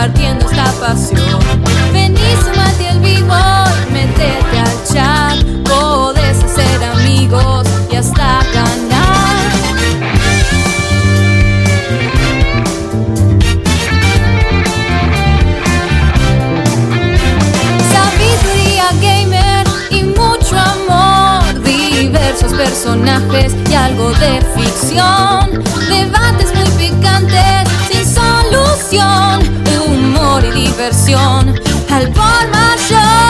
compartiendo esta pasión. Vení, sumate al vivo metete al chat. Podés hacer amigos personajes y algo de ficción, debates muy picantes sin solución, humor y diversión al por mayor.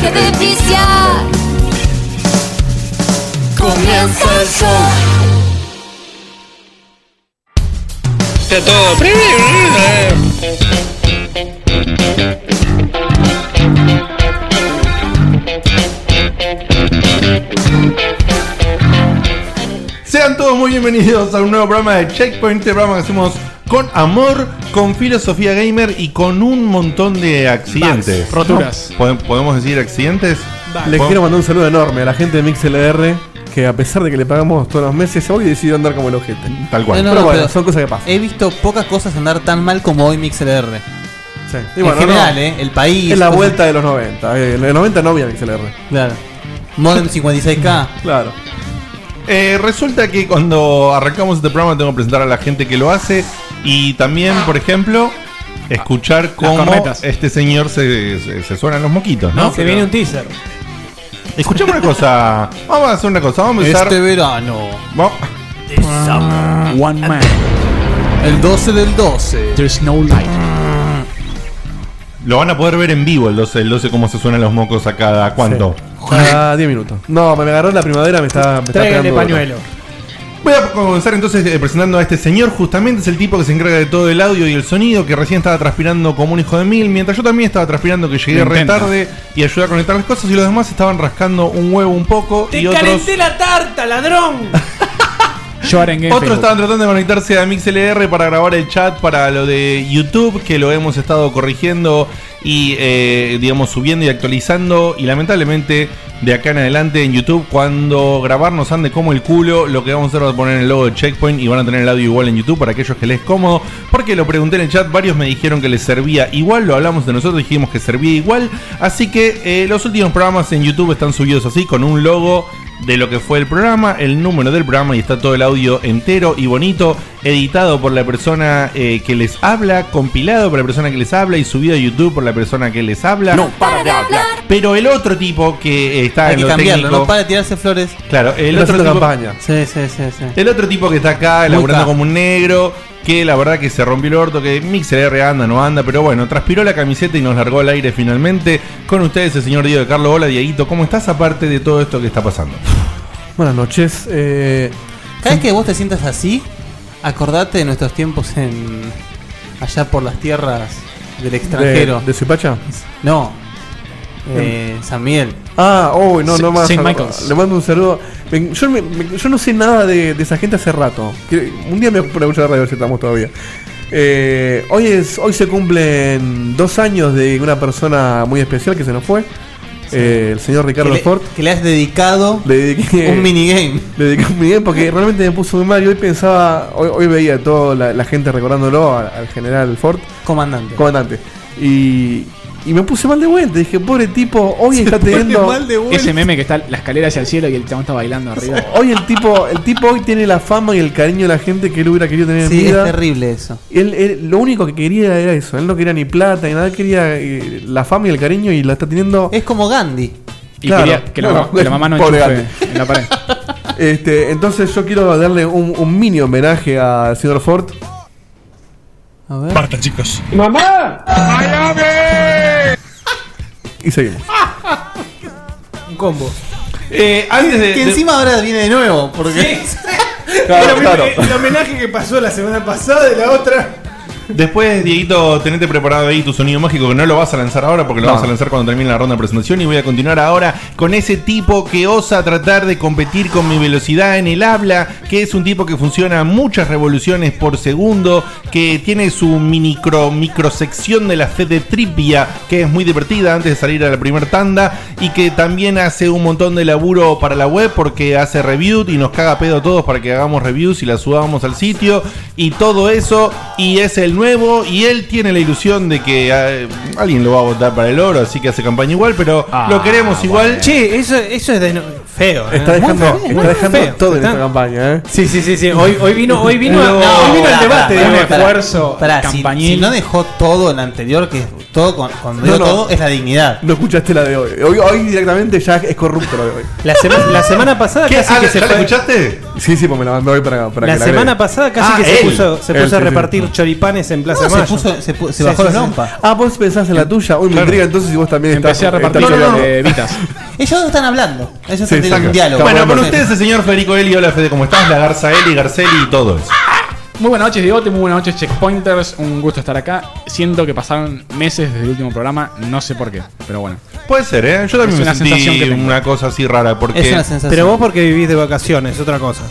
De la magia de viciar. Comienza el show. Está todo Sean todos muy bienvenidos a un nuevo programa de Checkpoint, este programa que hacemos con amor, con filosofía gamer y con un montón de accidentes. Bugs, roturas. ¿No? ¿Pode- ¿Podemos decir accidentes? Les quiero mandar un saludo enorme a la gente de MixLR que a pesar de que le pagamos todos los meses, hoy decidió andar como el ojete. Tal cual. No, no, pero no, bueno, pero son cosas que pasan. He visto pocas cosas andar tan mal como hoy MixLR. Sí. Y en bueno, general, no, ¿eh? El país. es la cosas- vuelta de los 90. eh, En los 90 no había MixLR. Claro. Modem 56K. Claro. Eh, resulta que cuando arrancamos este programa tengo que presentar a la gente que lo hace y también, por ejemplo, escuchar cómo cornetas. este señor se, se, se suenan los moquitos, ¿no? Se viene un teaser. Escuchame una cosa. Vamos a hacer una cosa. Vamos a empezar. Este verano. Vamos- One man. El 12 del 12. There's no light. Lo van a poder ver en vivo el 12, el 12 cómo se suenan los mocos a cada cuánto. Ah, 10 minutos. No, me agarró la primavera, me está, me está Tráigale pegando duro. pañuelo. Voy a comenzar entonces eh, presentando a este señor, justamente es el tipo que se encarga de todo el audio y el sonido, que recién estaba transpirando como un hijo de mil, mientras yo también estaba transpirando que llegué re intenta. tarde y ayudé a conectar las cosas y los demás estaban rascando un huevo un poco y otros, la tarta, ladrón! Yo arengué en otros Facebook. estaban tratando de conectarse a MixLR para grabar el chat para lo de YouTube, que lo hemos estado corrigiendo y eh, digamos subiendo y actualizando y lamentablemente de acá en adelante en YouTube. Cuando grabar nos ande como el culo lo que vamos a hacer va a poner el logo de Checkpoint y van a tener el audio igual en YouTube para aquellos que les es cómodo porque lo pregunté en el chat varios me dijeron que les servía igual lo hablamos de nosotros dijimos que servía igual así que eh, los últimos programas en YouTube están subidos así con un logo de lo que fue el programa, el número del programa y está todo el audio entero y bonito, editado por la persona eh, que les habla, compilado por la persona que les habla y subido a YouTube por la persona que les habla. No, para de hablar. Pero el otro tipo que eh, está Hay en que lo cambiarlo, técnico, no para de tirarse flores. claro, el Está otro haciendo tipo, campaña. Sí, sí, sí, sí. el otro tipo que está acá elaborando como un negro, que la verdad que se rompió el orto, que MixLR anda, no anda, pero bueno, transpiró la camiseta y nos largó al aire finalmente. Con ustedes el señor Diego de Carlos. Hola Dieguito, ¿cómo estás aparte de todo esto que está pasando? Buenas noches. Eh, Cada vez que vos te sientas así, acordate de nuestros tiempos en. allá por las tierras del extranjero. de, de Suipacha. No. Eh, San Miguel. Ah, oh, no, no más. Saint Michael's. Le mando un saludo. Me- yo, me- me- yo no sé nada de, de esa gente hace rato. Que- Un día me escuchar la radio si estamos todavía. Eh, hoy, es, hoy se cumplen dos años de una persona muy especial que se nos fue. Eh, el señor Ricardo Que le, Ford. que le has dedicado Le dediqué un minigame. Le dediqué un minigame porque realmente me puso muy mal. Y hoy pensaba, hoy, hoy veía toda la, la gente recordándolo al, al general Ford, Comandante. comandante. Y, y me puse mal de vuelta. Dije, pobre tipo, hoy está teniendo. Ese meme que está la escalera hacia el cielo y el chabón está bailando arriba. Hoy el tipo, el tipo hoy tiene la fama y el cariño de la gente que él hubiera querido tener Sí, en es vida. terrible eso. Él, él- lo único que quería era eso. Él no quería ni plata ni nada. Él quería eh, la fama y el cariño y la está teniendo. Es como Gandhi. Y Claro. quería que la, Bueno, que la mamá no enchufe Gandhi. en la pared. Este, entonces yo quiero darle un, un mini homenaje al señor Ford. A ver. Parta, chicos. Y seguimos. Un combo. Eh, antes de, Que de- encima ahora viene de nuevo. Porque Claro, el, claro. el homenaje que pasó la semana pasada de la otra. Después, Dieguito, tenete preparado ahí tu sonido mágico que no lo vas a lanzar ahora porque lo No. vamos a lanzar cuando termine la ronda de presentación y voy a continuar ahora con ese tipo que osa tratar de competir con mi velocidad en el habla, que es un tipo que funciona a muchas revoluciones por segundo, que tiene su micro microsección de la fe de trivia, que es muy divertida antes de salir a la primera tanda y que también hace un montón de laburo para la web porque hace review y nos caga pedo a todos para que hagamos reviews y las subamos al sitio y todo eso y es el nuevo y él tiene la ilusión de que eh, alguien lo va a votar para el oro, así que hace campaña igual, pero Ah, lo queremos igual. Che, eso, eso es de no- feo. ¿eh? Está Muy dejando, feo, está dejando feo. todo en Está- esta campaña, ¿eh? Sí, sí, sí, sí. Hoy, hoy vino, hoy vino, No, hoy vino el debate. pará, un esfuerzo pará, si, campañil. si no dejó todo en la anterior, que todo con- cuando No, digo no. todo es la dignidad. No escuchaste la de hoy. Hoy, hoy directamente ya es corrupto lo de hoy. La, sema- la semana pasada ¿Qué? casi Ah, que se ¿ya la fue. escuchaste? Sí, sí, pues me la mandó hoy para, para La que la semana pasada casi Ah, que se puso, se Él, puso a sí, sí. repartir choripanes en Plaza No, de se, Mayo. puso, se, pu- se bajó sí. lompas. Ah, vos pensás en la tuya. Uy, me intriga entonces si vos también Empecé a estás- repartir estás- de. Ellos dos están hablando. Ellos exacto. un diálogo. Bueno, con ustedes el señor Federico Eli, hola Fede, ¿cómo estás? La Garza Eli, Garceli y todo eso. Muy buenas noches, Diegote. Muy buenas noches, Checkpointers. Un gusto estar acá. Siento que pasaron meses desde el último programa. No sé por qué, pero bueno. Puede ser, ¿eh? Yo también Es me una sensación sentí que tengo. una cosa así rara porque... Es una sensación. Pero vos porque vivís de vacaciones, otra cosa.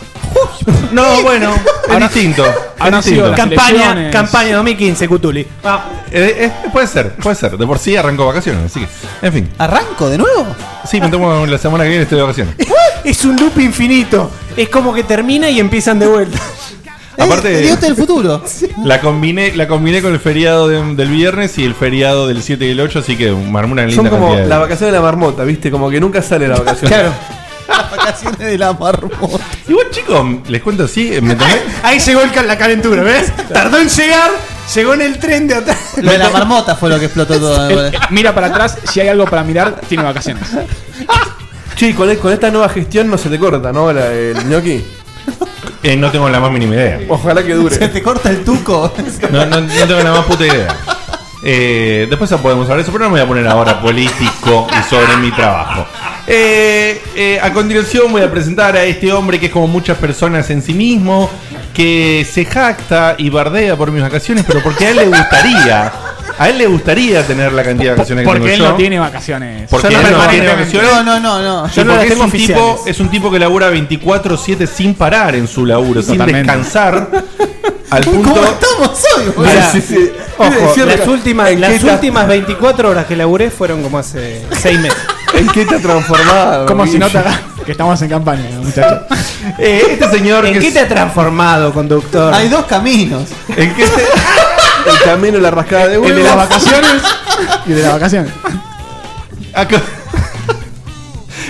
No, bueno, es distinto. es distinto. Campaña, campaña 2015, Cutuli. Ah, Eh, eh, puede ser, puede ser. De por sí arrancó vacaciones, así que. En fin. ¿Arranco de nuevo? Sí, me tomo la semana que viene estoy de vacaciones. es un loop infinito. Es como que termina y empiezan de vuelta. Aparte- Diegote del futuro. La combiné, la combiné con el feriado de- del viernes y el feriado del 7 y el 8, así que me armé una linda Son como cantidad de- la vacación de la marmota, ¿viste? Como que nunca sale la vacación. Claro. Las vacaciones de la marmota. Igual, chicos, les cuento así, me tomé. Ahí llegó el ca- la calentura, ¿ves? Tardó en llegar, llegó en el tren de atrás. Lo de la marmota fue lo que explotó todo. Mira para atrás. Si hay algo para mirar, tiene vacaciones. Che, con, con esta nueva gestión no se te corta, ¿no? La- el ñoqui. Eh, no tengo la más mínima idea. Ojalá que Se dure. te corta el tuco. No, no- no tengo la más puta idea. Eh, después podemos hablar de eso, pero no me voy a poner ahora político y sobre mi trabajo. Eh, eh, a continuación voy a presentar a este hombre que es como muchas personas en sí mismo, que se jacta y bardea por mis vacaciones, pero porque a él le gustaría, a él le gustaría tener la cantidad de vacaciones que Porque tengo él yo. no tiene vacaciones. Porque Yo no él no tiene permanentemente. vacaciones. No, no, no, Yo no las porque es tengo un, tipo, oficiales. es un tipo que labura 24-7 sin parar en su laburo, sin Totalmente. descansar. Al ¿Cómo punto. estamos hoy, boludo? Mirá, Sí, sí. Ojo, Sí, las últimas, ¿en las está- últimas 24 horas que laburé fueron como hace 6 meses. ¿En qué te ha transformado? Como si no te que estamos en campaña, muchachos. Eh, este señor ¿En que qué es- te ha transformado, conductor? Hay dos caminos. ¿En qué te- El camino de la rascada de El de las vacaciones y de las vacaciones. Acá-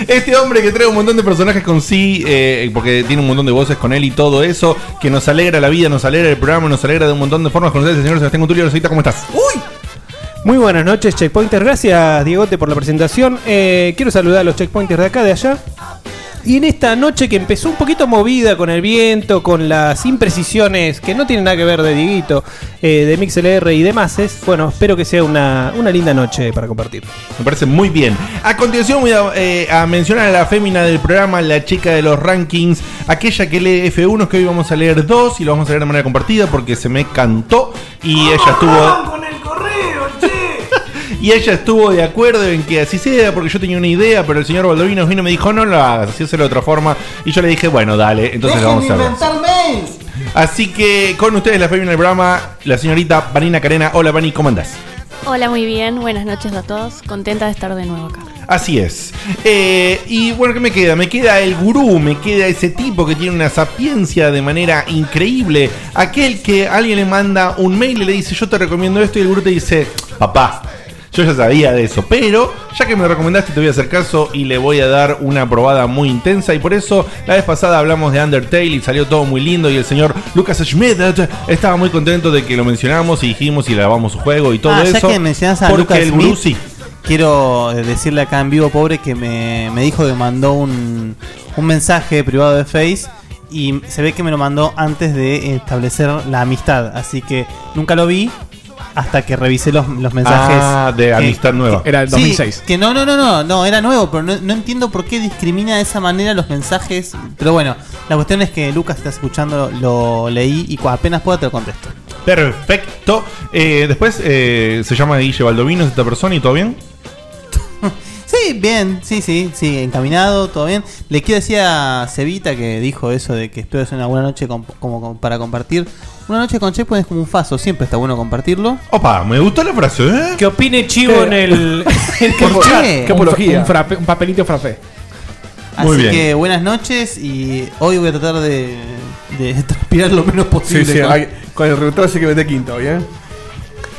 Este hombre que trae un montón de personajes con sí, eh, porque tiene un montón de voces con él y todo eso, que nos alegra la vida, nos alegra el programa, nos alegra de un montón de formas con ustedes, el señor Sebastián Contulio. Rosita, ¿cómo estás? Muy buenas noches, Checkpointer. Gracias, Diegote, por la presentación. Eh, quiero saludar a los Checkpointers de acá, de allá. Y en esta noche que empezó un poquito movida con el viento, con las imprecisiones que no tienen nada que ver de Dieguito, eh, de MixLR y demás, es, bueno, espero que sea una, una linda noche para compartir. Me parece muy bien. A continuación voy a, eh, a mencionar a la fémina del programa, la chica de los rankings, aquella que lee F1, que hoy vamos a leer dos y lo vamos a leer de manera compartida porque se me cantó y ella estuvo... Y ella estuvo de acuerdo en que así sea, porque yo tenía una idea, pero el señor Baldovino vino y me dijo, no lo hagas, así hacerlo de otra forma. Y yo le dije, bueno, dale, entonces lo vamos a mails. Así que con ustedes la fémina del programa, la señorita Vanina Carena. Hola, Vani, ¿cómo andás? Hola, muy bien. Buenas noches a todos. Contenta de estar de nuevo acá. Así es. Eh, y bueno, ¿qué me queda? Me queda el gurú, me queda ese tipo que tiene una sapiencia de manera increíble. Aquel que alguien le manda un mail y le dice, yo te recomiendo esto, y el gurú te dice, papá, Yo ya sabía de eso, pero ya que me lo recomendaste te voy a hacer caso y le voy a dar una probada muy intensa y por eso la vez pasada hablamos de Undertale y salió todo muy lindo y el señor Lucas Schmidt estaba muy contento de que lo mencionamos y dijimos y grabamos su juego y todo Ah, ya eso. que mencionas a porque Lucas el Smith, sí. Quiero eh, decirle acá en vivo, pobre, que me, me dijo que mandó un, un mensaje privado de Face y se ve que me lo mandó antes de establecer la amistad. Así que nunca lo vi hasta que revisé los, los mensajes. Ah, de amistad nueva. Era el Sí, 2006. que no, no, no, no, no, era nuevo, pero no, no entiendo por qué discrimina de esa manera los mensajes. Pero bueno, la cuestión es que Lucas está escuchando, lo leí y apenas pueda te lo contesto. Perfecto. Eh, después eh, se llama Guille Baldovino, es esta persona y todo bien. Sí, bien, sí, sí, sí, encaminado, todo bien. Le quiero decir a Cevita que dijo eso de que espero es una buena noche como, como para compartir. Una noche con Checkpoint es como un faso, siempre está bueno compartirlo. Opa, me gustó la frase, ¿eh? Que opine Chivo en el, en el ¿Por chat. qué? Un, un papelito frappé. Así Muy bien. que buenas noches y hoy voy a tratar de, de transpirar lo menos Sí, posible. sí, con- hay- con el retraso hay que meter quinta hoy, ¿eh?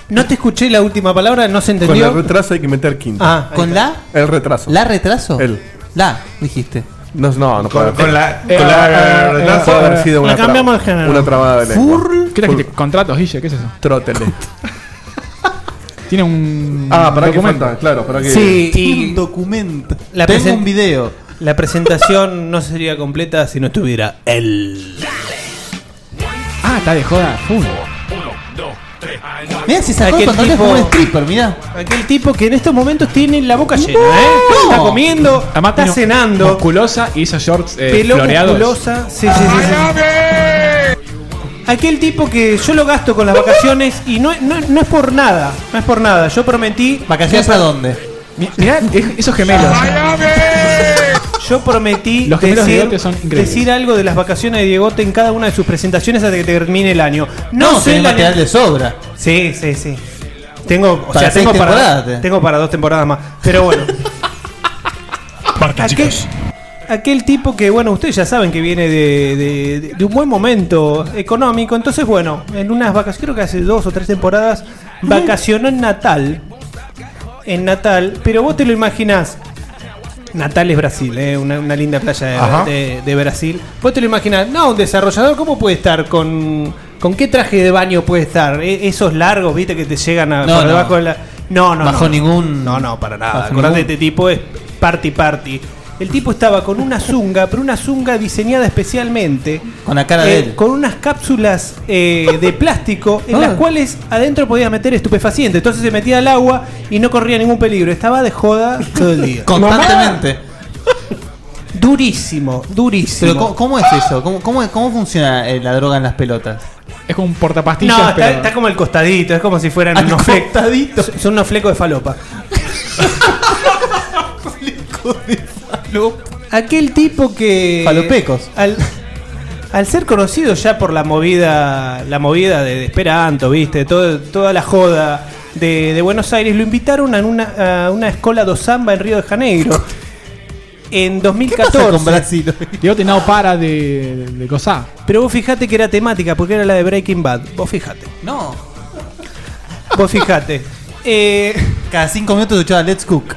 No te escuché la última palabra, no se Con entendió. el retraso hay que meter quinta. Ah, ahí ¿Con está. la? El retraso. ¿La retraso? El. La, dijiste. No, no, no Con, puede con la, Eh, con la eh, retraso. Puede haber sido La una, cambiamos de género. una trabada de lengua. Fur. ¿Qué tal que te contratos, Guille? ¿Qué es eso? Trótele. Tiene un. Ah, para que documento. falta, claro, para que. Sí, Tiene y un documento. La Tengo un video. la presentación no sería completa si no estuviera él. Ah, está de joda. Full. Mira, si sacó el Aquel pantalón tipo- como un stripper, mira. Aquel tipo que en estos momentos tiene la boca llena, ¿eh? Está comiendo, Además, está cenando, Musculosa y esos shorts eh, pelo floreados. musculosa. Sí, sí, sí, sí. Aquel tipo que yo lo gasto con las vacaciones y no, no, no es por nada, no es por nada. Yo prometí. ¿Vacaciones a dónde? Mi- Mirá, es- esos gemelos. Yo prometí Los gemelos de decir, Diegote son increíbles. decir algo de las vacaciones de Diegote en cada una de sus presentaciones hasta que termine el año. No, No, sé tenés la material de sobra. Sí, sí, sí. Tengo, o Para sea, tengo para, te- tengo para dos temporadas más. Pero bueno. aquel, aquel tipo que, bueno, ustedes ya saben que viene de, de- de un buen momento económico. Entonces, bueno, en unas vacaciones, creo que hace dos o tres temporadas, vacacionó en Natal. En Natal, pero vos te lo imaginás. Natal es Brasil, ¿eh? una, una linda playa de, de- de Brasil. Vos te lo imaginás, no, un desarrollador, ¿cómo puede estar con, con qué traje de baño puede estar? E- esos largos, viste, que te llegan a No, por no. debajo de la. No, no. Bajo no. ningún- No, no, para nada. Acordate, ningún- este tipo es party party. El tipo estaba con una zunga, pero una zunga diseñada especialmente. Con la cara de eh, él. Con unas cápsulas eh, de plástico en Ah. las cuales adentro podía meter estupefacientes. Entonces se metía al agua y no corría ningún peligro. Estaba de joda todo el día. Constantemente. Durísimo, durísimo. Pero ¿cómo, cómo es eso? ¿Cómo, cómo, cómo funciona eh, la droga en las pelotas? Es como un portapastillas, No, está, pero. está como el costadito, es como si fueran Al unos flecos. Son unos flecos de falopa. Aquel tipo que. Falopecos. Al, al ser conocido ya por la movida. La movida de, de Esperanto, viste, todo, toda la joda de, de Buenos Aires, lo invitaron a una, a una escuela do samba en Río de Janeiro. En 2014. con Brasil? Diegote no para de, de, de gozar. Pero vos fijate que era temática, porque era la de Breaking Bad. Vos fijate. No. Vos fijate. Eh, Cada cinco minutos escuchaba Let's Cook.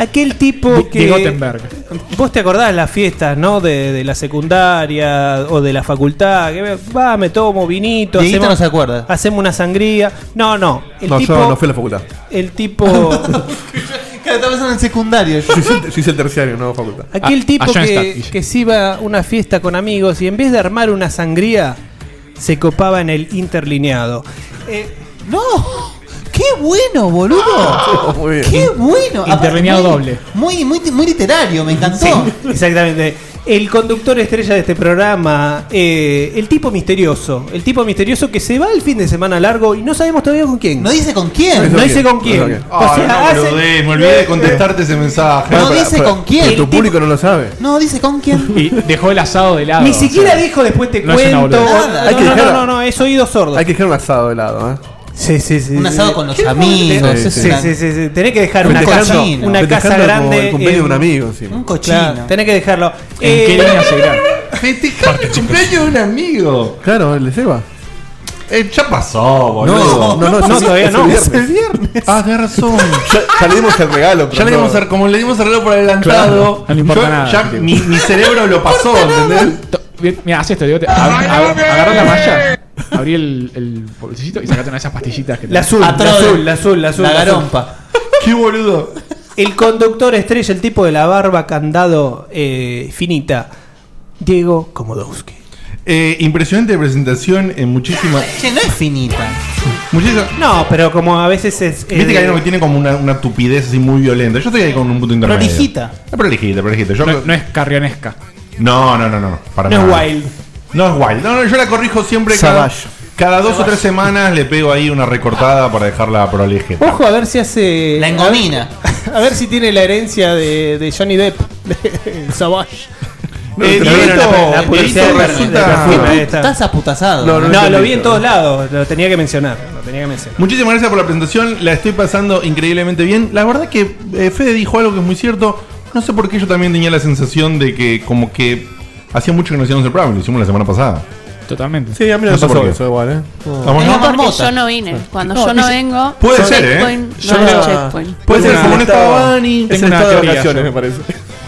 Aquel tipo Di- que. Diegotenberg. Vos te acordás las fiestas, ¿no? De, de la secundaria o de la facultad. Que va, me tomo vinito. Hacemos, no se acuerda. hacemos una sangría. No, no. El No, tipo. yo no fui a la facultad. El tipo. Claro, estaba pensando en el secundario. Yo hice, el- yo hice el terciario, no facultad. aquel A- tipo a que, que se iba a una fiesta con amigos y en vez de armar una sangría, se copaba en el interlineado. Eh, ¡No! ¡Qué bueno, boludo! Muy bien. ¡Qué bueno! Interlineado doble. Muy, muy, muy literario, me encantó. Sí, exactamente. El conductor estrella de este programa, eh, el tipo misterioso, el tipo misterioso que se va el fin de semana largo y no sabemos todavía con quién. No dice con quién. No dice quién, con quién. O Ah, sea, no, hace- boludez, me olvidé de contestarte ese mensaje. No dice para- con quién. Tu tipo- público no lo sabe. No dice con quién. Y dejó el asado de lado. Ni o siquiera sea, dijo después te cuento. No, no, no, no, es oído sordo. Hay que dejar un asado de lado, ¿eh? Sí, sí, sí. Un asado con los amigos. Sí, Sí, sí, sí. Tenés que dejar una casa, cochino. una casa Festejando como grande. El cumpleaños de un amigo. Un cochino. Claro, tenés que dejarlo. ¿En Eh, qué línea se irá? Festejar el cumpleaños de un amigo. Claro, el de Seba. Eh, ya pasó, boludo. No, no, no, No, es- todavía es no. el Es viernes. Ah, tenés razón. Ya, ya le dimos el regalo. Ya le dimos el, como le dimos el reloj por adelantado. Claro, no le importa yo- nada, Ya mi, mi cerebro lo pasó, ¿entendés? Mira, haz esto, digo, la malla, abrí el, el bolsillito y sacate una de esas pastillitas que La tenés. azul, la Atrás azul, la azul, la azul. La azul. garompa. Qué boludo. El conductor estrella, el tipo de la barba candado eh, finita, Diego Komodowski. Eh, impresionante presentación en muchísimas. Che, no es finita. muchísimas No, pero como a veces es. Viste que hay uno que tiene como una, una tupidez así muy violenta. Yo estoy ahí con un punto intermedio. Prolijita. Prolijita, prolijita. Yo, No, no es carrionesca. no, no, no, no, para No es nada. wild. No es wild. No, no, yo la corrijo siempre cada, Savage. cada dos o tres semanas le pego ahí una recortada para dejarla prolijita. Ojo a ver si hace. La engomina. A ver si tiene la herencia de, de Johnny Depp, de Savage. Eh, Pero Dieguito- bueno, la- la publicidad de resulta- de perfume, ahí está. Estás aputazado. No, No, no lo vi en todos lados, lo tenía que mencionar. Lo tenía que mencionar. Muchísimas gracias por la presentación, la estoy pasando increíblemente bien. La verdad que eh, Fede dijo algo que es muy cierto. No sé por qué yo también tenía la sensación de que como que hacía mucho que no hacíamos el programa, lo hicimos la semana pasada. Totalmente. Sí, a mí no, No me sé por pasó qué. eso igual, ¿eh? No. ¿Vamos, Es no? porque yo no vine. Cuando No, yo no vengo, Puede ser, ¿eh? checkpoint, Yo no no- es checkpoint. Puede ser, como no estaba Bani. Es Tengo el una estado de teoría vacaciones, yo. me parece.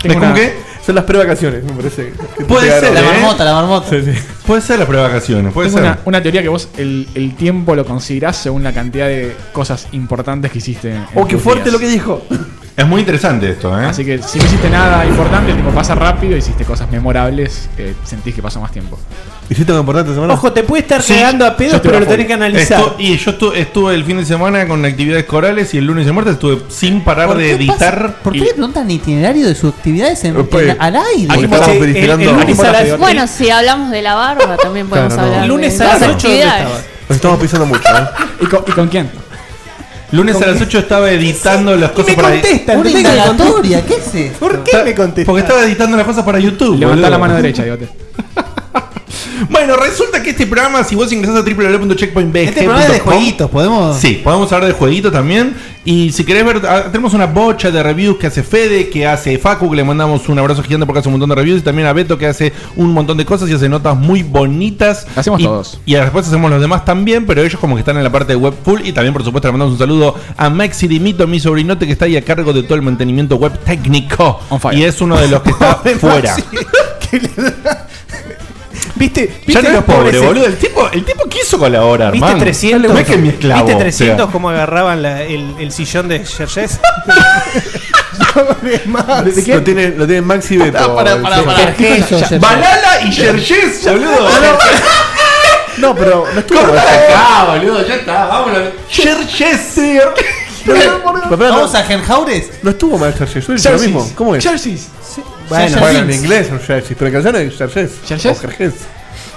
¿Cómo una- qué? Son las prevacaciones, me parece. que te Puede pegaron. ser, La ¿eh? marmota, la marmota. Sí, sí. Puede ser las prevacaciones, puede Tengo ser. una, una teoría que vos el, el tiempo lo considerás según la cantidad de cosas importantes que hiciste. en Oh, qué tus fuerte días. lo que dijo. Es muy interesante esto, ¿eh? Así que si no hiciste nada importante, el tiempo pasa rápido, hiciste cosas memorables, eh, sentís que pasó más tiempo. ¿Hiciste algo importante semana? Ojo, te puede estar Sí, cagando a yo pedos, estoy pero a lo full. tenés que analizar. Estu- y yo estu- estuve el fin de semana con actividades corales y el lunes y el martes estuve sin parar ¿Por de qué editar. pasa- ¿Por qué y- le preguntan el itinerario de sus actividades en, Pues, en- al aire? porque estamos el- verificando- el lunes a las- Bueno, Bueno, si hablamos de la barba, también podemos Claro, no. hablar el lunes de a las las 8 ¿dónde actividades. estabas? Nos estamos pisando mucho, ¿eh? ¿Y con, y con quién? Lunes a las 8 estaba editando las cosas para contesta, Una ¿entendés que me contesta? indagatoria, ¿qué es esto? ¿Por qué me contesta? Porque estaba editando las cosas para YouTube. Levantá boludo. la mano derecha, digote. Bueno, resulta que este programa, si vos ingresás a www.checkpointbg.com Este programa es de jueguitos, podemos. Sí, podemos hablar de jueguitos también. Y si querés ver, ah, tenemos una bocha de reviews que hace Fede, que hace Facu, que le mandamos un abrazo gigante porque hace un montón de reviews. Y también a Beto, que hace un montón de cosas y hace notas muy bonitas. Hacemos y, todos. Y después hacemos los demás también, pero ellos como que están en la parte de web full. Y también, por supuesto, le mandamos un saludo a Maxi Dimito, mi sobrinote, que está ahí a cargo de todo el mantenimiento web técnico. On fire. Y es uno de los que está fuera. ¿Viste? Ya ¿Viste no es los pobre, pobres? boludo. El tipo, el tipo quiso colaborar, ¿Viste man. 300? No es que es mi esclavo. ¿Viste o sea. 300 cómo agarraban la- el, el sillón de qué? Lo tiene, lo tiene Maxi Beto. Ah, sí. Jerjes, Eso, Yerjes. Balala y Yerjes, boludo. No, pero no estuvo. Acá, boludo. Ya está, vámonos. Yerjes. Pero, pero, no, Vamos a Genjaures. no estuvo mal Jersey. Yo hice lo mismo. ¿Cómo es? Jerseys. Bueno, Bueno, en inglés Jersey, pero en canción es Jersey. ¿Jerseys? O Jerjes.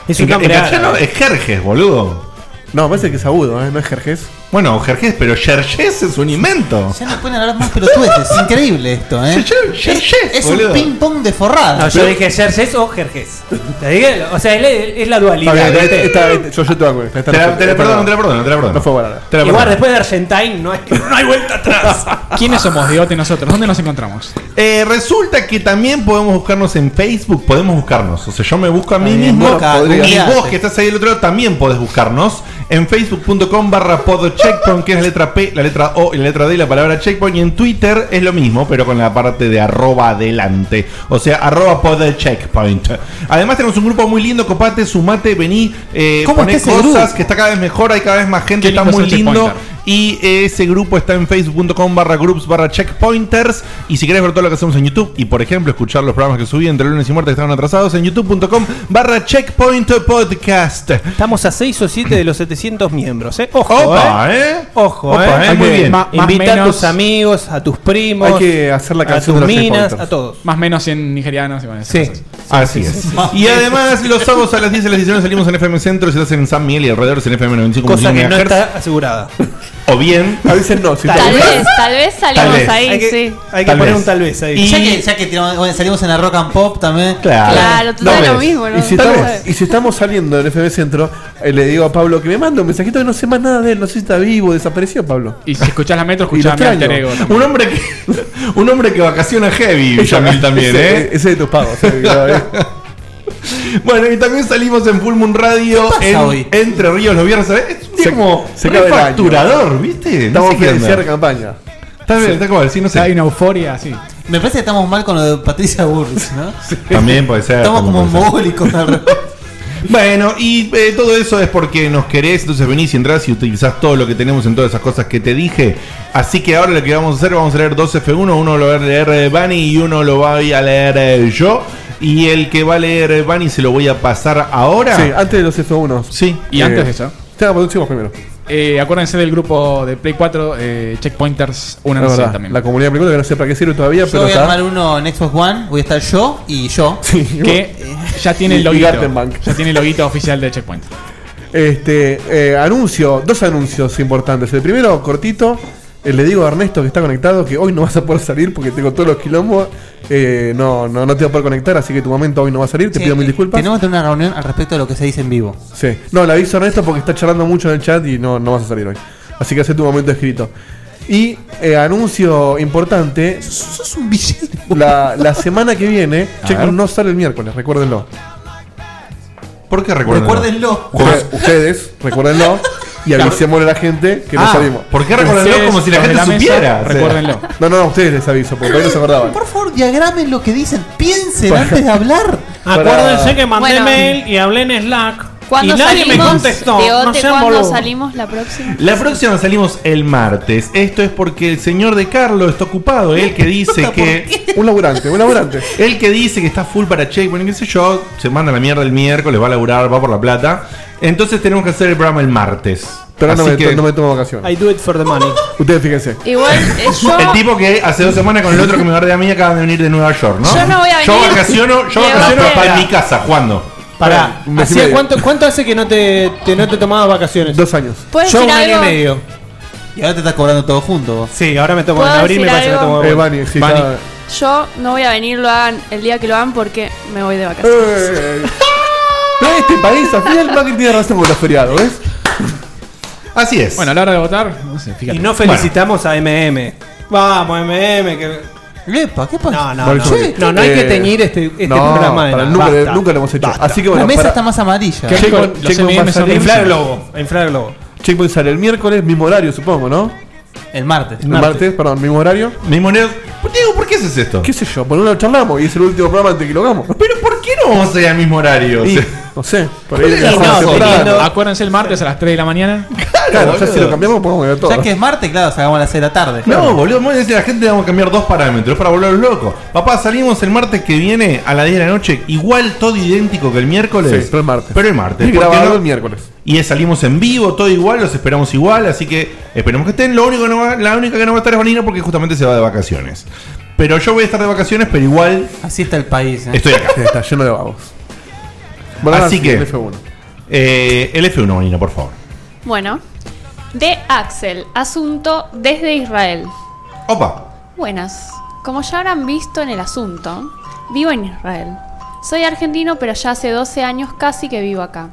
es un ca- en nombre castellano es Jerjes, boludo. No, parece que es agudo, ¿eh? No es Jerjes. Bueno, Jerjes, pero Yerjes es un invento. Ya no pueden hablar más pelotudeces. Es increíble esto, ¿eh? Yerjes, Es un boludo. ping-pong de forrada. No, yo dije Yerjes o Jerjes. Te dije, o sea, es la, es la Está dualidad. bien, ¿viste? está- está- yo, yo te hago. Está, Te la, te la perdono, te la perdono, te la perdono. No fue. Te la Igual perdono. después de Argentine no hay, no hay vuelta atrás. ¿Quiénes somos, digote, nosotros? ¿Dónde nos encontramos? Eh, resulta que también podemos buscarnos en Facebook, podemos buscarnos. O sea, yo me busco a mí bien, mismo y googleate. vos que estás ahí del otro lado también podés buscarnos en facebook.com barra podcheckpoint, que es la letra P, la letra O y la letra D, y la palabra checkpoint. Y en Twitter es lo mismo, pero con la parte de arroba adelante. O sea, arroba podcheckpoint. Además tenemos un grupo muy lindo, copate, sumate, vení, eh, ¿Cómo poné cosas, que está cada vez mejor, hay cada vez más gente, Qué está lindo muy lindo. checkpointer. Y ese grupo está en facebook.com barra groups barra checkpointers. Y si querés ver todo lo que hacemos en YouTube y por ejemplo escuchar los programas que subí entre lunes y martes que estaban atrasados en youtube.com barra checkpoint podcast. Estamos a 6 o 7 de los 700 miembros, ¿eh? Ojo, Opa, ¿eh? ¿eh? Ojo, Opa, ¿eh? ¿eh? Muy bien. Ma- Invita a tus amigos, a tus primos, Hay que hacer la a canción tus de los minas, a todos. Más o menos 100 nigerianos y bueno, Sí. cosas. Así es. Y además los sábados a las 10 de las 19 salimos en FM Centro, si estás en San Miguel y alrededor en FM 95 Cosa que no está asegurada. O bien, A veces no. Si Tal Tal vez, tal vez salimos vez. ahí, hay que, sí. hay que Tal poner vez. un tal vez ahí. Y- Ya que, ya que tiramos- bueno, salimos en la rock and pop también. claro. Claro, todo No lo mismo, ¿no? Y si, estamos, y si estamos saliendo del FM Centro, eh, le digo a Pablo que me manda un mensajito que no sé más nada de él, no sé si está vivo, desapareció Pablo. Y si escuchás la metro, escuchás mi ego. también. Un hombre que un hombre que vacaciona heavy, Villamil también, ese, ¿eh? Ese de tus pagos. Bueno, y también salimos en Full Moon Radio pasa en hoy? Entre Ríos los viernes. Es un día Se- como se año. facturador, ¿viste? Estamos cierre de campaña. Está bien, está como, sí, no sé. Hay una euforia así. Me parece que estamos mal con lo de Patricia Burris, ¿no? También puede ser. Estamos como mogólicos. Bueno, y eh, todo eso es porque nos querés, entonces venís y entras y utilizás todo lo que tenemos en todas esas cosas que te dije. Así que ahora lo que vamos a hacer, vamos a leer dos F1, uno lo va a leer Bunny y uno lo voy a leer eh, yo. Y el que va a leer Bunny se lo voy a pasar ahora. Sí, antes de los F1. Sí. Y Eh, antes de eso, Te la producimos primero. eh, acuérdense del grupo de Play 4, eh, Checkpointers, La únanse verdad, también. la comunidad de películas que no sé para qué sirve todavía, Yo pero voy a está. armar uno en Xbox One, voy a estar yo y yo. Sí, que ya tiene el Y- loguito. Gartenbank. Ya tiene el loguito oficial de Checkpoint. Este, eh, anuncio, dos anuncios importantes. El primero, cortito, le digo a Ernesto que está conectado que hoy no vas a poder salir porque tengo todos los quilombos. Eh, no, no, no te voy a poder conectar, así que tu momento hoy no va a salir. Te Sí, pido mil eh, disculpas. Tenemos que tener una reunión al respecto de lo que se dice en vivo. Sí. No, le aviso a Ernesto porque está charlando mucho en el chat y no, no vas a salir hoy. Así que hace tu momento escrito. Y eh, anuncio importante. Sos un villero. La, la semana que viene, Checkpoint no sale el miércoles, recuérdenlo. ¿Por qué? Recuérdenlo. Ustedes, ustedes, recuérdenlo. Y avisémosle a la gente que no Ah, salimos. ¿Por qué recuérdenlo Ustedes, como si la los de gente la mesa, supiera? Recuérdenlo. No, no, a ustedes les aviso, porque no se acordaban. Por favor, diagramen lo que dicen. Piensen Para- antes de hablar. Acuérdense que mandé Bueno. mail y hablé en Slack. Y ¿Cuándo nadie me salimos? contestó. No sean ¿cuándo boludos. salimos la próxima? La próxima salimos el martes. Esto es porque el señor de Carlos está ocupado. Él que dice que. Un laburante, un laburante. Él que dice que está full para Checkpoint, qué sé yo, se manda la mierda el miércoles, va a laburar, va por la plata. Entonces tenemos que hacer el programa el martes. Pero no Así me, que no me tomo vacaciones. I do it for the money. Ustedes fíjense. Igual eh, yo. el tipo que hace dos semanas con el otro que me guardé a mí acaban de venir de Nueva York, ¿no? Yo no voy a Yo venir. vacaciono, yo vacaciono para mi casa, ¿cuándo? Pará, un mes y ¿hacía medio. cuánto, ¿cuánto hace que no te, te- no te tomabas vacaciones? Dos años. ¿Puedo Yo decir un año y algo? medio. Y ahora te estás cobrando todo junto vos. Sí, ahora me tomo en ¿Puedo abril, me decir parece que me algo? tomo. Eh, sí, está- Yo no voy a venir, lo hagan el día que lo hagan porque me voy de vacaciones. Eh, Pero este país, al final, Macri tiene razón con los feriados, ¿ves? Así es. Bueno, a la hora de votar, no sé, fíjate. Y no felicitamos a MM. Vamos, MM. Que... Epa, ¿qué pasa? No, no, no. eso- No, no hay que Eh, teñir este, este no, programa de para- nada. nunca, Basta. nunca lo hemos hecho. Basta. Así que La bueno, mesa para- está más amarilla. ¿Qué? Checkpoint- Los Checkpoint M&M a son Inflar el globo. Inflar el globo. Checkpoint sale el miércoles, mismo horario, supongo, ¿no? El martes. El martes, perdón, mismo horario. Mi moneda. Diego, ¿por qué haces esto? ¿Qué sé yo? Por un lado charlamos y es el último programa antes que lo hagamos. Pero ¿por qué no vamos a ir al mismo horario? Y, no sé, por ahí la temprano. Acuérdense el martes a las 3 de la mañana. Claro, ya si lo cambiamos podemos ver todo. Ya que es martes, claro, sacamos a las 6 de la tarde. No, boludo, vamos a decir a la gente vamos a cambiar dos parámetros para volverlos locos. Papá, salimos el martes que viene a las 10 de la noche, igual todo idéntico que el miércoles. Sí, pero el martes. Pero el martes. Y ¿por qué grabado no? el miércoles. Y salimos en vivo, todo igual, los esperamos igual, así que esperemos que estén. Lo único que no va- la única que no va a estar es Vanina porque justamente se va de vacaciones. Pero yo voy a estar de vacaciones, pero igual Así está el país. ¿eh? estoy acá. Sí, está lleno de vagos. Así sí, que- el F1. Eh, el F1, Vanina, por favor. Bueno, de Axel, asunto desde Israel. Opa. Buenas. Como ya habrán visto en el asunto, vivo en Israel. Soy argentino, pero ya hace 12 años casi que vivo acá.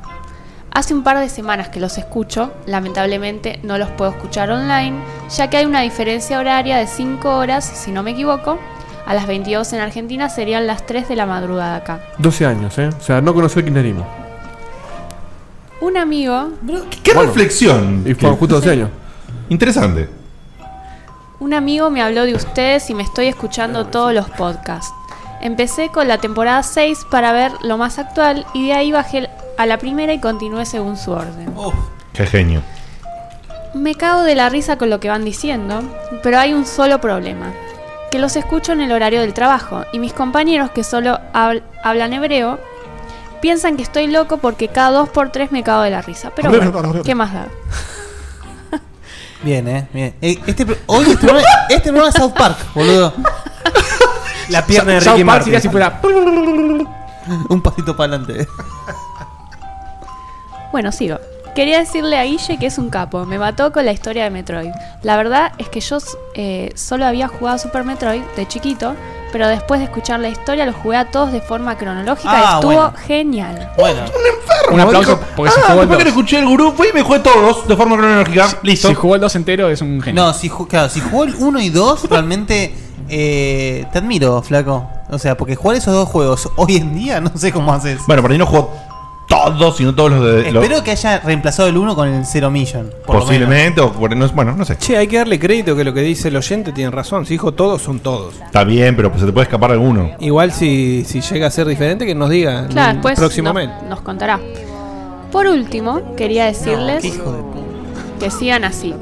Hace un par de semanas que los escucho, lamentablemente no los puedo escuchar online, ya que hay una diferencia horaria de 5 horas, si no me equivoco. A las 22 en Argentina serían las 3 de la madrugada acá. 12 años, ¿eh? O sea, no conoció el kirchnerismo. Un amigo, ¿Qué Bueno. reflexión? Y fueron justo 12 años. Interesante. un amigo me habló de ustedes y me estoy escuchando todos los podcasts. Empecé con la temporada 6 para ver lo más actual y de ahí bajé a la primera y continué según su orden. Uf, Qué genio. Me cago de la risa con lo que van diciendo, pero hay un solo problema. Que los escucho en el horario del trabajo y mis compañeros que solo habl- hablan hebreo piensan que estoy loco porque cada dos por tres me cago de la risa. Pero bueno, ¿qué más da? bien, eh. Bien. Eh, Este, hoy este programa, este programa es South Park, boludo. La pierna de South Ricky Park sería Martin. si fuera. Un pasito para adelante. Bueno, sigo. Quería decirle a Guille que es un capo. Me mató con la historia de Metroid. La verdad es que yo eh, solo había jugado Super Metroid de chiquito, pero después de escuchar la historia los jugué a todos de forma cronológica y Ah, estuvo bueno. genial. Bueno, Un aplauso Dijo, porque se ah, jugó el después que 2. lo escuché el gurú, fui y me jugué todos de forma cronológica. Listo. Si jugó el 2 entero es un genio. no, si, ju- claro, si jugó el 1 y 2, realmente eh, te admiro, flaco. O sea, porque jugar esos dos juegos hoy en día no sé cómo haces. Bueno, por ahí no juego todos, sino todos los de. los- Espero que haya reemplazado el 1 con el 0 Million. por lo posiblemente, o por- no- bueno, no sé. Che, hay que darle crédito que lo que dice el oyente tiene razón. Si dijo todos, son todos. Está bien, pero pues se te puede escapar alguno. Igual si, si llega a ser diferente, que nos diga Claro, después próximamente. nos, nos contará. Por último, quería decirles qué hijo de puta. que sigan así.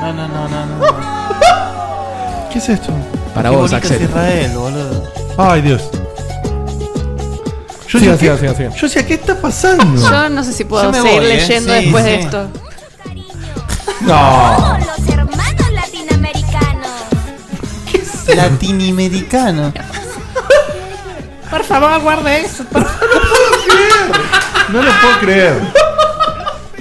No, no, no, no. no. ¿Qué es esto? Para Qué vos, Axel. es Israel, boludo. Ay, Dios. Yo Sigan, decía, sigan, ¿qué- sigan, sigan. yo decía, ¿qué está pasando? Yo no sé si puedo Yo me seguir voy, ¿eh? leyendo Sí, después sí. de esto. No. Los hermanos latinoamericanos. Latinoamericano. Por favor, guarde eso. No lo puedo creer.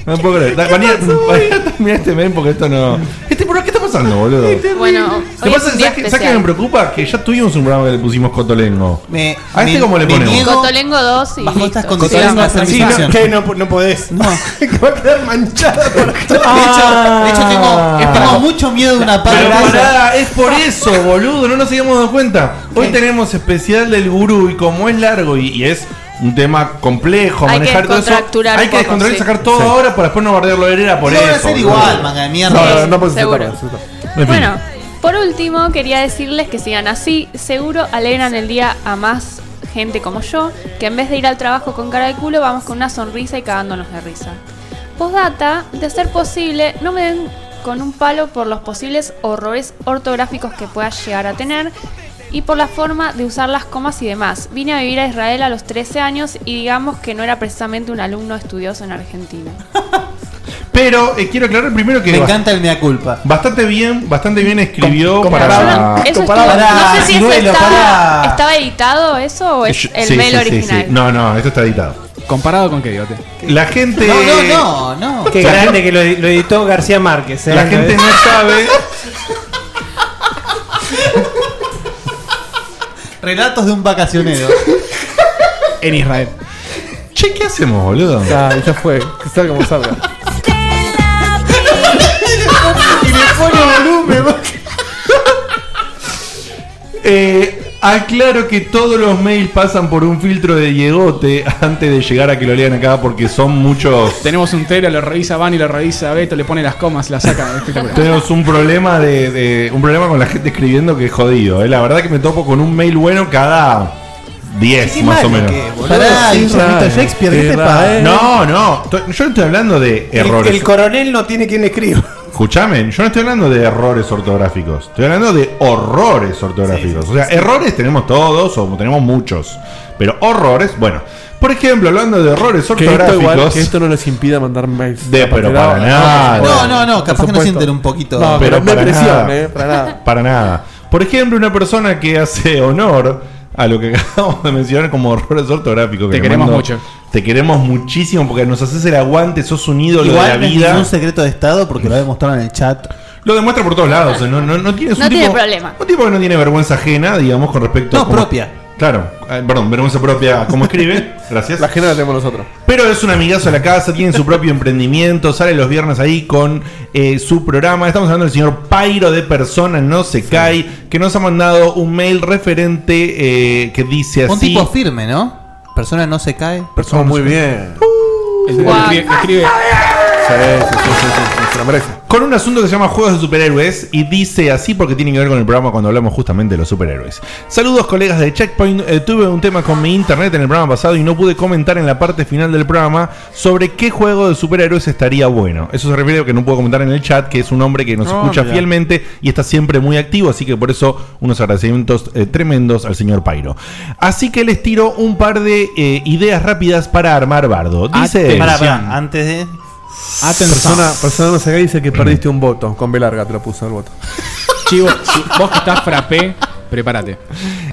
No puedo creer. Da- Vanía, Vanía, termina este mail porque esto no. Este, ¿pero ¿Qué está pasando, boludo? Bueno, Lo hoy que es pasa un es día ¿sabes qué- ¿sabes qué me preocupa? Que ya tuvimos un programa que le pusimos Cotolengo. Me, ¿A este me- cómo le me ponemos? niego Cotolengo 2 y bajo listo. estas condiciones Cotolengo a hacer mi Sí, no, que no, no podés. No. que va a quedar manchada por De hecho, de hecho tengo, tengo mucho miedo de una Pero pará, es por eso, boludo, no nos habíamos dado cuenta. Hoy tenemos especial del gurú y como es largo y, y es un tema complejo, Hay que manejar todo eso, hay que descontrolar y sí. sacar todo Sí. ahora para después no bardearlo de era por Lo eso. a hacer boludo. igual, manga de mierda. No, no, no seguro. En fin. Bueno, por último, quería decirles que sigan así. Seguro alegran el día a más gente como yo, que en vez de ir al trabajo con cara de culo, vamos con una sonrisa y cagándonos de risa. Postdata, de ser posible, no me den con un palo por los posibles horrores ortográficos que pueda llegar a tener y por la forma de usar las comas y demás. Vine a vivir a Israel a los 13 años y digamos que no era precisamente un alumno estudioso en Argentina. Pero eh, quiero aclarar primero que Me encanta el mea culpa. bastante bien, bastante bien escribió Com- para. Eso estuvo- no sé si eso estaba, editado eso o es Sí, el sí, mail sí, sí, original. sí. No, no, esto está editado. ¿Comparado con qué, Diote? La gente. No, no, no, no. Qué grande que lo, lo editó García Márquez. ¿eh? La gente no sabe. Relatos de un vacacionero. En Israel. Che, ¿qué hacemos, boludo? Ya, ya fue. Que salga como salga. y le pone volumen. Eh, aclaro que todos los mails pasan por un filtro de Diegote antes de llegar a que lo lean acá porque son muchos. Tenemos un tero, lo revisa Van y lo revisa Beto, le pone las comas, la saca. Espectacular. Tenemos un problema de, de- un problema con la gente escribiendo que es jodido. eh. La verdad que me topo con un mail bueno cada 10 Qué más o menos. No, no, yo no estoy hablando de El, errores. el coronel no tiene quien le escriba. Escuchame, yo no estoy hablando de errores ortográficos, estoy hablando de horrores ortográficos. o sea, errores tenemos todos o tenemos muchos, pero horrores, bueno. Por ejemplo, hablando de errores Que esto, ortográficos, igual, que esto no les impida mandar mails. De- pero para nada. No, no, no, capaz que no sienten un poquito. No, Pero pero no para hay presión, nada. eh, para nada. para nada. Por ejemplo, una persona que hace honor a lo que acabamos de mencionar como errores ortográficos. que Te queremos mando- mucho. Te queremos muchísimo porque nos haces el aguante, sos un ídolo de la no es vida. ningún secreto de estado porque lo ha demostrado en el chat. Lo demuestra por todos lados. no, no, no tiene, un No tipo- problema. Un tipo que no tiene vergüenza ajena, digamos, con respecto No, a. cómo- propia. Claro, eh, perdón, vergüenza propia, como escribe. Gracias. La agenda la tenemos nosotros. Pero es un amigazo de la casa, tiene su propio emprendimiento, sale los viernes ahí con eh, su programa. Estamos hablando del señor Pairo de Persona No Se Cae, que nos ha mandado un mail referente eh, que dice así. Un tipo firme, ¿no? Persona no se cae. Persona muy bien. Escribe, escribe- Se lo merece. Con un asunto que se llama Juegos de Superhéroes y dice así porque tiene que ver con el programa cuando hablamos justamente de los superhéroes. Saludos colegas de Checkpoint, Eh, tuve un tema con mi internet en el programa pasado y no pude comentar en la parte final del programa sobre qué juego de superhéroes estaría bueno. Eso se refiere a que no puedo comentar en el chat, que es un hombre que nos No, escucha mira. fielmente y está siempre muy activo, así que por eso unos agradecimientos eh, tremendos al señor Pairo. Así que les tiro un par de eh, ideas rápidas para armar bardo. Dice... Antes de. Atención. Persona, persona no se dice que perdiste un voto. Con B larga te lo puso el voto. Chivo, si vos que estás frappé, prepárate.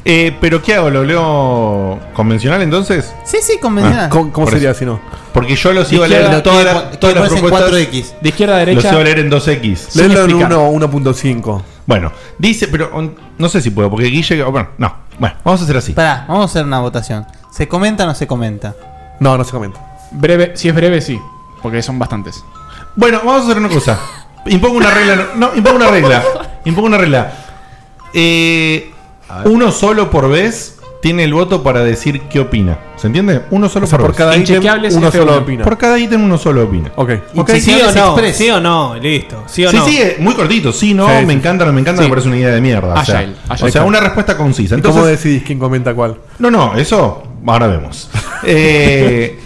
Eh, pero ¿qué hago? ¿Lo leo convencional entonces? Sí, sí, convencional. ¿Cómo, cómo Por sería eso. si no? Porque yo los iba a leer izquierda, todas las- todas las propuestas. 4X. De izquierda a Los derecha. iba a leer en 2X. Sin Léelo en explicar. 1 1.5. Bueno, dice, pero no sé si puedo, porque Guille. Bueno, no. Bueno, vamos a hacer así. Pará, vamos a hacer una votación. ¿Se comenta o no se comenta? No, no se comenta. Breve, si es breve, sí. Porque son bastantes. Bueno, vamos a hacer una cosa. Impongo una regla. No, impongo una regla. Impongo una regla. eh, uno solo por vez tiene el voto para decir qué opina. ¿Se entiende? Uno solo O sea, por, por cada ítem, uno solo opina. Por cada ítem uno solo opina. Ok. ¿Ok? ¿Sí o no? ¿Sí o no? Listo. ¿Sí o sí, no? sí, eh, muy cortito. Sí, no, Sí, me sí. encanta, no me encanta, Sí. me parece una idea de mierda. O sea, Agile, o sea, una respuesta concisa. ¿Y Entonces, cómo decidís quién comenta cuál? No, no, eso ahora vemos. Eh,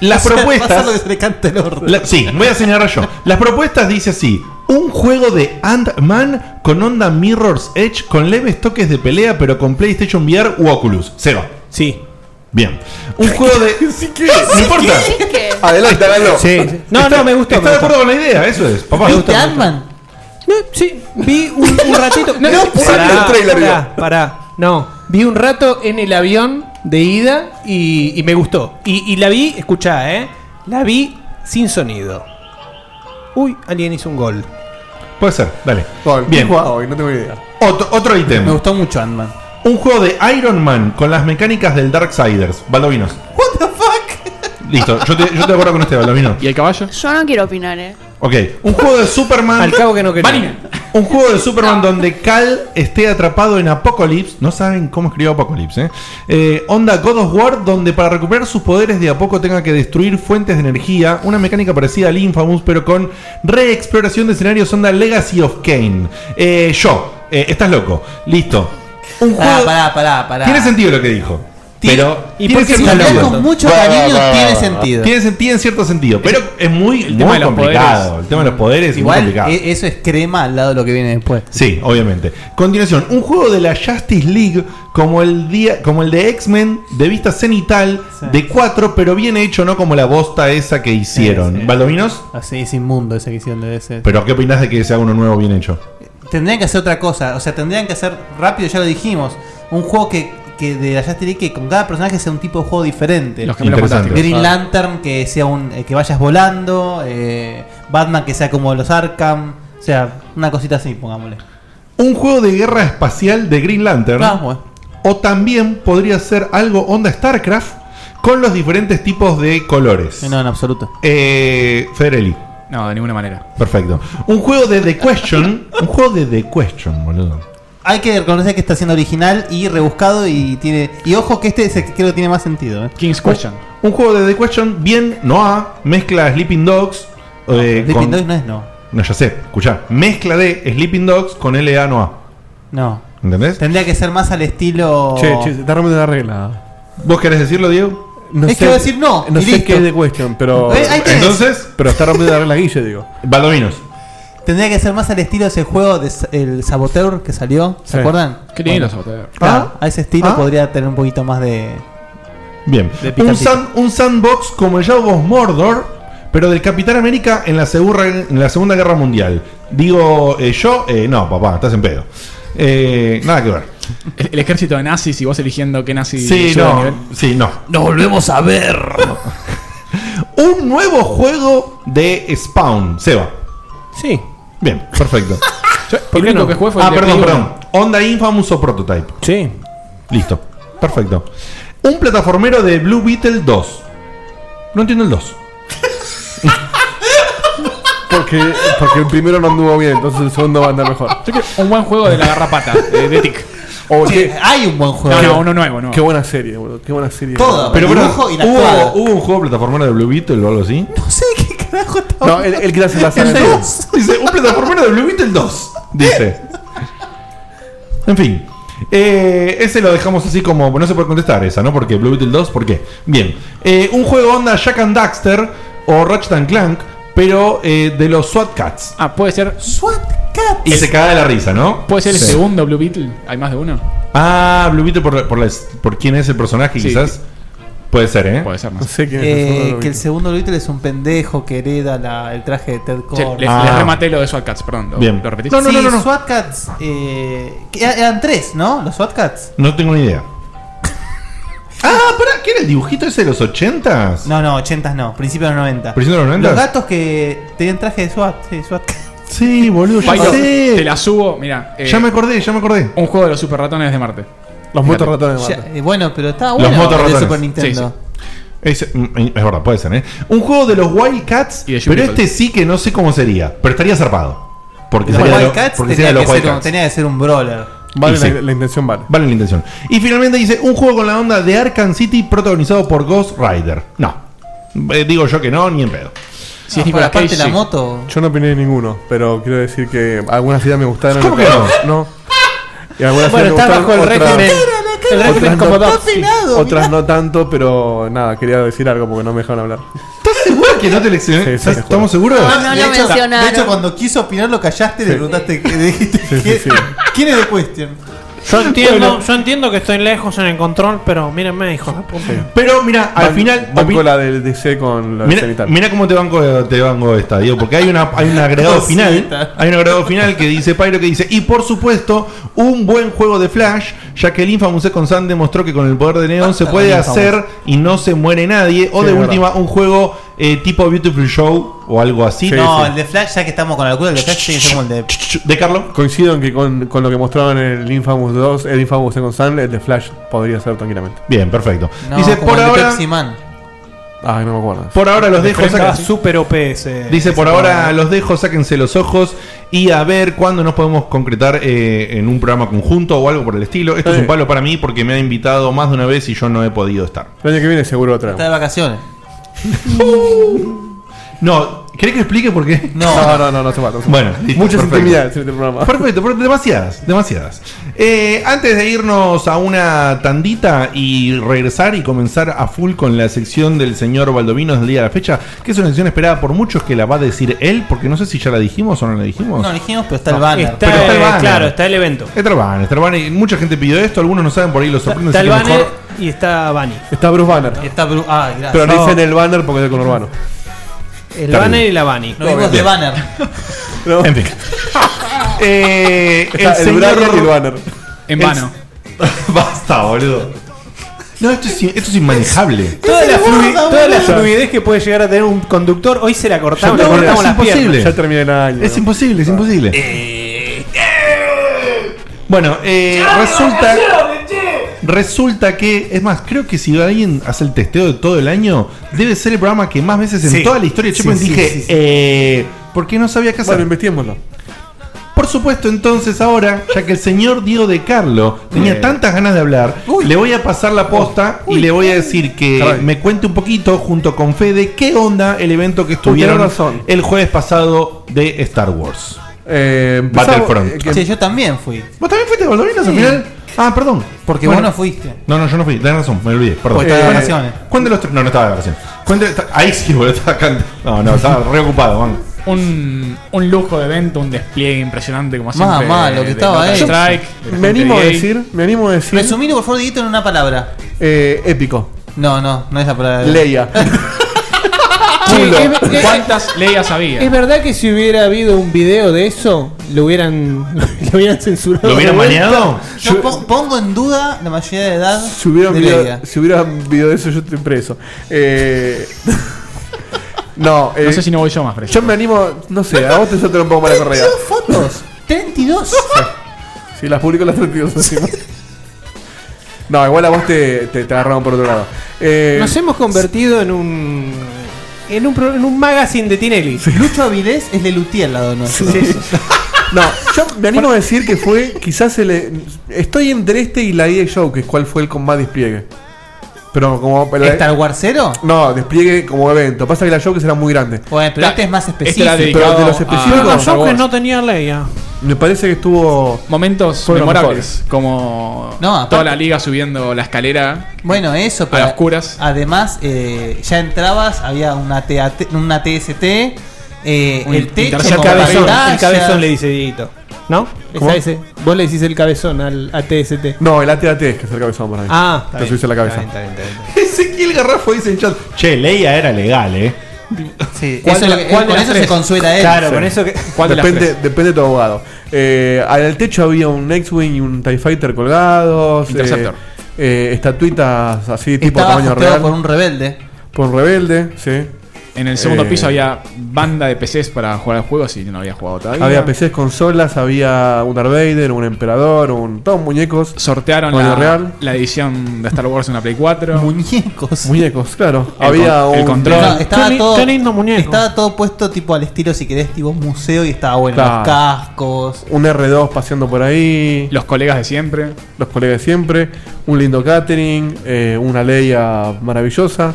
las O sea, propuestas. pasa lo que se le cante el orto. La- sí, voy a señalar yo. Las propuestas dice así: un juego de Ant-Man con onda Mirror's Edge con leves toques de pelea, pero con PlayStation VR u Oculus. Seba. Sí. Bien. Un juego de. No importa. Adelante, hágalo. Sí, sí. No, no, me gustó. Está me de gustó. acuerdo con la idea, eso es. Papá. Me gustó. No, sí, vi un, un ratito. No, no, pará, pará, pará. No, vi un rato en el avión de ida y, y me gustó. Y, y la vi, escuchá, ¿eh? La vi sin sonido. Uy, alguien hizo un gol. Puede ser, dale. Bien. Bien. jugado hoy? No tengo idea. Otro, otro ítem. Me gustó mucho Ant-Man. Un juego de Iron Man con las mecánicas del Darksiders. Baldovinos. What the fuck? Listo, yo te, yo te acuerdo con este, Baldovino. ¿Y el caballo? Yo no quiero opinar, eh. Ok, un juego de Superman. Al cabo que no quería. Vanina. Un juego de Superman donde Cal esté atrapado en Apocalypse. No saben cómo escribió Apocalypse, ¿eh? Eh, Onda God of War, donde para recuperar sus poderes de a poco tenga que destruir fuentes de energía. Una mecánica parecida al Infamous, pero con reexploración de escenarios Onda Legacy of Kane. Eh, yo, eh, estás loco. Listo. Un Pará, juego. pará, pará, pará. Tiene sentido lo que dijo. Pero. ¿Y tiene por qué cierto si hablas con mucho cariño tiene sentido. Tiene, cierto sentido, pero es muy, el tema muy de los complicado. poderes. El tema de los poderes es muy Igual complicado. e- eso es crema al lado de lo que viene después. Sí, obviamente. Continuación, un juego de la Justice League como el día, como el de X-Men de vista cenital Sí. de 4, pero bien hecho, no como la bosta esa que hicieron. Sí, sí. ¿Baldovinos? Así es inmundo esa que hicieron de ese. Pero ¿qué opinás de que se haga uno nuevo bien hecho? Tendrían que hacer otra cosa, o sea, tendrían que hacer rápido, ya lo dijimos, un juego que, que de la Justice League que con cada personaje sea un tipo de juego diferente. Los Interesante. fantásticos. Green Lantern que sea un eh, que vayas volando, eh, Batman que sea como los Arkham, o sea, una cosita así, pongámosle. Un juego de guerra espacial de Green Lantern. Ah, bueno. O también podría ser algo onda StarCraft con los diferentes tipos de colores. No, en absoluto. Eh, Federelli. No, de ninguna manera. Perfecto. Un juego de The Question. un juego de The Question, boludo. Hay que reconocer que está siendo original y rebuscado y tiene y ojo que este es el que creo que tiene más sentido. ¿eh? King's Question. Un juego de The Question bien Noah, mezcla Sleeping Dogs. eh, Sleeping con- Dogs no es no. No, ya sé, escuchá. Mezcla de Sleeping Dogs con LA Noah. No. ¿Entendés? Tendría que ser más al estilo Che, che, está rompiendo la regla. ¿Vos querés decirlo, Diego? No Es que voy a decir no, No y sé listo. qué es de cuestión, pero. Eh. Entonces, Pero está rompiendo la regla Guille, digo. Baldovinos. Tendría que ser más al estilo de ese juego de el Saboteur que salió, ¿se Sí. acuerdan? Qué lindo Bueno, Saboteur. claro, a ese estilo Ah. podría tener un poquito más de Bien. Un, pica. san- un sandbox como el Shadow of Mordor, pero del Capitán América en la, segura- en la Segunda Guerra Mundial. Digo, eh, yo, eh, no, papá, estás en pedo. Eh, nada que ver. El, el ejército de nazis y vos eligiendo qué nazi Sí, sube de no. nivel. Sí, no. Nos volvemos a ver. Un nuevo juego de Spawn, Seba. Sí. Bien, perfecto. Yo, ¿Por el qué único no? que jugué fue ah, de perdón, Play perdón. Onda Infamous o Prototype. Sí. Listo. Perfecto. Un plataformero de Blue Beetle 2. No entiendo el 2. Porque, porque el primero no anduvo bien, entonces el segundo va a andar mejor. Un buen juego de la garrapata, de, de Tic. O Sí, qué, hay un buen juego. No, no, uno nuevo, no. qué buena serie, boludo. Qué buena serie. Todo. Pero, El pero dibujo y la actuada. ¿hubo, ¿hubo un juego plataformero de Blue Beetle o algo así? No sé qué carajo está No, él, él quiere hacer la saga El entera. 2. Dice, un plataformero de Blue Beetle 2. Dice. En fin. Eh, ese lo dejamos así como. No se puede contestar esa, ¿no? Porque Blue Beetle 2, ¿por qué? Bien. Eh, un juego onda Jack and Daxter o Ratchet and Clank, pero eh, de los SWAT Cats. Ah, puede ser, SWAT Cat. Y se caga de la risa, ¿no? puede ser el Sí. segundo Blue Beetle. Hay más de uno. Ah, Blue Beetle por, por, la- por quién es el personaje, Sí. quizás. Puede ser, ¿eh? Puede ser, no No sé. sé quién es el Eh, que el segundo Beatle es un pendejo que hereda la- el traje de Ted Che, Core. les, Ah. les rematé lo de SWAT Cats, perdón. ¿Lo, Bien. ¿lo repetís? No, no, sí, no, no, no. SWAT Cats. Eh, que eran tres, ¿no? Los SWAT Cats. No tengo ni idea. ah, pará, ¿qué era el dibujito ese de los 80s? No, no, 80 no, principios de los 90. ¿Principios de los 90s? Los gatos que tenían traje de SWAT, sí, SWAT Cats. Sí, boludo, ya Paito, sé. te la subo, mira. Ya me acordé, ya me acordé. Un juego de los super ratones de Marte. Los motos ratones de Ya, Marte. eh, bueno, pero estaba Los bueno motorratones. el de Super Nintendo. Es, mm, es verdad, puede ser, ¿eh? Un juego de los Wildcats, Y de pero Jupiter. este sí que no sé cómo sería, pero estaría zarpado. Porque Los sería de lo- Wildcats porque tenía, sería de que los ser un, Wildcats. tenía que ser un brawler. Vale, Y sí. la, la intención vale. Vale la intención. Y finalmente dice un juego con la onda de Arkham City protagonizado por Ghost Rider. No. Eh, digo yo que no, ni en pedo. Si es No, por Nicolas aparte Cage, la sí. moto. Yo no opiné de ninguno, pero quiero decir que algunas ideas me gustaron. ¿Cómo que otras no? Y algunas Bueno, está bajo el régimen. El otras régimen no- como otras Doxy. Otras no tanto, pero nada, quería decir algo porque no me dejaron hablar. ¿Estás seguro que no te eleccioné? Sí, sí, ¿Estás- te ¿Estamos seguros? No, no de, lo hecho, mencionaron. de hecho, cuando quiso opinar lo callaste y le Sí. preguntaste que le dijiste Sí, sí, que- sí. ¿Quién es de Question? Yo entiendo, yo entiendo que estoy lejos en el control, pero mírenme, hijo de puta. Pero mira, al Ban- final. Banco la del DC con la Mira, mira cómo te banco, te banco esta, Diego, porque hay una hay un agregado final, hay un agregado final que dice Pyro que dice, y por supuesto, un buen juego de Flash, ya que el Infamous Second Son demostró que con el poder de Neon se puede hacer y no se muere nadie, o Sí, de última un juego eh, tipo Beautiful Show o algo así. Sí, no, sí. el de Flash, ya que estamos con la locura, el de Flash tiene que ser como el de. ¿De Carlos? Coincido en que con, con lo que mostraban en el Infamous 2, el Infamous Second Son, el de Flash podría ser tranquilamente. Bien, perfecto. No, dice, como por el de ahora, Pepsi Man. Ay, no me acuerdo. por ahora los dejo, saca- super OP ese- Dice, ese por ahora programa. los dejo, sáquense los ojos y a ver cuándo nos podemos concretar eh, en un programa conjunto o algo por el estilo. Esto es un palo para mí porque me ha invitado más de una vez y yo no he podido estar. El año que viene seguro otra. Está de vacaciones. No, ¿querés que explique por qué? No, No, no, no, no se va. Bueno, listo, Muchas perfecto. intimidades en este programa. Perfecto, pero demasiadas, demasiadas. Eh, antes de irnos a una tandita y regresar y comenzar a full con la sección del señor Baldovinos del día de la fecha, que es una sección esperada por muchos que la va a decir él, porque no sé si ya la dijimos o no la dijimos. no lo dijimos, pero está el banner. Está, Pero está el eh, banner. claro, está el evento. Está el banner, está el banner. Mucha gente pidió esto, algunos no saben, por ahí lo sorprende. Está el banner mejor- y está Bunny. Está Bruce Banner. Está Bru- Ah, gracias. Pero No. dicen el banner porque es de color urbano. El Está banner bien. y la Bunny. Lo vimos de Bien. banner. No, En fin. Eh, está el, señor- Brian y el banner. En el- vano. Basta, boludo. No, esto es, esto es inmanejable. Toda la, toda la fluidez que puede llegar a tener un conductor, hoy se la cortamos, Ya le cortamos es las piernas. imposible. Ya terminé el año. Es ¿no? imposible, es imposible. Bueno, eh, resulta. Resulta que, es más, creo que si alguien hace el testeo de todo el año, debe ser el programa que más veces en Sí. toda la historia de Sí, Checkpoint sí, dije, sí, sí. eh, ¿por qué no sabía qué hacer? Bueno, investiguémoslo. Por supuesto, entonces ahora, ya que el señor Diego de Carlo tenía tantas ganas de hablar, le voy a pasar la posta y le voy a decir que Caray. me cuente un poquito junto con Fede qué onda el evento que estuvieron razón. el jueves pasado de Star Wars. Eh, empezamos- Battlefront. eh, que- Sí, yo también fui. ¿Vos también fuiste Baldovinos al Sí. final? Ah, perdón. Porque Bueno. vos no fuiste. No, no, yo no fui, tenés razón, me olvidé, perdón. Porque estaba de vacaciones. Los tres. No, no estaba de vacaciones. Cuente, está- ahí sí, boludo, estaba cantando. No, no, estaba reocupado, man. Un, un lujo de evento, un despliegue impresionante como Más siempre. mal, lo que de estaba ahí. Strike, de la me gente animo a gay. decir, me animo a decir, Resumilo, por favor, Dieguito, en una palabra. eh, épico. No, no, no es la palabra. Leia. Es, es- ¿Cuántas leyes había? es verdad que si hubiera habido un video de eso, lo hubieran, lo hubieran censurado. ¿Lo hubieran de vuelta. baneado? Yo po- pongo en duda la mayoría de edad Si hubiera, un de video, Leia. si hubiera un video de eso, yo estoy preso. Eh, no, eh, No sé si no voy yo más preso. yo me animo, no sé, a vos te salta un poco más la correa. fotos. 32. Si las publico las 32 encima. No, igual a vos te, te, te agarraron por otro lado. Eh, Nos hemos convertido en un. En un, pro- en un magazine de Tinelli. Lucho Avilés es Lelutier al lado nuestro. No, yo me animo a decir que fue quizás el. Estoy entre este y la EA Show, que es cuál fue el con más despliegue. Pero como. pero- ¿Star no, despliegue como evento. Pasa que la show que será muy grande. Bueno, pero este es más específico. era dedicado Pero de los a- específicos, Star yo que Wars. no tenía Leia. Me parece que estuvo. Momentos Fueron memorables, como No, aparte- toda la liga subiendo la escalera. Bueno, eso, A pero las oscuras. además eh, ya entrabas, había una, TAT, una TST, eh, Un el techo con cabezón, el cabezón le dice Dieguito. ¿No? Es ¿Cómo? a ese. Vos le decís el cabezón al ATST. No, el AT-AT es que es el cabezón por ahí. Ah, está Te bien. subiste la cabeza. Está bien, está bien, está bien. Ezequiel Garrafo dice en chat, che, Leia era legal, eh. Sí, ¿Cuál eso de es lo la- que- cuál de con las eso se tres? consuela él. Claro, Sí. con eso que. ¿Cuál de las depende, tres? depende de tu abogado. Eh, en el techo había un X-Wing y un TIE Fighter colgados. Interceptor. eh, eh, estatuitas así, tipo Estaba tamaño real. por un rebelde. Por un rebelde, sí. En el segundo Eh, piso había banda de PCs para jugar al juego si no había jugado todavía. Había PCs, consolas, había un Darth Vader, un Emperador, un, todos muñecos. Sortearon la, real. la edición de Star Wars en una Play 4. Muñecos. Muñecos, claro. El había con- el un. control. No, estaba, Qué todo, qué lindo muñeco. estaba todo puesto tipo al estilo, si querés, tipo museo y estaba bueno. Claro. Los cascos. Un R2 paseando por ahí. Los colegas de siempre. Los colegas de siempre. Un lindo catering. eh, una Leia maravillosa.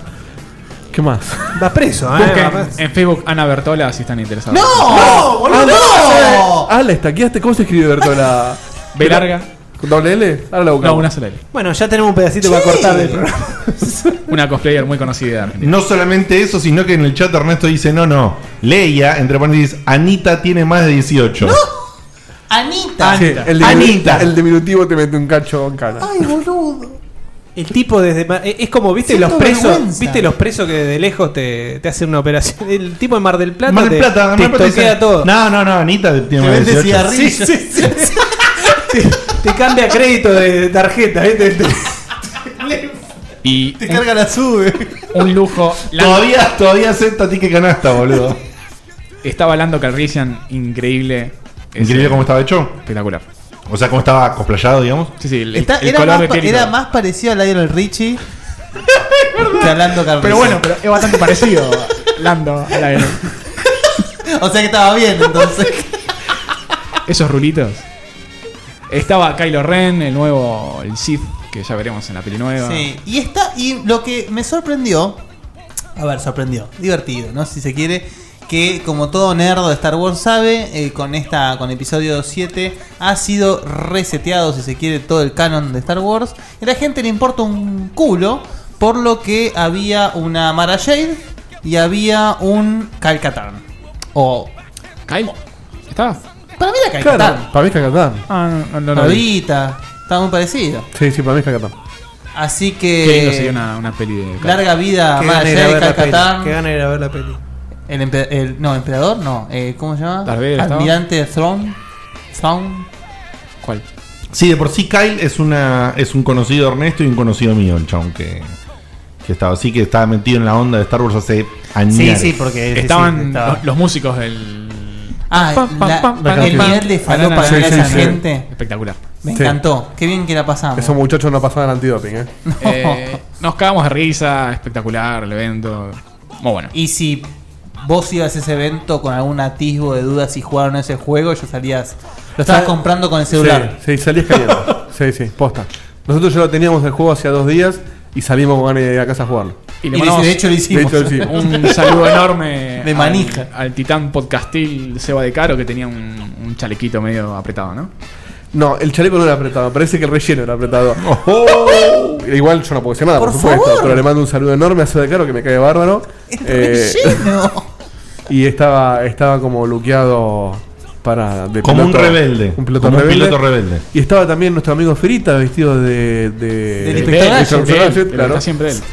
¿Qué más? Va preso, ¿eh? Busquen Va preso. en Facebook Ana Bertola si están interesados. ¡No! boludo, ¡No! Ah, la estaqueaste. ¿Cómo se escribe Bertola? B larga. ¿Con doble L? Ahora la No, buscamos. una sola L. Bueno, ya tenemos un pedacito para cortar del programa. Una cosplayer muy conocida de Argentina. No solamente eso, sino que en el chat Ernesto dice, no, no, Leia, entre paréntesis, Anita tiene más de 18. Anita. Sí, el, diminu- Anita. el diminutivo te mete un cacho en cara. Ay, boludo. El tipo desde ma- eh, es como viste Siento los presos, vergüenza. viste los presos que de lejos te, te hacen una operación. El tipo de Mar del Plata Mar del te, Plata, Mar te del Plata dice, toquea todo. No, no, no, Anita tiene Te más de vende 18. Sí, cigarrillos. sí, sí, sí. te, te cambia crédito de tarjeta, ¿viste? Te- Y Te carga la sube. un lujo. Todavía, todavía acepta tique canasta, boludo. Estaba Lando Calrissian increíble. Increíble cómo estaba hecho. Espectacular. O sea, cómo estaba cosplayado, digamos. Sí, sí, el, Está- el era, color más, de pa- piel y era todo. más parecido a Lionel Richie que a Lando Calrissian. Pero bueno, pero es bastante parecido Lando al aire. O sea que estaba bien, entonces. Esos rulitos. Estaba Kylo Ren, el nuevo, el Sith, que ya veremos en la peli nueva. Sí, y está y lo que me sorprendió, a ver, sorprendió, divertido, ¿no? Si se quiere, que como todo nerdo de Star Wars sabe, eh, con esta con episodio 7 ha sido reseteado, si se quiere, todo el canon de Star Wars y a la gente le importa un culo, por lo que había una Mara Jade y había un Kyle Katarn. O ¿Kyle? ¿Estaba? para mí era Kyle Claro, Katarn. para mí es Cacatán. Ah, no, no, no. estaba muy parecido. Sí, sí, para mí es Cacatán. Así que Qué lindo sería una, una peli de larga vida Qué Mara gana ir a Jade, ver la Kyle peli. Katarn. Qué gana ir a ver la peli. El, empe- el- no, emperador no, eh, ¿cómo se llama? Darth. Almirante Throne. Throne. ¿Cuál? Sí, de por sí Kyle es una es un conocido de Ernesto y un conocido mío, el chabón que, que estaba así que estaba metido en la onda de Star Wars hace años. Sí, sí, porque Estaban sí, estaba. los, los músicos del. Ah, Pam, pam, la- pam, el pam, nivel de falopa pam, que Sí, sí, esa gente. Espectacular. Me Sí. encantó. Qué bien que la pasamos. Esos muchachos no pasaban antidoping, ¿eh? Eh, nos cagamos de risa, espectacular el evento. Muy bueno. Y si vos ibas a ese evento con algún atisbo de dudas si jugaron ese juego, ya salías. Lo estabas comprando con el celular. Sí, sí, salías cayendo. sí, sí, posta. Nosotros ya lo teníamos el juego hacía dos días y salimos con ganas de ir a casa a jugarlo. Y Y le de- mandamos de hecho lo hicimos. De hecho lo hicimos. un saludo enorme De manija. Al, al titán podcastil Seba de Caro que tenía un, un chalequito medio apretado, ¿no? No, el chaleco no era apretado, parece que el relleno era apretado. Igual yo no puedo decir nada, por, Por supuesto, favor. pero le mando un saludo enorme a Seba de Caro que me cae bárbaro. El Eh, relleno. Y estaba, estaba como luqueado para. de Como un rebelde. Un piloto Como un rebelde. piloto rebelde. Y estaba también nuestro amigo Ferita vestido de. de Del de- inspector de- siempre él.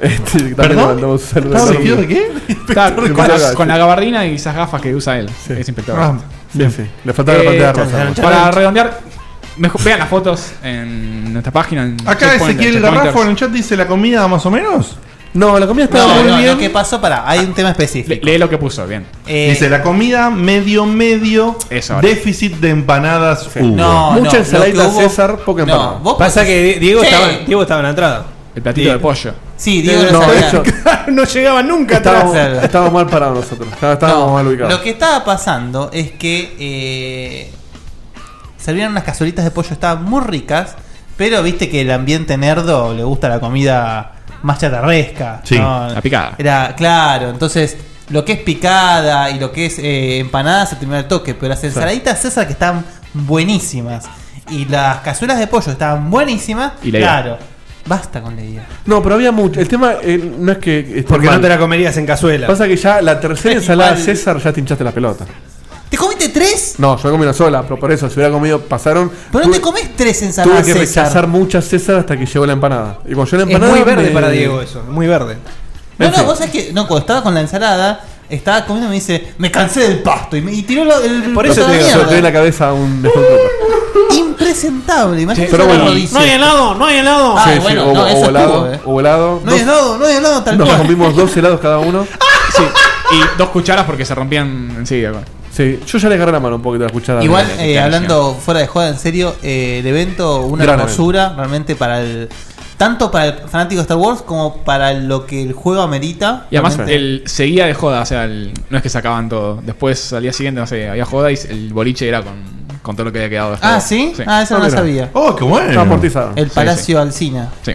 Este, también ¿Perdón? le mandamos un saludo ¿Estaba vestido de qué? Está con, la, con la gabardina y esas gafas que usa él. Sí. Es inspector. Ah, sí. Le faltaba la Eh, pantalla rosa. Para redondear, mejor- vean las fotos en nuestra página. en Acá Checkpoint, Ezequiel. Garrafo en el chat dice la comida más o menos. No, la comida estaba No, muy no, bien. lo que pasó, para, hay un tema Le- específico. lee lo que puso, bien. Eh, Dice la comida medio medio Eso, ahora. déficit de empanadas hubo. no, Mucha no, lo ensaladita que hubo- César, poca empanada. No, vos Pasa que Diego Sí. estaba, Diego estaba en la entrada. El platito de pollo. Sí, Diego No, no, de sabía. hecho, no llegaba nunca estábamos, Claro. estábamos mal parados nosotros. Estábamos estábamos No, mal ubicados. Lo que estaba pasando es que eh, servían unas cazuelitas de pollo, estaban muy ricas, pero viste que el ambiente nerdo le gusta la comida más chatarresca. Sí, ¿no? la picada. Era claro, entonces lo que es picada y lo que es eh, empanada se termina el toque, pero las ensaladitas César que estaban buenísimas y las cazuelas de pollo estaban buenísimas, Y la idea. claro. Basta con la idea. No, pero había mucho. El tema eh, no es que. Porque mal. no te la comerías en cazuela. Pasa que ya la tercera ensalada. César ya te hinchaste la pelota. ¿Te comiste tres? No, yo comí una sola, pero por eso, si hubiera comido, pasaron. Pero no tuve- te comes tres Tuve ensaladas que César. rechazar muchas César hasta que llegó la empanada. Y cuando llegó la es empanada. muy verde me- para Diego eso, muy verde. No, En no, fin. vos sabés que no, cuando estaba con la ensalada, Estaba comiendo y me dice, me cansé del pasto. Y, me, y tiró lo- el Por eso te solté en la cabeza un. Impresentable, imagínate pero bueno. No hay helado, no hay helado. Ah, Sí, sí, bueno, hubo, no, eso hubo helado, estuvo, eh. hubo helado. No hay helado, no hay helado, tal Nos cual. comimos dos helados cada uno. Sí, y dos cucharas porque se rompían enseguida. Sí, yo ya le agarré la mano un poquito a la cuchara. Igual, eh, hablando fuera de joda, en serio, eh, el evento, una Gran hermosura, realmente para el. Tanto para el fanático de Star Wars como para lo que el juego amerita. Y además el seguía de joda, o sea, el- no es que sacaban todo. Después al día siguiente, no sé, había joda y el boliche era con, con todo lo que había quedado. de Ah, juego. ¿sí? Ah, eso no lo sabía. Oh, qué bueno. Está amortizado. El Sí, Palacio Alcina. Sí.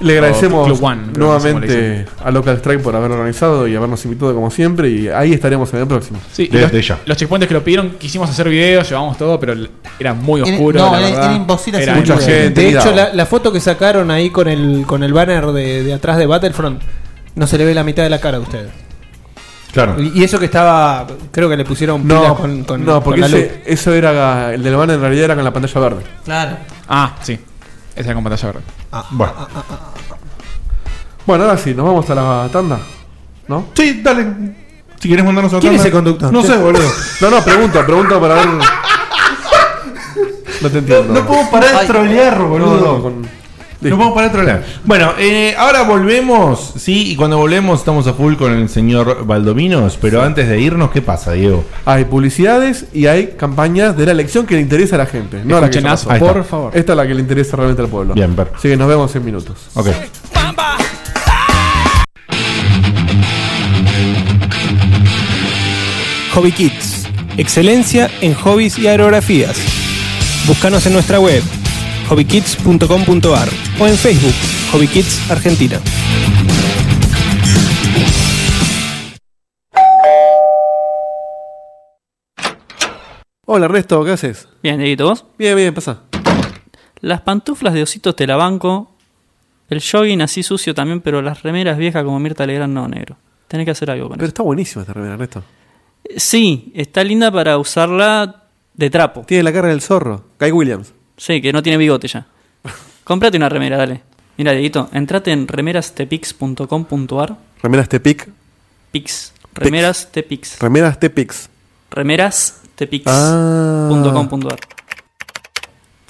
Le agradecemos One, nuevamente a Local Strike por haber organizado y habernos invitado como siempre. Y ahí estaremos en el próximo. Sí, y los, los checkpoints que lo pidieron, quisimos hacer videos, llevamos todo, pero era muy Era- oscuro. no, la era- verdad. era imposible Era hacer Mucha gente. De hecho, la, la foto que sacaron ahí con el, con el banner de, de atrás de Battlefront, no se le ve la mitad de la cara a ustedes. Claro. Y eso que estaba, creo que le pusieron pilas No, con, con- no, porque con la luz. ese- eso era. El del banner en realidad era con la pantalla verde. Claro. Ah, sí. Esa era con pantalla verde. Bueno. Bueno, ahora sí, nos vamos a la tanda. ¿No? Sí, dale. Si querés mandarnos a ¿Quién es el conductor? No sé, boludo. No, no, pregunta, pregunta para ver. No te entiendo. No puedo parar de trolear, boludo. No, no, con- No podemos parar de trolear. Bueno, eh, ahora volvemos, sí, y cuando volvemos estamos a full con el señor Valdominos, pero antes de irnos, ¿qué pasa, Diego? Hay publicidades y hay campañas de la elección que le interesa a la gente. No a la que pasó. por Esta. favor. Esta es la que le interesa realmente al pueblo. Bien, per. Así que nos vemos en minutos. Ok. Hobby Kids. Excelencia en hobbies y aerografías. Búscanos en nuestra web hobbykids.com.ar o en Facebook Hobby Kids Argentina. Hola Ernesto, ¿qué haces? Bien, Dieguito, ¿vos? Bien, bien, pasa. Las pantuflas de ositos te la banco. El jogging así sucio también, pero las remeras viejas como Mirta Legrand no, negro. Tenés que hacer algo con Pero eso. está buenísima esta remera, Ernesto. Sí, está linda para usarla de trapo. Tiene la cara del zorro. Guy Williams. Sí, que no tiene bigote ya. Cómprate una remera, dale. Mira, Dieguito, entrate en remerastepix.com.ar. Remeras Tepic. Pix. Remeras Tepix. Remeras Tepix. Remeras Tepix.com.ar. Ah.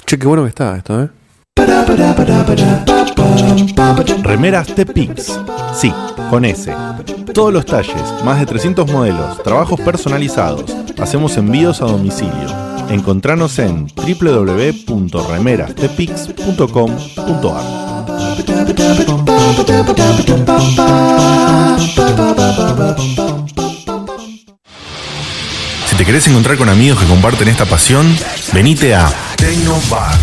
Che, qué bueno que está esto, ¿eh? Remeras Tepix. Sí, con S. Todos los talles, más de 300 modelos, trabajos personalizados. Hacemos envíos a domicilio. Encontranos en www.remerastepix.com.ar. Si te querés encontrar con amigos que comparten esta pasión, venite a Tecnobar.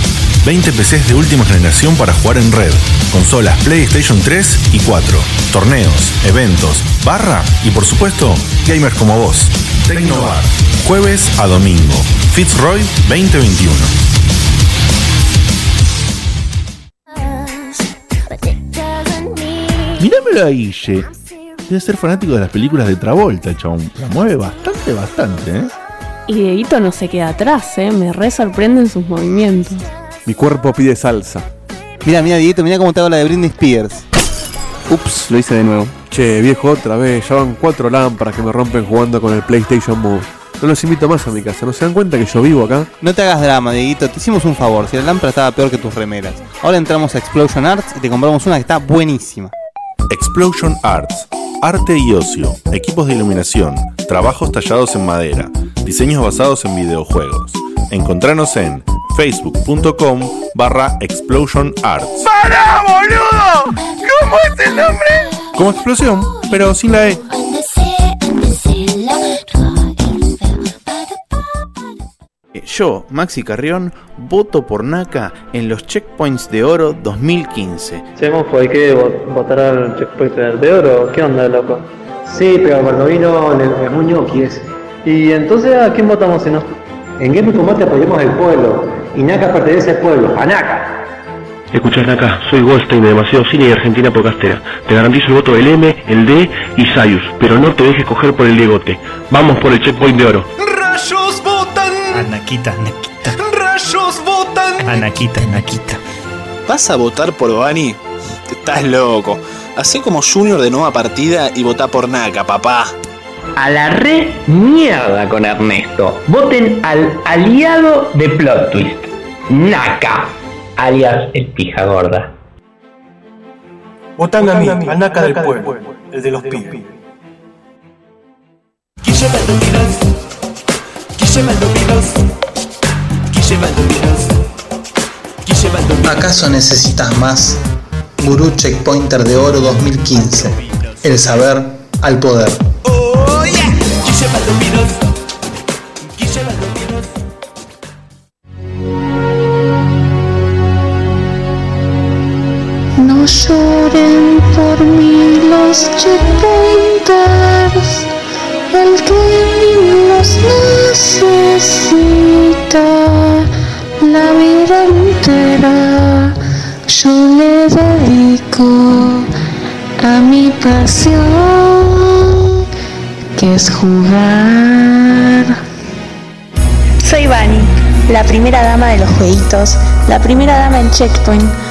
20 PCs de última generación para jugar en red, consolas PlayStation 3 y 4, torneos, eventos, barra y por supuesto, gamers como vos. Tecnobar, jueves a domingo, Fitzroy 2021. Míramelo a Guille. Debe ser fanático de las películas de Travolta, chabón. La mueve bastante, bastante, ¿eh? Y Dieguito no se queda atrás, ¿eh? Me re sorprenden sus movimientos. Mi cuerpo pide salsa. Mira, mira, Dieguito, mira cómo te hago la de Britney Spears. Ups, lo hice de nuevo. Che, viejo, otra vez. Ya van cuatro lámparas que me rompen jugando con el PlayStation Move. No los invito más a mi casa. ¿No se dan cuenta que yo vivo acá? No te hagas drama, Dieguito, te hicimos un favor. Si la lámpara estaba peor que tus remeras. Ahora entramos a Explosion Arts y te compramos una que está buenísima. Explosion Arts. Arte y ocio, equipos de iluminación, trabajos tallados en madera, diseños basados en videojuegos. Encontranos en facebook.com barra Explosion Arts. ¡Para, boludo! ¿Cómo es el nombre? Como explosión, pero sin la E. Yo, Maxi Carrión, voto por NACA en los Checkpoints de Oro 2015. Che, Monfo, hay que vo- votar al checkpoint de oro. ¿Qué onda, loco? Sí, pero cuando vino el, el ese. ¿Y entonces a quién votamos si no? En Game Combate apoyamos al pueblo. Y NACA pertenece al pueblo. ¡A NACA! Escuchá acá, soy Goldstein de Demasiado Cine y Argentina Podcastera. Te garantizo el voto del M, el D y Sayus, pero no te dejes coger por el Diegote. Vamos por el checkpoint de oro. ¡Rayos votan! Anaquita, Anaquita. ¡Rayos votan! Anaquita, Anaquita. ¿Vas a votar por Bani? Estás loco. Hacé como Junior de nueva partida y votá por Naka, papá. a la re mierda con Ernesto. Voten al aliado de Plot Twist, Naka, alias el pija gorda. Votame a mí, al Naka del pueblo, el de los pibes. ¿Acaso necesitas más? Gurú Checkpointer de Oro 2015. El saber al poder. No lloren por mí los checkpointers, el gaming los necesita la vida entera. Yo le dedico a mi pasión, que es jugar. Soy Vani, la primera dama de los jueguitos, la primera dama en Checkpoint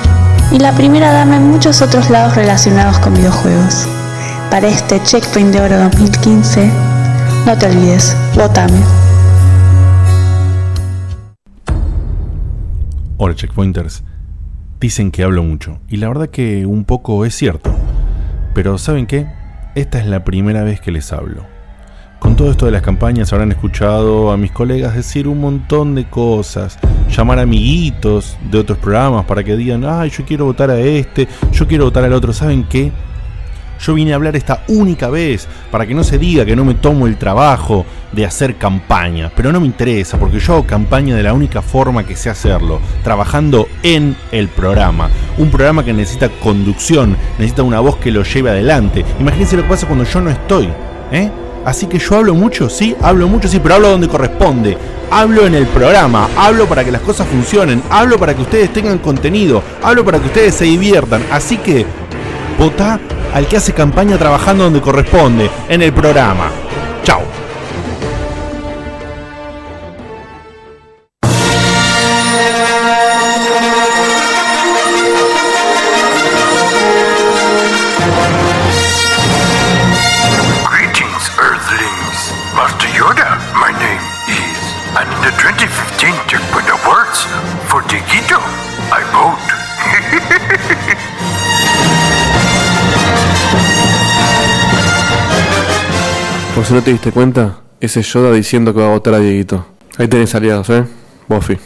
y la primera dama en muchos otros lados relacionados con videojuegos. Para este Checkpoint de Oro 2015, no te olvides, votame. Hola checkpointers. Dicen que hablo mucho. Y la verdad que un poco es cierto. Pero ¿saben qué? Esta es la primera vez que les hablo. Todo esto de las campañas habrán escuchado a mis colegas decir un montón de cosas, llamar amiguitos de otros programas para que digan, ay, yo quiero votar a este, yo quiero votar al otro. ¿Saben qué? Yo vine a hablar esta única vez para que no se diga que no me tomo el trabajo de hacer campaña, pero no me interesa porque yo hago campaña de la única forma que sé hacerlo, trabajando en el programa. Un programa que necesita conducción, necesita una voz que lo lleve adelante. Imagínense lo que pasa cuando yo no estoy, ¿eh? Así que yo hablo mucho, sí, hablo mucho, sí, pero hablo donde corresponde. Hablo en el programa, hablo para que las cosas funcionen, hablo para que ustedes tengan contenido, hablo para que ustedes se diviertan. Así que vota al que hace campaña trabajando donde corresponde, en el programa. Chao. Por si no te diste cuenta, ese es Yoda diciendo que va a votar a Dieguito. Ahí tenés aliados, ¿eh? Buffy.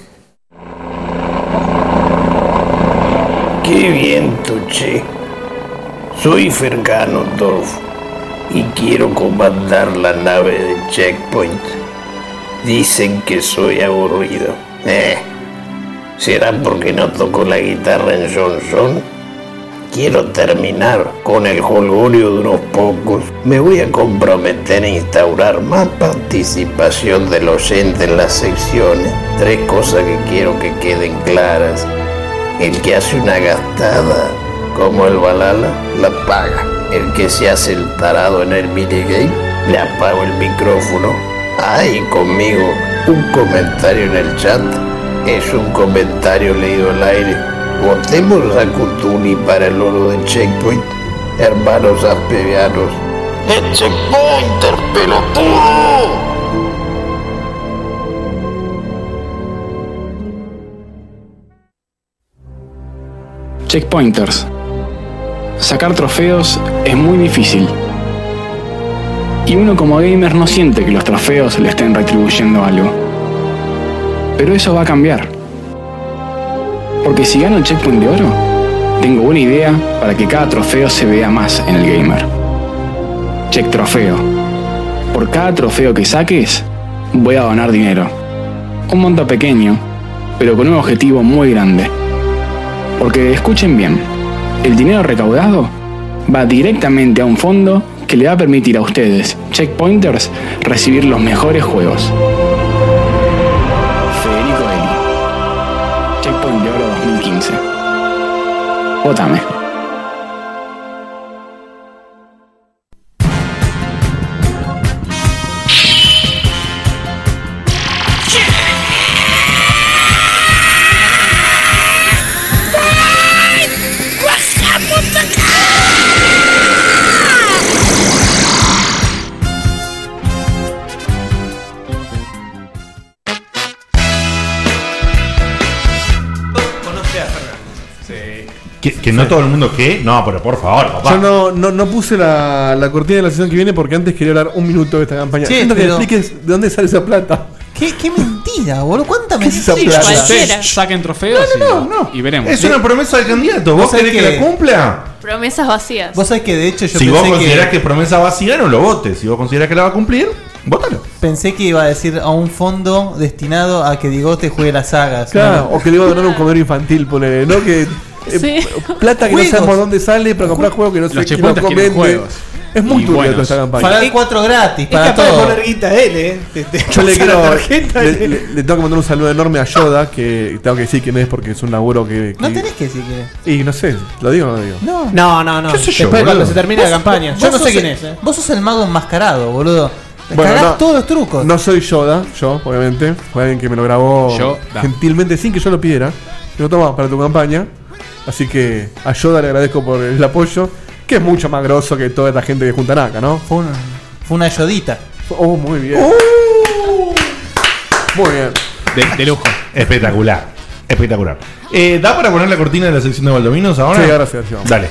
Qué bien, Tuche. Soy Fergano Dorf y quiero comandar la nave de Checkpoint. Dicen que soy aburrido. Eh, ¿Será porque no toco la guitarra en Johnson? Quiero terminar con el jolgorio de unos pocos. Me voy a comprometer a instaurar más participación del oyente en las secciones. Tres cosas que quiero que queden claras. El que hace una gastada, como el Balala, la paga. El que se hace el tarado en el minigame, le apago el micrófono. Ay, conmigo, un comentario en el chat es un comentario leído al aire. Votemos a Cutuni para el oro de Checkpoint, hermanos arpevianos. ¡El Checkpointer, pelotudo! Checkpointers. Sacar trofeos es muy difícil. Y uno como gamer no siente que los trofeos le estén retribuyendo algo. Pero eso va a cambiar. Porque si gano el checkpoint de oro, tengo una idea para que cada trofeo se vea más en el gamer. Check trofeo. Por cada trofeo que saques, voy a donar dinero. Un monto pequeño, pero con un objetivo muy grande. Porque escuchen bien, el dinero recaudado va directamente a un fondo que le va a permitir a ustedes, checkpointers, recibir los mejores juegos. 我咋没？Que, que no todo el mundo que. No, pero por favor, papá. Yo no, no, no puse la, la cortina de la sesión que viene porque antes quería hablar un minuto de esta campaña. Che, Siento que pero- me expliques de dónde sale esa plata. ¿Qué, qué mentira, boludo? ¿Cuánta ¿Qué es esa mentira? plata? Ustedes saquen trofeos y, y veremos. Es una promesa del candidato. ¿Vos ¿Vos sabés querés que, que- la cumpla? Promesas vacías. Vos sabés que de hecho yo Si vos pensé considerás que, que... es promesa vacía, no lo votes. Si vos considerás que la va a cumplir, vótalo. pensé que iba a decir a un fondo destinado a que Digote juegue las sagas. Claro, ¿no? o que le iba a donar un comedor infantil, ponele, ¿no? Que, eh, Sí. Plata que no sabemos dónde sale para comprar juegos que no sé quién lo. Es muy buenos. toda esta campaña. Pagar 4 gratis Es para capaz de todo. poner guita a él, eh. Te- te Yo le quiero. tarjeta, Le, eh. le- le tengo que mandar un saludo enorme a Yoda, que tengo que decir quién es porque es un laburo que. No tenés que decir quién es. Y no sé, ¿lo digo o no lo digo? No. No, no, no. ¿Qué sé yo, Después cuando se termine la campaña. Yo no sé quién es, eh. Vos sos el mago enmascarado, boludo. Bueno, Cagás no. todos los trucos. No soy Yoda, yo, obviamente. Fue alguien que me lo grabó gentilmente sin que yo lo pidiera. Y lo toma para tu campaña. Así que a Yoda le agradezco por el apoyo, que es mucho más grosso que toda esta gente que junta acá, ¿no? Fue, una, fue una ayodita. Oh, muy bien. Muy bien. De, de lujo. Espectacular. Espectacular. Eh, ¿Da para poner la cortina de la sección de Baldominos ahora? Sí, ahora sí, ahora sí, vamos. Dale.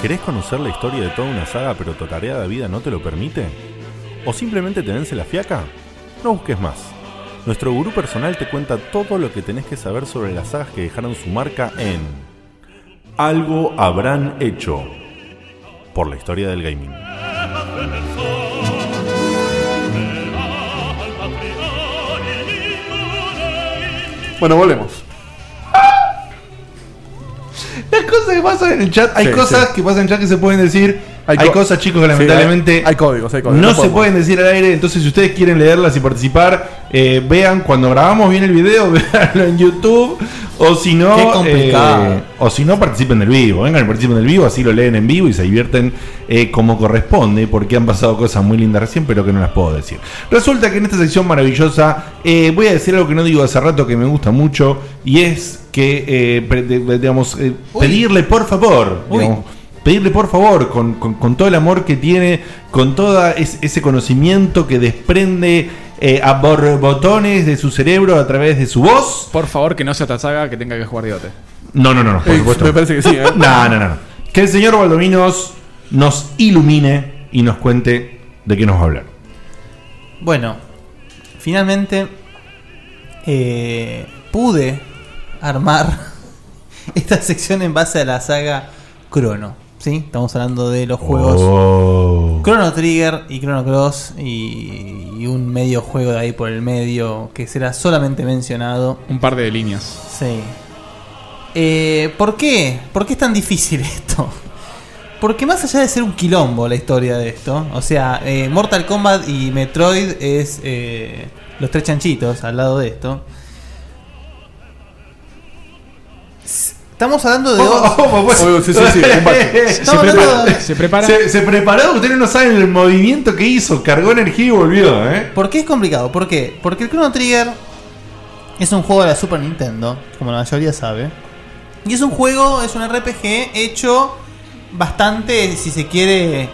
¿Querés conocer la historia de toda una saga pero tu tarea de vida no te lo permite? ¿O simplemente te vence la fiaca? No busques más. Nuestro gurú personal te cuenta todo lo que tenés que saber sobre las sagas que dejaron su marca en Algo habrán hecho por la historia del gaming. Bueno, volvemos. Las cosas que pasan en el chat, hay Sí, cosas sí. que pasan en el chat que se pueden decir. Hay, Hay co- cosas, chicos, que Sí, lamentablemente hay- hay códigos, hay códigos, no, no se podemos. pueden decir al aire. Entonces, si ustedes quieren leerlas y participar, eh, vean cuando grabamos bien el video, veanlo en YouTube. O si no, Qué complicado. eh, o si no, participen del vivo. Vengan y participen del vivo, así lo leen en vivo y se divierten eh, como corresponde, porque han pasado cosas muy lindas recién, pero que no las puedo decir. Resulta que en esta sección maravillosa eh, voy a decir algo que no digo hace rato que me gusta mucho, y es que, eh, digamos, eh, pedirle por favor, Uy. digamos, pedirle por favor, con, con- con todo el amor que tiene, con todo ese conocimiento que desprende eh, a borbotones de su cerebro a través de su voz. Por favor, que no sea otra saga que tenga que jugar Diote. No, no, no, no, por Eh, supuesto. me parece que sí, ¿eh? No, no, no, no. Que el señor Baldominos nos ilumine y nos cuente de qué nos va a hablar. Bueno, finalmente eh, pude armar esta sección en base a la saga Chrono. ¿Sí? Estamos hablando de los juegos Oh. Chrono Trigger y Chrono Cross y, y un medio juego de ahí por el medio que será solamente mencionado. Un par de líneas. Sí. Eh, ¿Por qué? ¿Por qué es tan difícil esto? Porque más allá de ser un quilombo la historia de esto, o sea, eh, Mortal Kombat y Metroid es eh, los tres chanchitos al lado de esto. Estamos hablando de dos. Oh, Se prepara. Se, se preparó, ustedes no saben el movimiento que hizo, cargó energía y volvió, ¿eh? ¿Por qué es complicado? ¿Por qué? Porque el Chrono Trigger es un juego de la Super Nintendo, como la mayoría sabe. Y es un juego, es un RPG hecho bastante, si se quiere,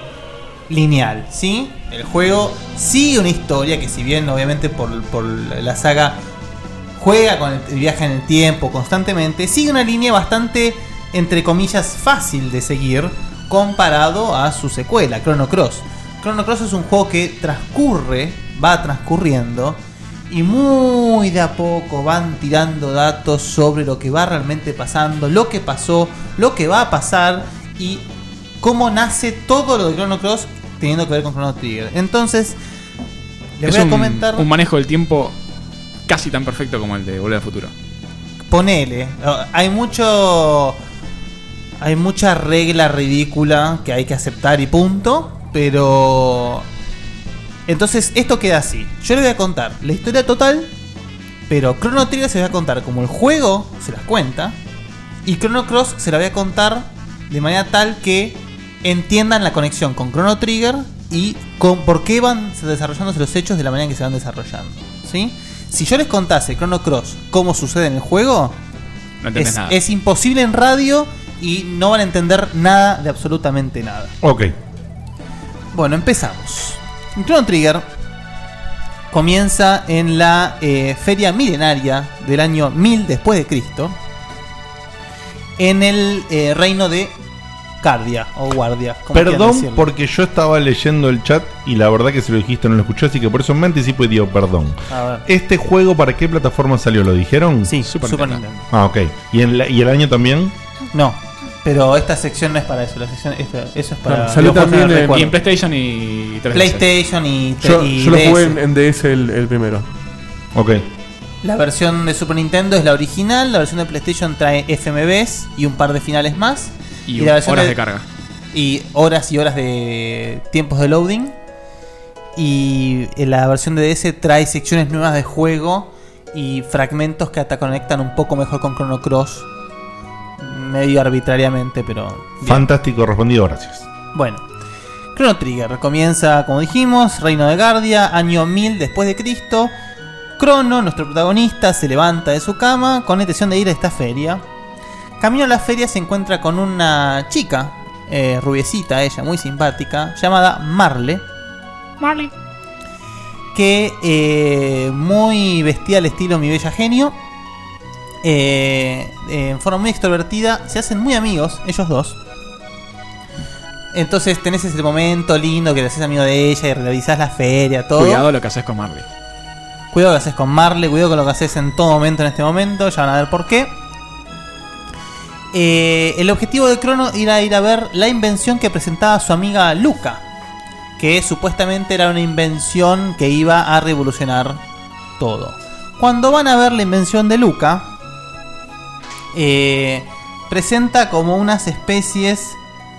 lineal, ¿sí? El juego sigue una historia que si bien obviamente por, por la saga juega con el viaje en el tiempo constantemente, sigue una línea bastante, entre comillas, fácil de seguir comparado a su secuela, Chrono Cross. Chrono Cross es un juego que transcurre, va transcurriendo y muy de a poco van tirando datos sobre lo que va realmente pasando, lo que pasó, lo que va a pasar y cómo nace todo lo de Chrono Cross teniendo que ver con Chrono Trigger. Entonces, les es voy a un, comentar un manejo del tiempo casi tan perfecto como el de Volver al Futuro. ponele. Hay mucho. Hay mucha regla ridícula que hay que aceptar y punto. Pero. Entonces, esto queda así. Yo les voy a contar la historia total. Pero Chrono Trigger se va a contar como el juego se las cuenta. Y Chrono Cross se la voy a contar de manera tal que entiendan la conexión con Chrono Trigger y con por qué van desarrollándose los hechos de la manera en que se van desarrollando. ¿Sí? Si yo les contase Chrono Cross cómo sucede en el juego, No entendés es, nada. es imposible en radio y no van a entender nada de absolutamente nada. Ok. Bueno, empezamos. Chrono Trigger comienza en la eh, feria milenaria del año 1000 después de Cristo, en el eh, reino de Cardia o Guardia. como Perdón porque yo estaba leyendo el chat y la verdad que si lo dijiste no lo escuché, así que por eso me anticipo y digo perdón. A ver. ¿Este juego para qué plataforma salió? ¿Lo dijeron? Sí, Super Super Nintendo. Nintendo. Ah, ok. ¿Y, en la- ¿Y el año también? No, pero esta sección no es para eso. La sección, esta- eso es para. Salió juegos también en- recuerdo. Y en PlayStation y 3DS. PlayStation y, Yo, y yo lo jugué en DS el, el primero. Ok. La versión de Super Nintendo es la original, la versión de PlayStation trae FMVs y un par de finales más. Y la versión horas de carga. Y horas y horas de tiempos de loading. Y en la versión de DS trae secciones nuevas de juego y fragmentos que hasta conectan un poco mejor con Chrono Cross. Medio arbitrariamente, pero. bien. Fantástico, respondido, gracias. Bueno, Chrono Trigger comienza, como dijimos, Reino de Guardia, año 1000 después de Cristo. Crono, nuestro protagonista, se levanta de su cama con la intención de ir a esta feria. Camino a la feria se encuentra con una chica, eh, rubiecita, ella, muy simpática, llamada Marle. Marley. Que eh, muy vestida al estilo Mi Bella Genio. eh, en forma muy extrovertida, se hacen muy amigos, ellos dos. Entonces tenés ese momento lindo que te haces amigo de ella y realizás la feria, todo. Cuidado lo que haces con Marley. Cuidado lo que haces con Marley, cuidado con lo que haces en todo momento en este momento, ya van a ver por qué. Eh, el objetivo de Crono era ir a ver la invención que presentaba su amiga Luca, que supuestamente era una invención que iba a revolucionar todo. Cuando van a ver la invención de Luca, eh, presenta como unas especies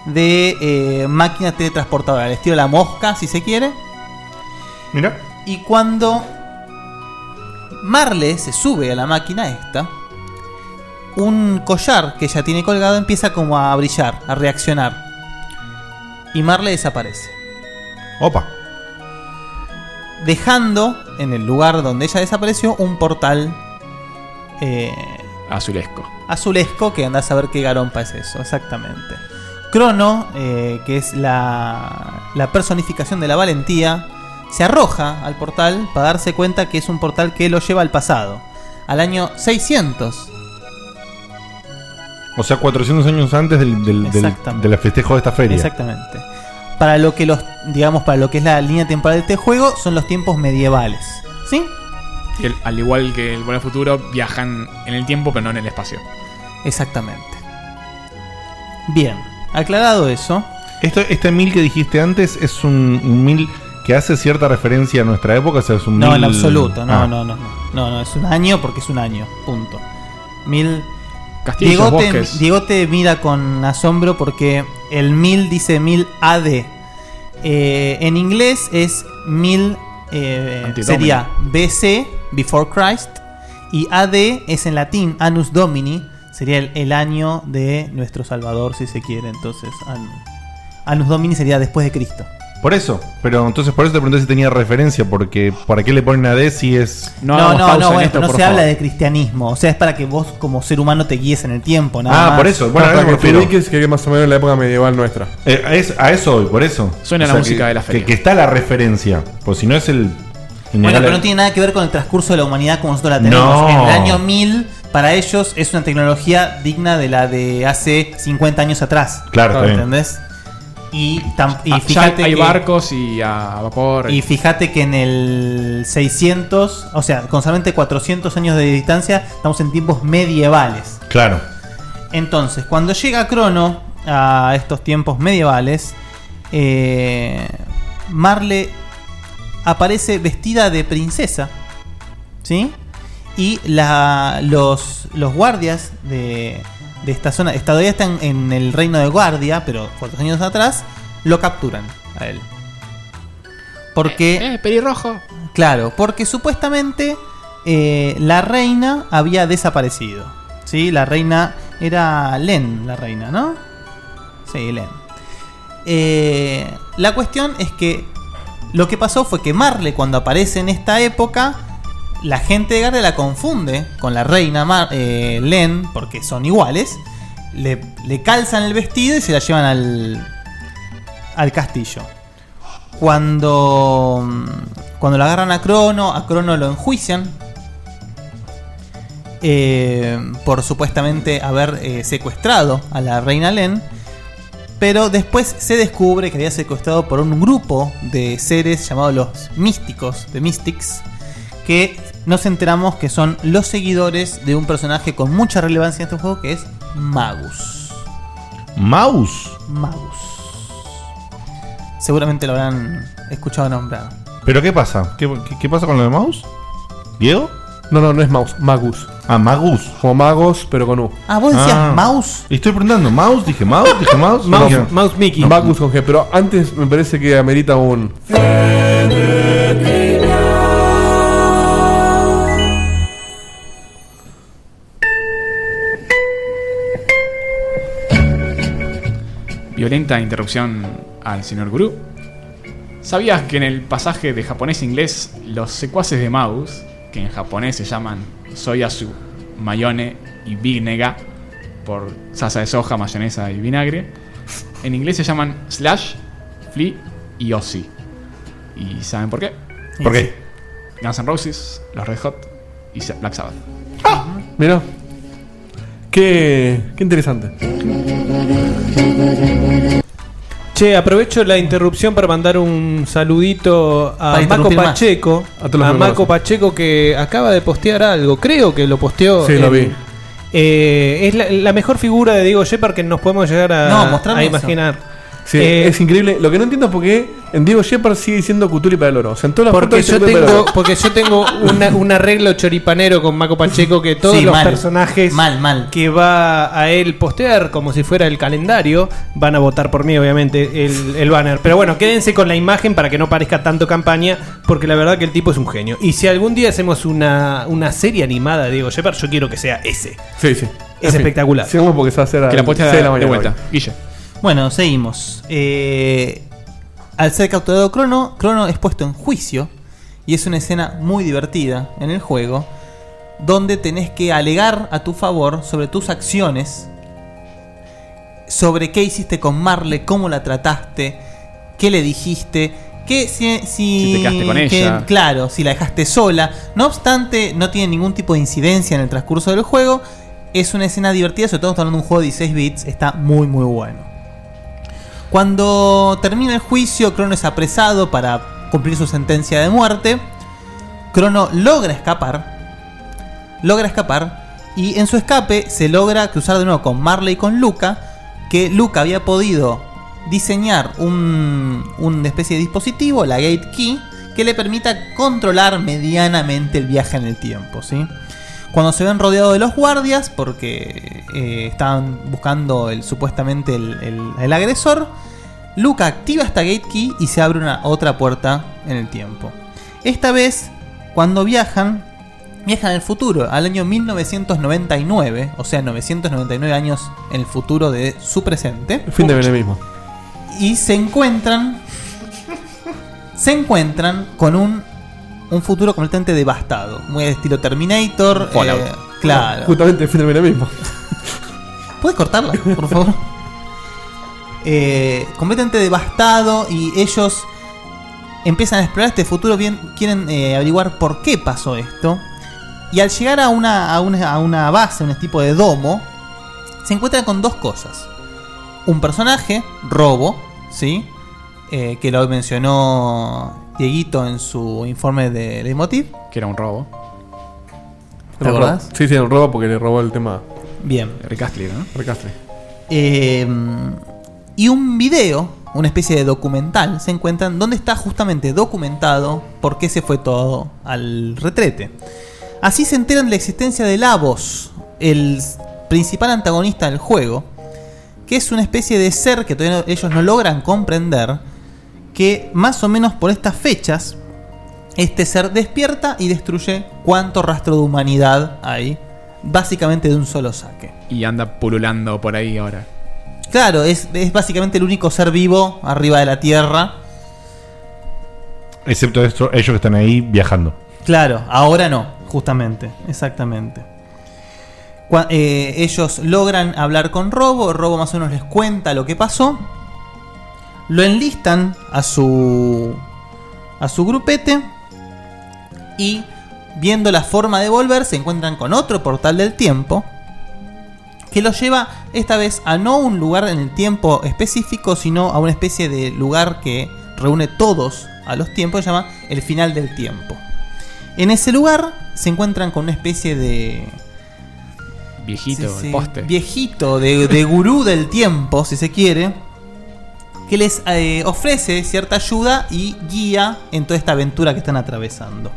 de eh, máquina teletransportadora, al estilo de la mosca, si se quiere. Mira. Y cuando Marle se sube a la máquina esta, un collar que ella tiene colgado empieza como a brillar, a reaccionar. Y Marle desaparece. Opa. Dejando en el lugar donde ella desapareció un portal eh, Azulesco. azulesco que andás a ver qué garompa es eso, exactamente. Crono, eh, que es la, la personificación de la valentía, se arroja al portal para darse cuenta que es un portal que lo lleva al pasado, al año 600. O sea, 400 años antes del, del, del, festejo de esta feria. Exactamente. Para lo que los, digamos, para lo que es la línea temporal de este juego, son los tiempos medievales. ¿Sí? Que al igual que el Volver Futuro, viajan en el tiempo, pero no en el espacio. Exactamente. Bien, aclarado eso. Esto, este mil que dijiste antes es un, un mil que hace cierta referencia a nuestra época, o sea, es un No, mil- en absoluto, no, Ah. no, no, no, no, no, es un año porque es un año, punto. Mil. Castillos, Diegote, bosques. Diegote mira con asombro porque el mil dice mil AD. Eh, en inglés es mil, eh, sería BC, Before Christ, y AD es en latín, Anus Domini, sería el, el año de nuestro Salvador, si se quiere. Entonces, an- Anus Domini sería después de Cristo. Por eso, pero entonces por eso te pregunté si tenía referencia, porque ¿para qué le ponen AD si es. No, no, no, bueno, no se habla de cristianismo. O sea, es para que vos como ser humano te guíes en el tiempo, nada Ah, más. por eso, bueno, para a eso me que te ubiques que es más o menos en la época medieval nuestra. Eh, a, es- a eso voy, por eso. Suena la música que, de la que- feria. Que, está la referencia, pues si no es el. Bueno, pero no tiene nada que ver con el transcurso de la humanidad como nosotros la tenemos. No. En el año 1000, para ellos es una tecnología digna de la de hace 50 años atrás. Claro, está bien. ¿Entendés? Y, tam- y Ah, fíjate hay que- barcos y a vapor. Y fíjate que en el 600, o sea, con solamente 400 años de distancia, estamos en tiempos medievales. Claro. Entonces, cuando llega Crono a estos tiempos medievales, eh, Marle aparece vestida de princesa, ¿sí? Y la- los, los guardias de, de esta zona, todavía están en el reino de guardia, pero cuatro años atrás, lo capturan a él. Porque... Eh, pelirrojo. Claro, porque supuestamente eh, la reina había desaparecido. ¿Sí? La reina era Len, la reina, ¿no? Sí, Len. Eh, la cuestión es que lo que pasó fue que Marle, cuando aparece en esta época, la gente de Garde la confunde con la reina Mar- eh, Len, porque son iguales. Le, le calzan el vestido y se la llevan al, al castillo. Cuando, Cuando lo agarran a Crono, a Crono lo enjuician. eh, por supuestamente haber eh, secuestrado a la reina Len. Pero después se descubre que había secuestrado por un grupo de seres llamados los místicos, de Mystics, que nos enteramos que son los seguidores de un personaje con mucha relevancia en este juego que es Magus. ¿Maus? Magus. Seguramente lo habrán escuchado nombrar. ¿Pero qué pasa? ¿Qué, qué- qué pasa con lo de Maus? ¿Diego? No, no, no es Maus, Magus. Ah, Magus. Como Magos, pero con U. Ah, vos decías Maus. Y estoy preguntando, ¿Maus? Dije Maus, dije Maus. Mouse, Dije- Mouse Mickey. Magus con G, pero antes me parece que amerita un. Violenta interrupción al señor Guru. ¿Sabías que en el pasaje de japonés a inglés los secuaces de Maus, que en japonés se llaman Soyasu, Mayone y Vignega, por salsa de soja, mayonesa y vinagre, en inglés se llaman Slash, Flea y Ozzy? ¿Y saben por qué? ¿Por qué? Guns N' Roses, los Red Hot y Black Sabbath. Mira. Qué, qué interesante. Che, aprovecho la interrupción para mandar un saludito a Para interrumpir más. Pacheco. A todos los A, que conocen. Pacheco que acaba de postear algo. Creo que lo posteó. Sí, lo en- vi. eh, es la, la mejor figura de Diego Shepard que nos podemos llegar a, No, mostrame a eso. imaginar. Sí, Eh, es increíble. Lo que no entiendo es por qué en Diego Shepard sigue diciendo Cutuli para el oro. O sea, en todas las Porque yo, tengo, porque yo tengo una- un arreglo choripanero con Marco Pacheco que todos Sí, los mal. personajes Mal, mal. que va a él postear como si fuera el calendario van a votar por mí, obviamente, el, el banner. Pero bueno, quédense con la imagen para que no parezca tanto campaña, porque la verdad que el tipo es un genio. Y si algún día hacemos una, una serie animada de Diego Shepard, yo quiero que sea ese. Sí, sí. Es espectacular. Sigamos porque se va a hacer a Que la puesta de de, la mañana vuelta. hoy. Bueno, seguimos. Eh, al ser capturado Crono, Crono es puesto en juicio y es una escena muy divertida en el juego donde tenés que alegar a tu favor sobre tus acciones, sobre qué hiciste con Marle, cómo la trataste, qué le dijiste, que si, si, Si te quedaste con que- ella. claro, si la dejaste sola. No obstante, no tiene ningún tipo de incidencia en el transcurso del juego. Es una escena divertida, sobre todo estamos hablando de un juego de 16 bits, está muy muy bueno. Cuando termina el juicio, Crono es apresado para cumplir su sentencia de muerte. Crono logra escapar. Logra escapar. Y en su escape se logra cruzar de nuevo con Marley y con Luca. Que Luca había podido diseñar un, una especie de dispositivo, la Gate Key, que le permita controlar medianamente el viaje en el tiempo. ¿sí? Cuando se ven rodeados de los guardias, porque eh, estaban buscando el, supuestamente el, el- el agresor, Luca activa esta gate key y se abre una otra puerta en el tiempo. Esta vez, cuando viajan, viajan al futuro, al año 1999, o sea, 999 años en el futuro de su presente. El fin de mismo. Y se encuentran. Se encuentran con un, un futuro completamente devastado. Muy de estilo Terminator. Fallout. eh, claro. Justamente el mismo. ¿Puedes cortarla, por favor? Eh, completamente devastado y ellos empiezan a explorar este futuro, bien quieren eh, averiguar por qué pasó esto. Y al llegar a una, a una, a una base, un tipo de domo, se encuentran con dos cosas. Un personaje, Robo, ¿sí? Eh, que lo mencionó Dieguito en su informe de Leitmotiv. Que era un robo. ¿Te acordás? Sí, sí, un robo porque le robó el tema. Bien. Rick Astley, ¿no? Rick Astley. Eh, y un video, una especie de documental, se encuentran donde está justamente documentado por qué se fue todo al retrete. Así se enteran de la existencia de Lavos, el principal antagonista del juego, que es una especie de ser que todavía no- ellos no logran comprender, que más o menos por estas fechas, este ser despierta y destruye cuánto rastro de humanidad hay, básicamente de un solo saque. Y anda pululando por ahí ahora. Claro, es, es básicamente el único ser vivo arriba de la Tierra. Excepto esto, ellos que están ahí viajando. Claro, ahora no, justamente, exactamente. Eh, ellos logran hablar con Robo, Robo más o menos les cuenta lo que pasó. Lo enlistan a su a su grupete Y viendo la forma de volver, se encuentran con otro portal del tiempo que los lleva esta vez a no un lugar en el tiempo específico, sino a una especie de lugar que reúne todos a los tiempos, se llama el final del tiempo. En ese lugar se encuentran con una especie de Viejito, Sí, sí. el poste. Viejito, de, de gurú del tiempo, si se quiere. Que les eh, ofrece cierta ayuda y guía en toda esta aventura que están atravesando.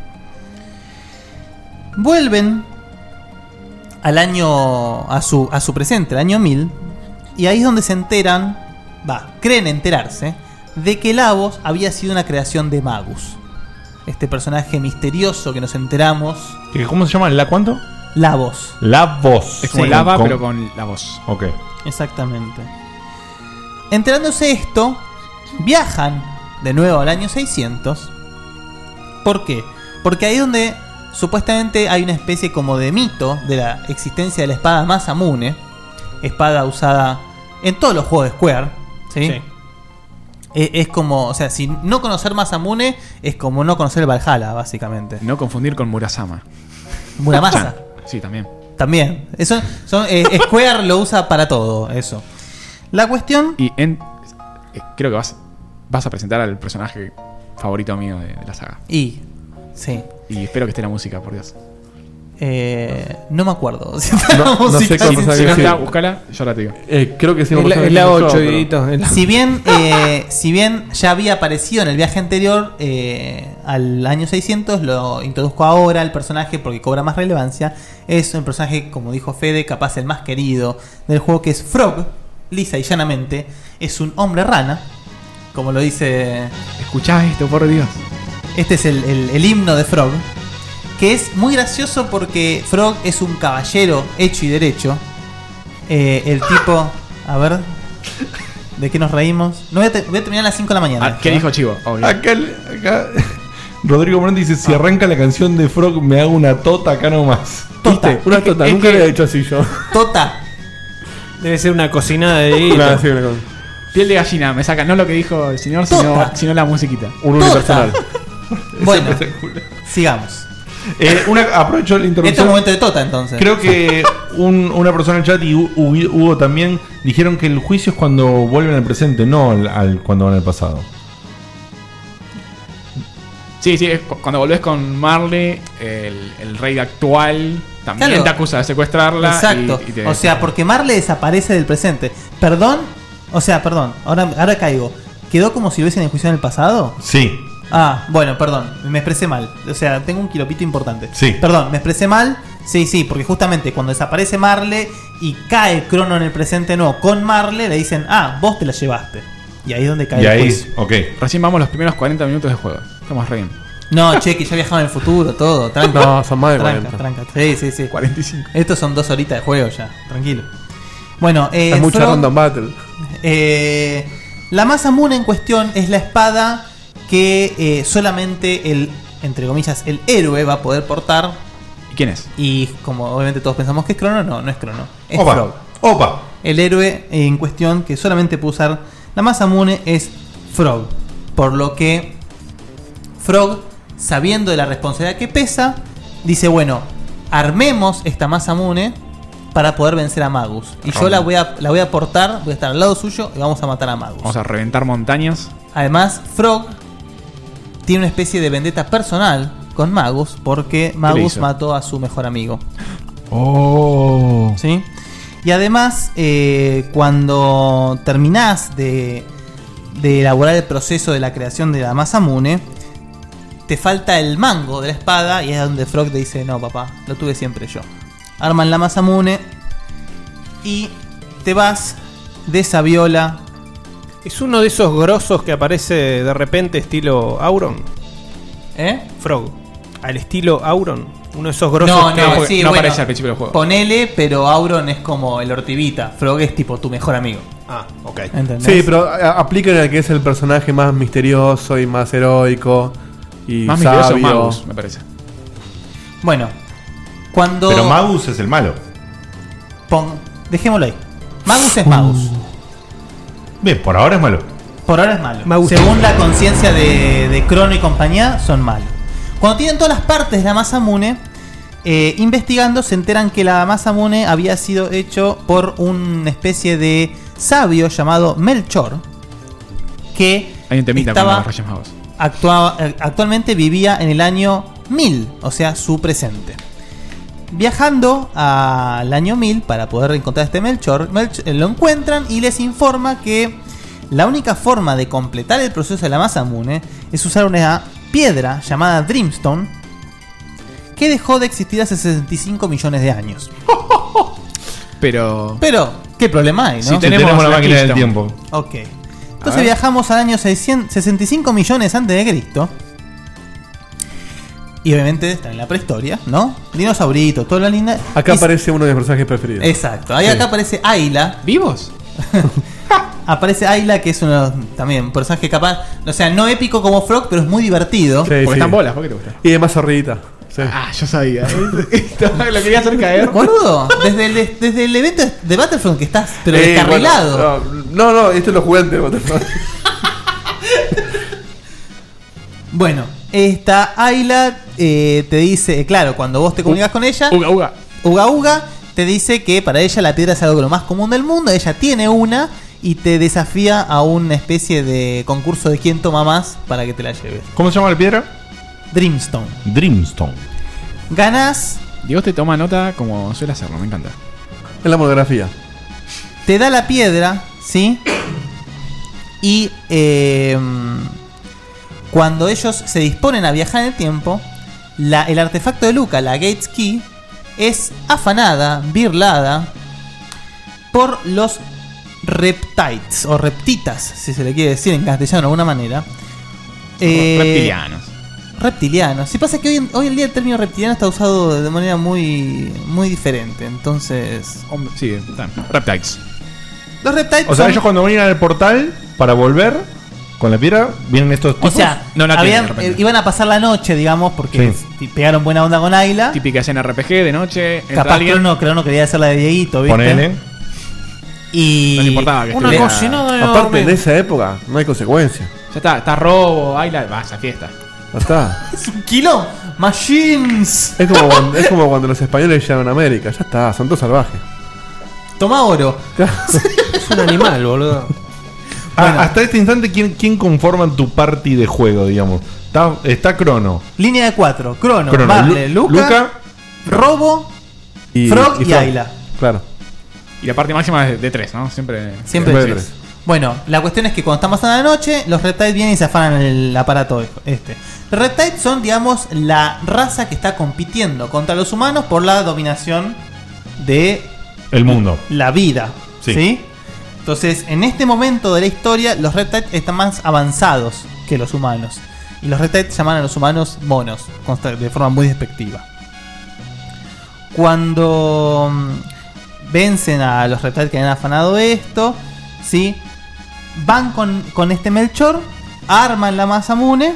Vuelven al año. a su, a su presente, el año 1000. Y ahí es donde se enteran. Va, creen enterarse. De que Lavos había sido una creación de Magus. Este personaje misterioso que nos enteramos. ¿Que ¿Cómo se llama? ¿La cuánto? Lavos. La voz. Es como Sí. lava, Con- pero con la voz. Ok. Exactamente. Enterándose esto, viajan de nuevo al año 600. ¿Por qué? Porque ahí es donde supuestamente hay una especie como de mito de la existencia de la espada Masamune. Espada usada en todos los juegos de Square. ¿sí? Sí. E- Es como, o sea, si no conocer Masamune es como no conocer Valhalla, básicamente. No confundir con Murasama. Muramasa. Sí, también. También. Eso, son, eh, Square lo usa para todo, eso. La cuestión. Y en. eh, creo que vas, vas a presentar al personaje favorito mío de, de la saga. Y. Sí. Y espero que esté la música, por Dios. Eh, no me acuerdo. si está No- la no sé música. cuál personaje Si no sí. está, búscala, yo la te digo. Eh, creo que sí. Es la- pasó es la yo, 8, pero- Dieguito, es la- Si bien, eh, si bien ya había aparecido en el viaje anterior, eh, al año 600, lo introduzco ahora el personaje porque cobra más relevancia. Es un personaje, como dijo Fede, capaz el más querido del juego, que es Frog, lisa y llanamente. Es un hombre rana, como lo dice Escuchá esto, por Dios. Este es el, el- el himno de Frog. Que es muy gracioso porque Frog es un caballero hecho y derecho. Eh, el tipo. A ver. ¿De qué nos reímos? No voy a, te- voy a terminar a las 5 de la mañana. Ah, ¿Qué dijo Chivo? Obvio. Acá, acá Rodrigo Morán dice: Ah. Si arranca la canción de Frog, me hago una tota acá nomás. Tota. ¿Viste? Una tota. es Nunca que- le había hecho así yo. Tota. Debe ser una cocinada de Dieguito. Claro, sí, una cosa. Piel de gallina, me saca no lo que dijo el señor, sino, Tota. sino la musiquita. Un Tota. unipersonal. Bueno, sigamos. Eh, una, aprovecho la Este es interrupción. un momento de Tota entonces. Creo que un- una persona en el chat y Hu- Hu- Hugo también dijeron que el juicio es cuando vuelven al presente, no al, al- cuando van al pasado. Sí, sí, es cu- cuando volvés con Marley, el, el rey actual también Claro. te acusa de secuestrarla. Exacto. y- y te- O sea, porque Marley desaparece del presente. Perdón. O sea, perdón. Ahora, ahora caigo. ¿Quedó como si hubiesen enjuiciado en el pasado? Sí. Ah, bueno, perdón, me expresé mal. O sea, tengo un kilopito importante. Sí. Perdón, me expresé mal. Sí, sí, porque justamente cuando desaparece Marle y cae Crono en el presente no con Marle, le dicen, ah, vos te la llevaste. Y ahí es donde cae Y el ahí, juicio. ok. Recién vamos los primeros 40 minutos de juego. Estamos re bien. No, che, que ya viajaba en el futuro, todo. Tranca. No, son más de tranca, 40. tranca. Sí, sí, sí. 45. Estos son dos horitas de juego ya, tranquilo. Bueno, eh, Es mucha Frog- random battle. Eh, la Masamune en cuestión es la espada que eh, solamente el, entre comillas, el héroe va a poder portar. ¿Y quién es? Y como obviamente todos pensamos que es Crono, no, no es Crono. Es Opa. Frog. Opa. El héroe en cuestión que solamente puede usar la Masamune es Frog. Por lo que Frog, sabiendo de la responsabilidad que pesa, dice, bueno, armemos esta Masamune para poder vencer a Magus. Y yo la voy a, la voy a portar, voy a estar al lado suyo y vamos a matar a Magus. Vamos a reventar montañas. Además, Frog tiene una especie de vendetta personal con Magus porque Magus mató a su mejor amigo. Oh. ¿Sí? Y además, eh, cuando terminás de, de elaborar el proceso de la creación de la Masamune, te falta el mango de la espada y es donde Frog te dice, no papá, lo tuve siempre yo. Arman la Masamune y te vas de esa viola. Es uno de esos grosos que aparece de repente estilo Auron. ¿Eh? Frog. Al estilo Auron. Uno de esos grosos No, que no, sí, no bueno, aparece al principio del juego. Ponele, pero Auron es como el Ortivita. Frog es tipo tu mejor amigo. Ah, ok. ¿Entendés? Sí, pero a- aplican al que es el personaje más misterioso y más heroico. Y Más misterioso sabio. Magus, me parece. Bueno, cuando. Pero Magus es el malo. pon- dejémoslo ahí. Magus es Magus. Bien, por ahora es malo. Por ahora es malo. Magus. Según la conciencia de, de Crono y compañía, son malos. Cuando tienen todas las partes de la Masamune, eh, investigando se enteran que la Masamune había sido hecho por una especie de sabio llamado Melchor, que Hay un temita con estaba los Eh, actualmente vivía en el año 1000, o sea, su presente. Viajando al año 1000 para poder encontrar a este Melchor, Melch- eh, lo encuentran y les informa que la única forma de completar el proceso de la Masamune es usar una piedra llamada Dreamstone que dejó de existir hace 65 millones de años. Pero. Pero, ¿qué problema hay, no? Si tenemos tenemos la la máquina del tiempo. Ok. Entonces viajamos al año 600 65 millones antes de Cristo. Y obviamente está en la prehistoria, ¿no? Dinosauritos, toda la linda. Acá Y- aparece uno de mis personajes preferidos. Exacto. Ahí Sí. acá aparece Ayla. ¿Vivos? aparece Ayla, que es uno también un personaje capaz, o sea, no épico como Frog, pero es muy divertido. Sí, sí. ¿por qué te gusta? Y además zorrita. Sí. Ah, yo sabía. lo quería hacer caer. Boludo, desde el, desde el evento de Battlefront que estás, pero Eh, descarrilado. bueno, no, no, esto lo jugué antes. Bueno, esta Ayla eh, te dice, claro, cuando vos te comunicas con ella, Uga, uga. Uga Uga te dice que para ella la piedra es algo de lo más común del mundo, ella tiene una y te desafía a una especie de concurso de quién toma más para que te la lleves. ¿Cómo se llama la piedra? Dreamstone. Dreamstone. Ganás, Dios te toma nota como suele hacerlo, me encanta. En la monografía. te da la piedra, ¿sí? Y eh, cuando ellos se disponen a viajar en el tiempo, la- el artefacto de Luca, la Gates Key, es afanada, birlada por los reptites o reptitas, si se le quiere decir en castellano de alguna manera. Eh, Reptilianos. Reptilianos. Si pasa que hoy en, hoy en día el término reptiliano está usado de manera muy, muy diferente. Entonces. Hombre, sí. Reptiles. Los reptiles. O sea, son- ellos cuando venían al portal para volver con la piedra, vienen estos O tipos. sea, habían- eh, iban a pasar la noche, digamos, porque Sí. pegaron buena onda con Ayla. Típica escena RPG de noche. entra Capaz alguien. Crono, Crono quería hacer la de Dieguito, ¿viste? Ponele. Y. No le importaba que Una estuviera- cocinada Aparte, en esa época no hay consecuencia. Ya está, está robo, Ayla, vas a fiesta. Ya está. Es un kilo. Machines. Es como, cuando, es como cuando los españoles llegan a América. Ya está, son todos salvajes. Toma oro. Es un animal, boludo. Ah, hasta este instante, ¿quién, quién conforman tu party de juego, digamos? Está, está Crono. Línea de cuatro. Crono, Crono, Marle, Lu- Luca, Luca. Robo, Y- Frog y y, Frog. Ayla. Claro. Y la parte máxima es de, de tres, ¿no? Siempre. Siempre de tres. Bueno, la cuestión es que cuando estamos pasando la noche, los reptiles vienen y se afanan el aparato este. Los reptiles son, digamos, la raza que está compitiendo contra los humanos por la dominación de El mundo. la vida. Sí. Sí. Entonces, en este momento de la historia, los reptiles están más avanzados que los humanos. Y los reptiles llaman a los humanos monos, de forma muy despectiva. Cuando mm, vencen a los reptiles que han afanado esto, ¿sí? van con, con este Melchor, arman la Masamune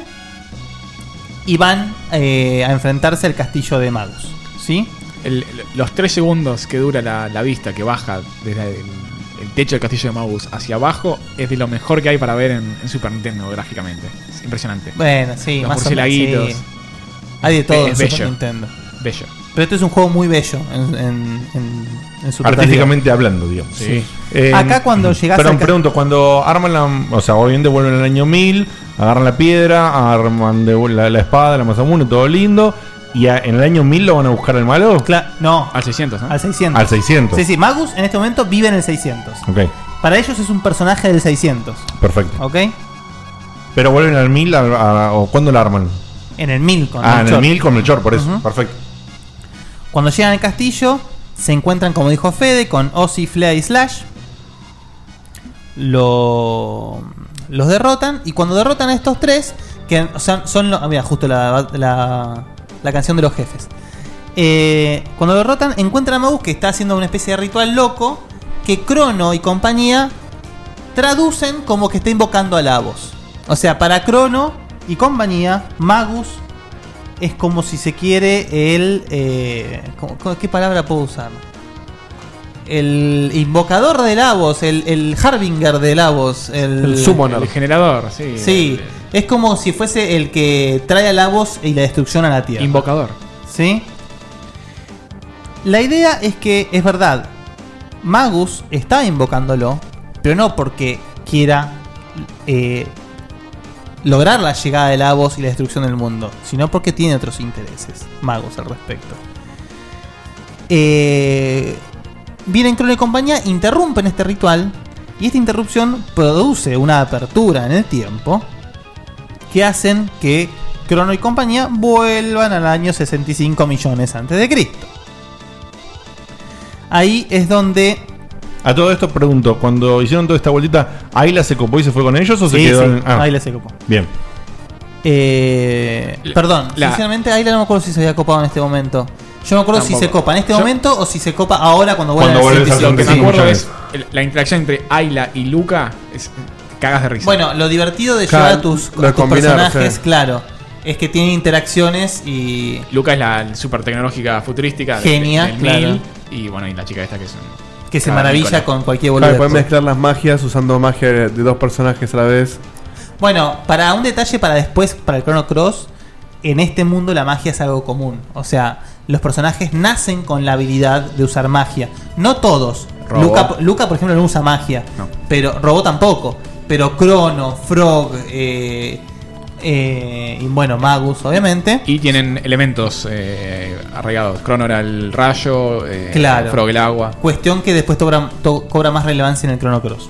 y van eh, a enfrentarse al castillo de magos. ¿Sí? El- los tres segundos que dura la, la vista que baja desde el, el techo del castillo de Magus hacia abajo es de lo mejor que hay para ver en, en Super Nintendo gráficamente. Es impresionante. Bueno, sí, los más o menos, sí. Hay de todo Es en Super bello. Nintendo. Bello. Pero este es un juego muy bello en, en- en- en su Artísticamente hablando, digamos. Sí. Eh, Acá cuando llegas ca- pregunto, cuando arman la. O sea, obviamente vuelven al año 1000, agarran la piedra, arman de la, la espada, la mazamune, todo lindo. ¿Y a- en el año 1000 lo van a buscar al malo? no. Al 600, ¿no? Al 600. Al 600. Sí, sí, Magus en este momento vive en el 600. Ok, Para ellos es un personaje del 600. perfecto. ¿Ok? Pero vuelven al 1000 a- a- o ¿cuándo la arman? En el 1000 con ah, en el Melchor. 1000 con Melchor, por eso. Ujú. Perfecto. Cuando llegan al castillo, se encuentran, como dijo Fede, con Ozzy, Flea y Slash. Lo, los derrotan. Y cuando derrotan a estos tres, que sea, son los. ah, Mira, justo la, la, la canción de los jefes. Eh, cuando lo derrotan, encuentran a Magus que está haciendo una especie de ritual loco. Que Crono y compañía traducen como que está invocando a Lavos. O sea, para Crono y compañía, Magus es como si se quiere el. eh, ¿cómo- cómo- ¿Qué palabra puedo usar? El invocador de Lavos, el, el Harbinger de Lavos, el, El summoner. El generador, sí. Sí, es como si fuese el que trae a Lavos y la destrucción a la Tierra. Invocador. ¿Sí? La idea es que, es verdad, Magus está invocándolo, pero no porque quiera eh, lograr la llegada de Lavos y la destrucción del mundo, sino porque tiene otros intereses, Magus al respecto. Eh, vienen Crono y compañía, interrumpen este ritual y esta interrupción produce una apertura en el tiempo que hacen que Crono y compañía vuelvan al año 65 millones antes de Cristo. Ahí es donde A todo esto pregunto, cuando hicieron toda esta vueltita, ¿Ayla se copó y se fue con ellos o se Sí, quedó sí, en- ah, Ayla se copó. Bien. Eh, perdón, la- sinceramente Ayla no me acuerdo si se había copado en este momento. Yo me acuerdo si se copa en este Yo- momento o si se copa ahora cuando vuelve Cuando al vuelves al 65. Lo que me acuerdo es el- la interacción entre Ayla y Luca. Es, cagas de risa. Bueno, lo divertido de Claro, llevar a tus, lo de a tus combinar, personajes, sí. claro, es que tienen interacciones y Luca es la super tecnológica futurística. de- Genia, del claro. Y bueno, y la chica esta que es un. que se maravilla con cualquier Claro, boludez. pueden mezclar las magias usando magia de dos personajes a la vez. Bueno, para un detalle para después, para el Chrono Cross, en este mundo la magia es algo común. O sea, los personajes nacen con la habilidad de usar magia. No todos. Luca, Luca, por ejemplo, no usa magia. Pero Robo tampoco. Pero Crono, Frog, eh, eh, y bueno, Magus, obviamente. Y tienen elementos eh, arraigados. Crono era el rayo, Claro. Frog el agua. Cuestión que después cobra, to- cobra más relevancia en el Chrono Cross.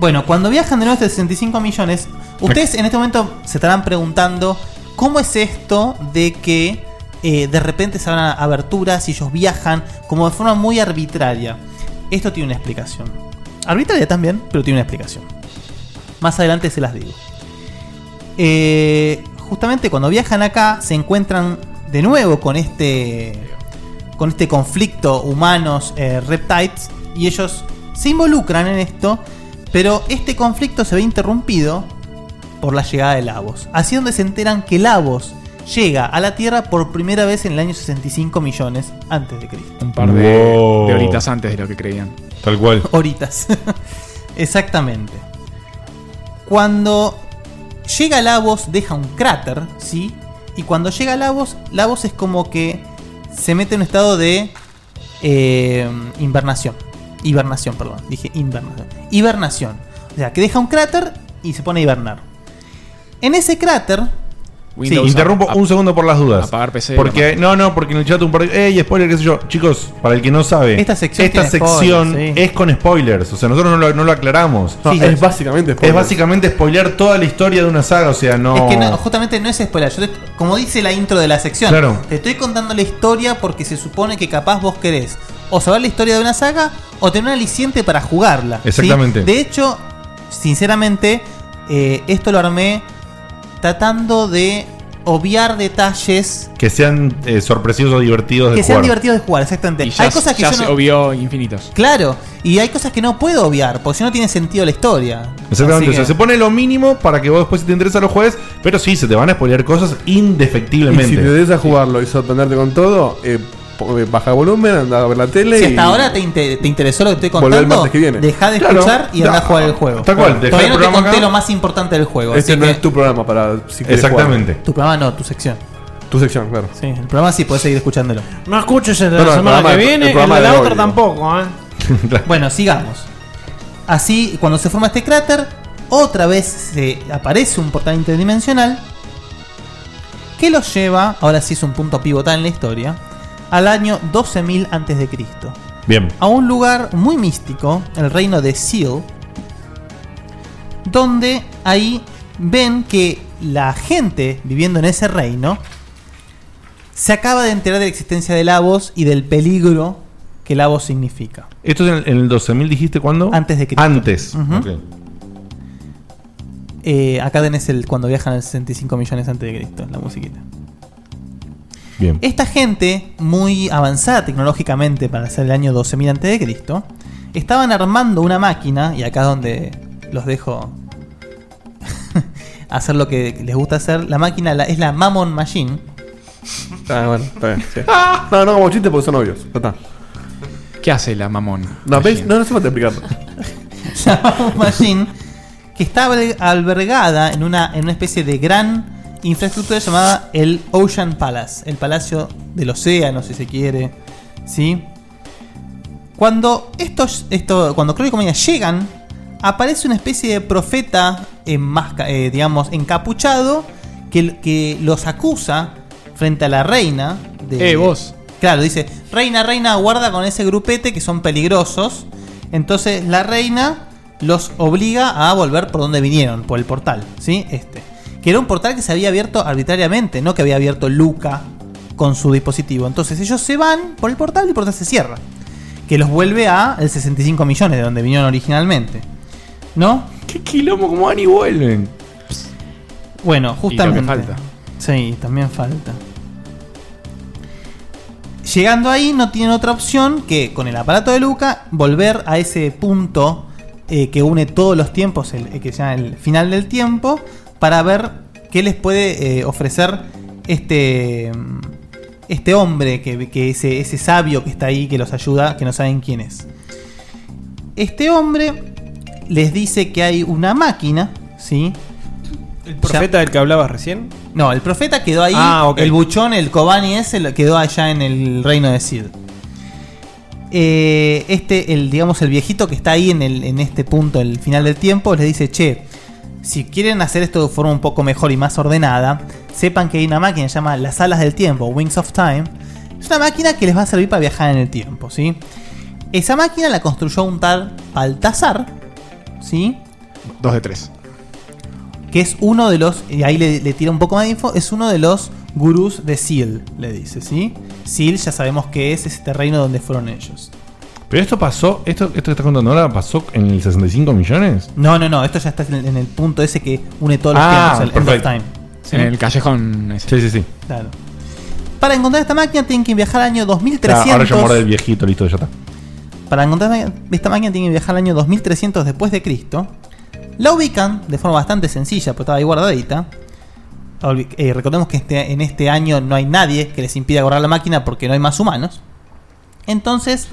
Bueno, cuando viajan de nuevo hasta 65 millones, ustedes en este momento se estarán preguntando cómo es esto de que eh, de repente se abran aberturas y ellos viajan como de forma muy arbitraria. Esto tiene una explicación. Arbitraria también, pero tiene una explicación. Más adelante se las digo. Eh, justamente cuando viajan acá se encuentran de nuevo con este con este conflicto humanos eh, reptiles y ellos se involucran en esto, pero este conflicto se ve interrumpido por la llegada de Lavos. Así donde se enteran que Lavos llega a la Tierra por primera vez en el año 65 millones antes de Cristo. Un par de, de horitas antes de lo que creían. Tal cual. Horitas. Exactamente. Cuando llega Lavos, deja un cráter, ¿sí? Y cuando llega Lavos, Lavos es como que se mete en un estado de eh, invernación. Hibernación, perdón. Dije invernación. Hibernación. O sea, que deja un cráter y se pone a hibernar. En ese cráter. Sí, interrumpo un segundo por las dudas. apagar PC Porque, no, no, porque en el chat un par de. ¡Ey, spoiler, qué sé yo! Chicos, para el que no sabe, Esta sección esta tiene sección spoilers, sí. es con spoilers. O sea, nosotros no lo, no lo aclaramos. No, es básicamente Es básicamente spoilear toda la historia de una saga. O sea, no. Es que no, justamente no es spoiler. Yo te- como dice la intro de la sección, Claro. te estoy contando la historia porque se supone que capaz vos querés o saber la historia de una saga o tener un aliciente para jugarla. ¿sí? Exactamente. De hecho, sinceramente, eh, esto lo armé tratando de obviar detalles Que sean eh, sorpresivos o divertidos de que sean divertidos de jugar, exactamente. Y ya, hay cosas que ya yo se no- obvió infinitos. Claro, y hay cosas que no puedo obviar, porque si no tiene sentido la historia. Exactamente, o sea, se pone lo mínimo para que vos después si te interesa lo juegues, pero sí, se te van a spoilear cosas Y indefectiblemente. si te interesa jugarlo y sorprenderte con todo, eh, baja el volumen, anda a ver la tele. Si y- hasta ahora te, inter- te interesó lo que estoy contando, martes que viene. deja de Claro. escuchar y anda a jugar el juego. Tal cual, dejá Todavía el no te conté acá. lo más importante del juego. Este así no que- es tu programa para si Exactamente. Tu programa no, tu sección. Tu sección, claro. Sí, el programa sí puedes seguir escuchándolo. No escuches el de No, la no, el semana programa que viene, el el, de la otra tampoco, ¿eh? Bueno, sigamos. Así, cuando se forma este cráter, otra vez se aparece un portal interdimensional que los lleva, ahora sí es un punto pivotal en la historia, al año 12.000 antes de Cristo. Bien. a un lugar muy místico, el reino de Seal, donde ahí ven que la gente viviendo en ese reino se acaba de enterar de la existencia de Lavos y del peligro que Lavos significa. ¿Esto es en el, en el 12.000 dijiste cuándo? Antes de Cristo. Antes. Eh, acá tenés el cuando viajan a 65 millones antes de Cristo, la musiquita. Bien. Esta gente, muy avanzada tecnológicamente para hacer el año 12.000 antes de Cristo, estaban armando una máquina, y acá es donde los dejo hacer lo que les gusta hacer. La máquina la- es la Mammon Machine. Ah, bueno, está bien. sí. No, no como chiste porque son obvios. Ya está. ¿Qué hace la mamón? No, ¿ves? no, no se puede explicarlo. la Mammoth Machine, que está alber- albergada en una, en una especie de gran infraestructura llamada el Ocean Palace, el Palacio del Océano, si se quiere. ¿Sí? Cuando estos, esto, cuando Crow y compañía llegan, aparece una especie de profeta enmasca- eh, digamos, encapuchado que, que los acusa frente a la reina. De, Eh, vos. Claro, dice, reina, reina, guarda con ese grupete que son peligrosos. Entonces la reina los obliga a volver por donde vinieron, por el portal, ¿sí? Este. Que era un portal que se había abierto arbitrariamente, no que había abierto Luca con su dispositivo. Entonces ellos se van por el portal y el portal se cierra. Que los vuelve a el 65 millones de donde vinieron originalmente. ¿No? ¿Qué quilombo como van y vuelven? Bueno, justamente. Y lo que falta. Sí, también falta. Llegando ahí no tienen otra opción que con el aparato de Luca volver a ese punto eh, que une todos los tiempos, el, eh, que se llama el final del tiempo, para ver qué les puede eh, ofrecer este, este hombre, que, que ese, ese sabio que está ahí, que los ayuda, que no saben quién es. Este hombre les dice que hay una máquina, ¿sí? ¿El profeta del que hablabas recién? No, el profeta quedó ahí. Ah. El buchón, el Kobani ese, quedó allá en el reino de Sid. Eh, este, el, digamos, el viejito que está ahí en, el, en este punto, el final del tiempo, les dice, che, si quieren hacer esto de forma un poco mejor y más ordenada, sepan que hay una máquina que se llama las alas del tiempo, Wings of Time. Es una máquina que les va a servir para viajar en el tiempo, ¿sí? Esa máquina la construyó un tal Baltasar, ¿sí? Dos de tres. que es uno de los, y ahí le, le tira un poco más de info, es uno de los gurús de Seal, le dice, ¿sí? Seal ya sabemos que es este reino donde fueron ellos. Pero esto pasó, esto, esto que estás contando ahora pasó en el 65 millones. No, no, no, esto ya está en el, en el punto ese que une todos los Ah, tiempos, el End of perfecto. Time. ¿sí? En el callejón ese. Sí, sí, sí. Claro. Para encontrar esta máquina tienen que viajar al año 2300. Ah, ahora ya mordé el viejito, listo, ya está. Para encontrar esta máquina tienen que viajar al año 2300 después de Cristo. La ubican de forma bastante sencilla, porque estaba ahí guardadita. Olvi- eh, recordemos que este- en este año no hay nadie que les impida agarrar la máquina porque no hay más humanos. Entonces,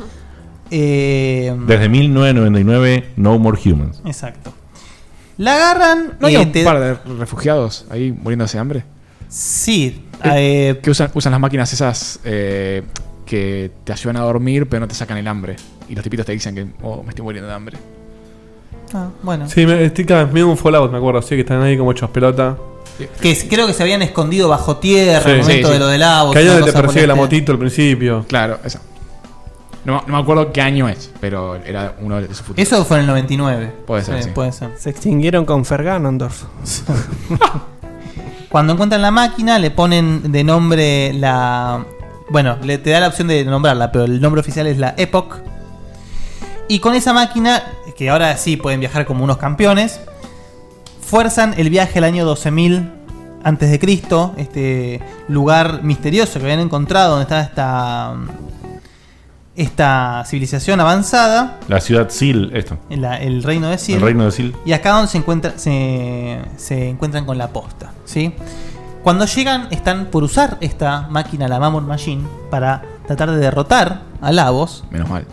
eh, Desde 1999, No More Humans. exacto. La agarran ¿No hay un te- par de refugiados ahí muriéndose de hambre? Sí. Eh, que usan, usan las máquinas esas eh, que te ayudan a dormir, pero no te sacan el hambre. Y los tipitos te dicen que oh, me estoy muriendo de hambre. Ah, bueno. Sí, me, estoy cada vez medio un Fallout, me acuerdo. Sí, que están ahí como hechos pelota. Que es- creo que se habían escondido bajo tierra Sí, al momento sí, de lo del agua. Que ahí donde te persigue la motito al principio. Claro, eso. No, no me acuerdo qué año es, pero era uno de sus futuros. Eso fue en el 99. Puede ser, sí. Puede ser. Se extinguieron con Ferganondorf. Cuando encuentran la máquina, le ponen de nombre la. Bueno, le te da la opción de nombrarla, pero el nombre oficial es la Epoch. Y con esa máquina, que ahora sí pueden viajar como unos campeones, fuerzan el viaje al año 12.000 antes de Cristo, este lugar misterioso que habían encontrado donde estaba esta esta civilización avanzada, La ciudad Seal, esto. la- el reino de Sil. El reino de Sil. Y acá donde se, encuentra, se, se encuentran con la posta. ¿sí? Cuando llegan, están por usar esta máquina, la Mammoth Machine, para tratar de derrotar a Lavos. Menos mal.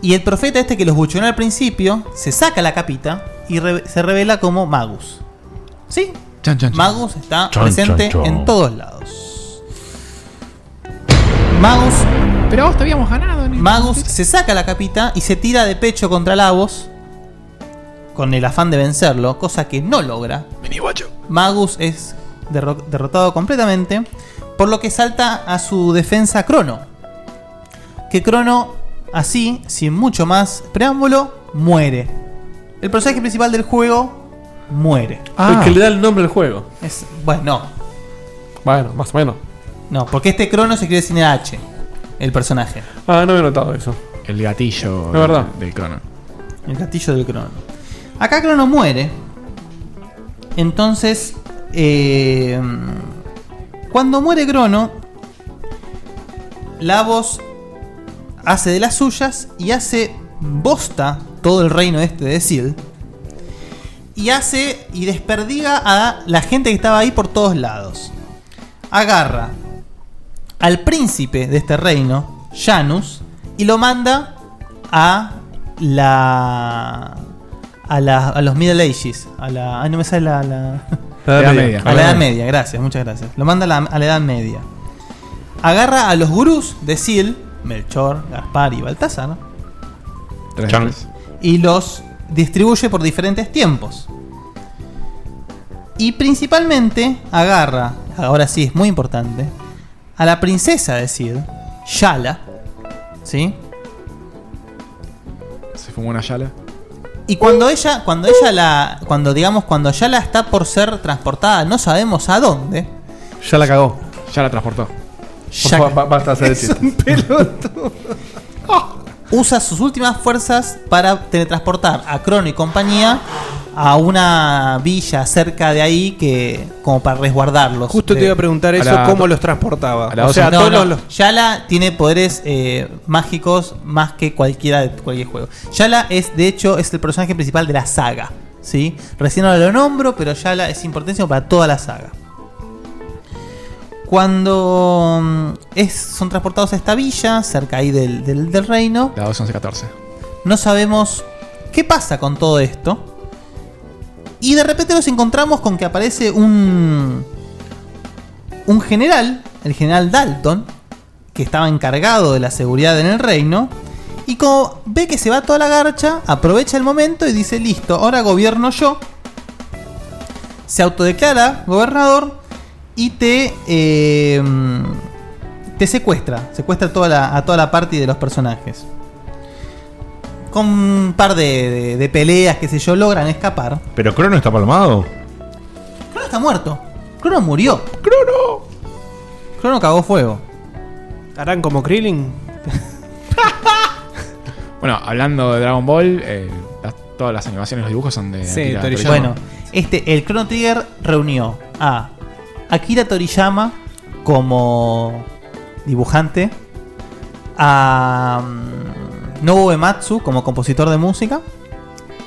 Y el profeta este que los buchonó al principio, se saca la capita y re- se revela como Magus. ¿Sí? Magus está Chan, presente chan, chan. en todos lados. Magus. Pero vos te habíamos ganado. Magus se saca la capita y se tira de pecho contra Lavos. Con el afán de vencerlo, cosa que no logra. Magus es derro- derrotado completamente. Por lo que salta a su defensa Crono. Que Crono, así, sin mucho más preámbulo, muere. El personaje principal del juego muere. El que le da el nombre al juego. Es, bueno, no. Bueno, más o menos. No, porque este Crono se escribe sin H. El personaje. Ah, no había notado eso. El gatillo Es verdad. del crono. El gatillo del crono. Acá Crono muere. Entonces, eh, cuando muere Crono, Lavos hace de las suyas y hace bosta todo el reino este de Sil. Y hace y desperdiga a la gente que estaba ahí por todos lados. Agarra al príncipe de este reino, Janus, y lo manda a la. A, la, a los Middle Ages. A la. Ay, no me sale la. la- La Edad Media. A la Edad Media, gracias, muchas gracias. Lo manda a la, a la Edad Media. Agarra a los gurús de Sil, Melchor, Gaspar y Baltasar, Chan. y los distribuye por diferentes tiempos. Y principalmente agarra, ahora sí es muy importante, a la princesa de Sil, Shala, ¿sí? Se fumó una yala. Y cuando ella, cuando ella la, cuando digamos, cuando Shala está por ser transportada, no sabemos a dónde. Ya la cagó. Ya la transportó. Ba- basta hacer Es un pelotudo. Usa sus últimas fuerzas para teletransportar a Crono y compañía a una villa cerca de ahí que como para resguardarlos. Justo te iba a preguntar eso, ¿cómo los transportaba? O sea, no, todos no, los- Yala tiene poderes eh, mágicos más que cualquiera de cualquier juego. Yala es, de hecho, es el personaje principal de la saga. ¿sí? Recién ahora lo nombro, pero Yala es importantísimo para toda la saga. Cuando mm, es, son transportados a esta villa, cerca ahí del, del- del reino, La 2 11 14. no sabemos qué pasa con todo esto. Y de repente nos encontramos con que aparece un. Un general, el general Dalton, que estaba encargado de la seguridad en el reino. Y como ve que se va toda la garcha, aprovecha el momento y dice: Listo, ahora gobierno yo. Se autodeclara gobernador y te. eh, te secuestra. Secuestra toda la, a toda la party de los personajes con un par de, de- de peleas, qué sé yo, logran escapar. Pero Crono está palmado. Crono está muerto. Crono murió. Crono. Crono cagó fuego. ¿Harán como Krillin? Bueno, hablando de Dragon Ball, eh, las- todas las animaciones y los dibujos son de Akira Toriyama. Bueno, este, el Chrono Trigger reunió a Akira Toriyama como dibujante, a mm, Nobuo Ematsu como compositor de música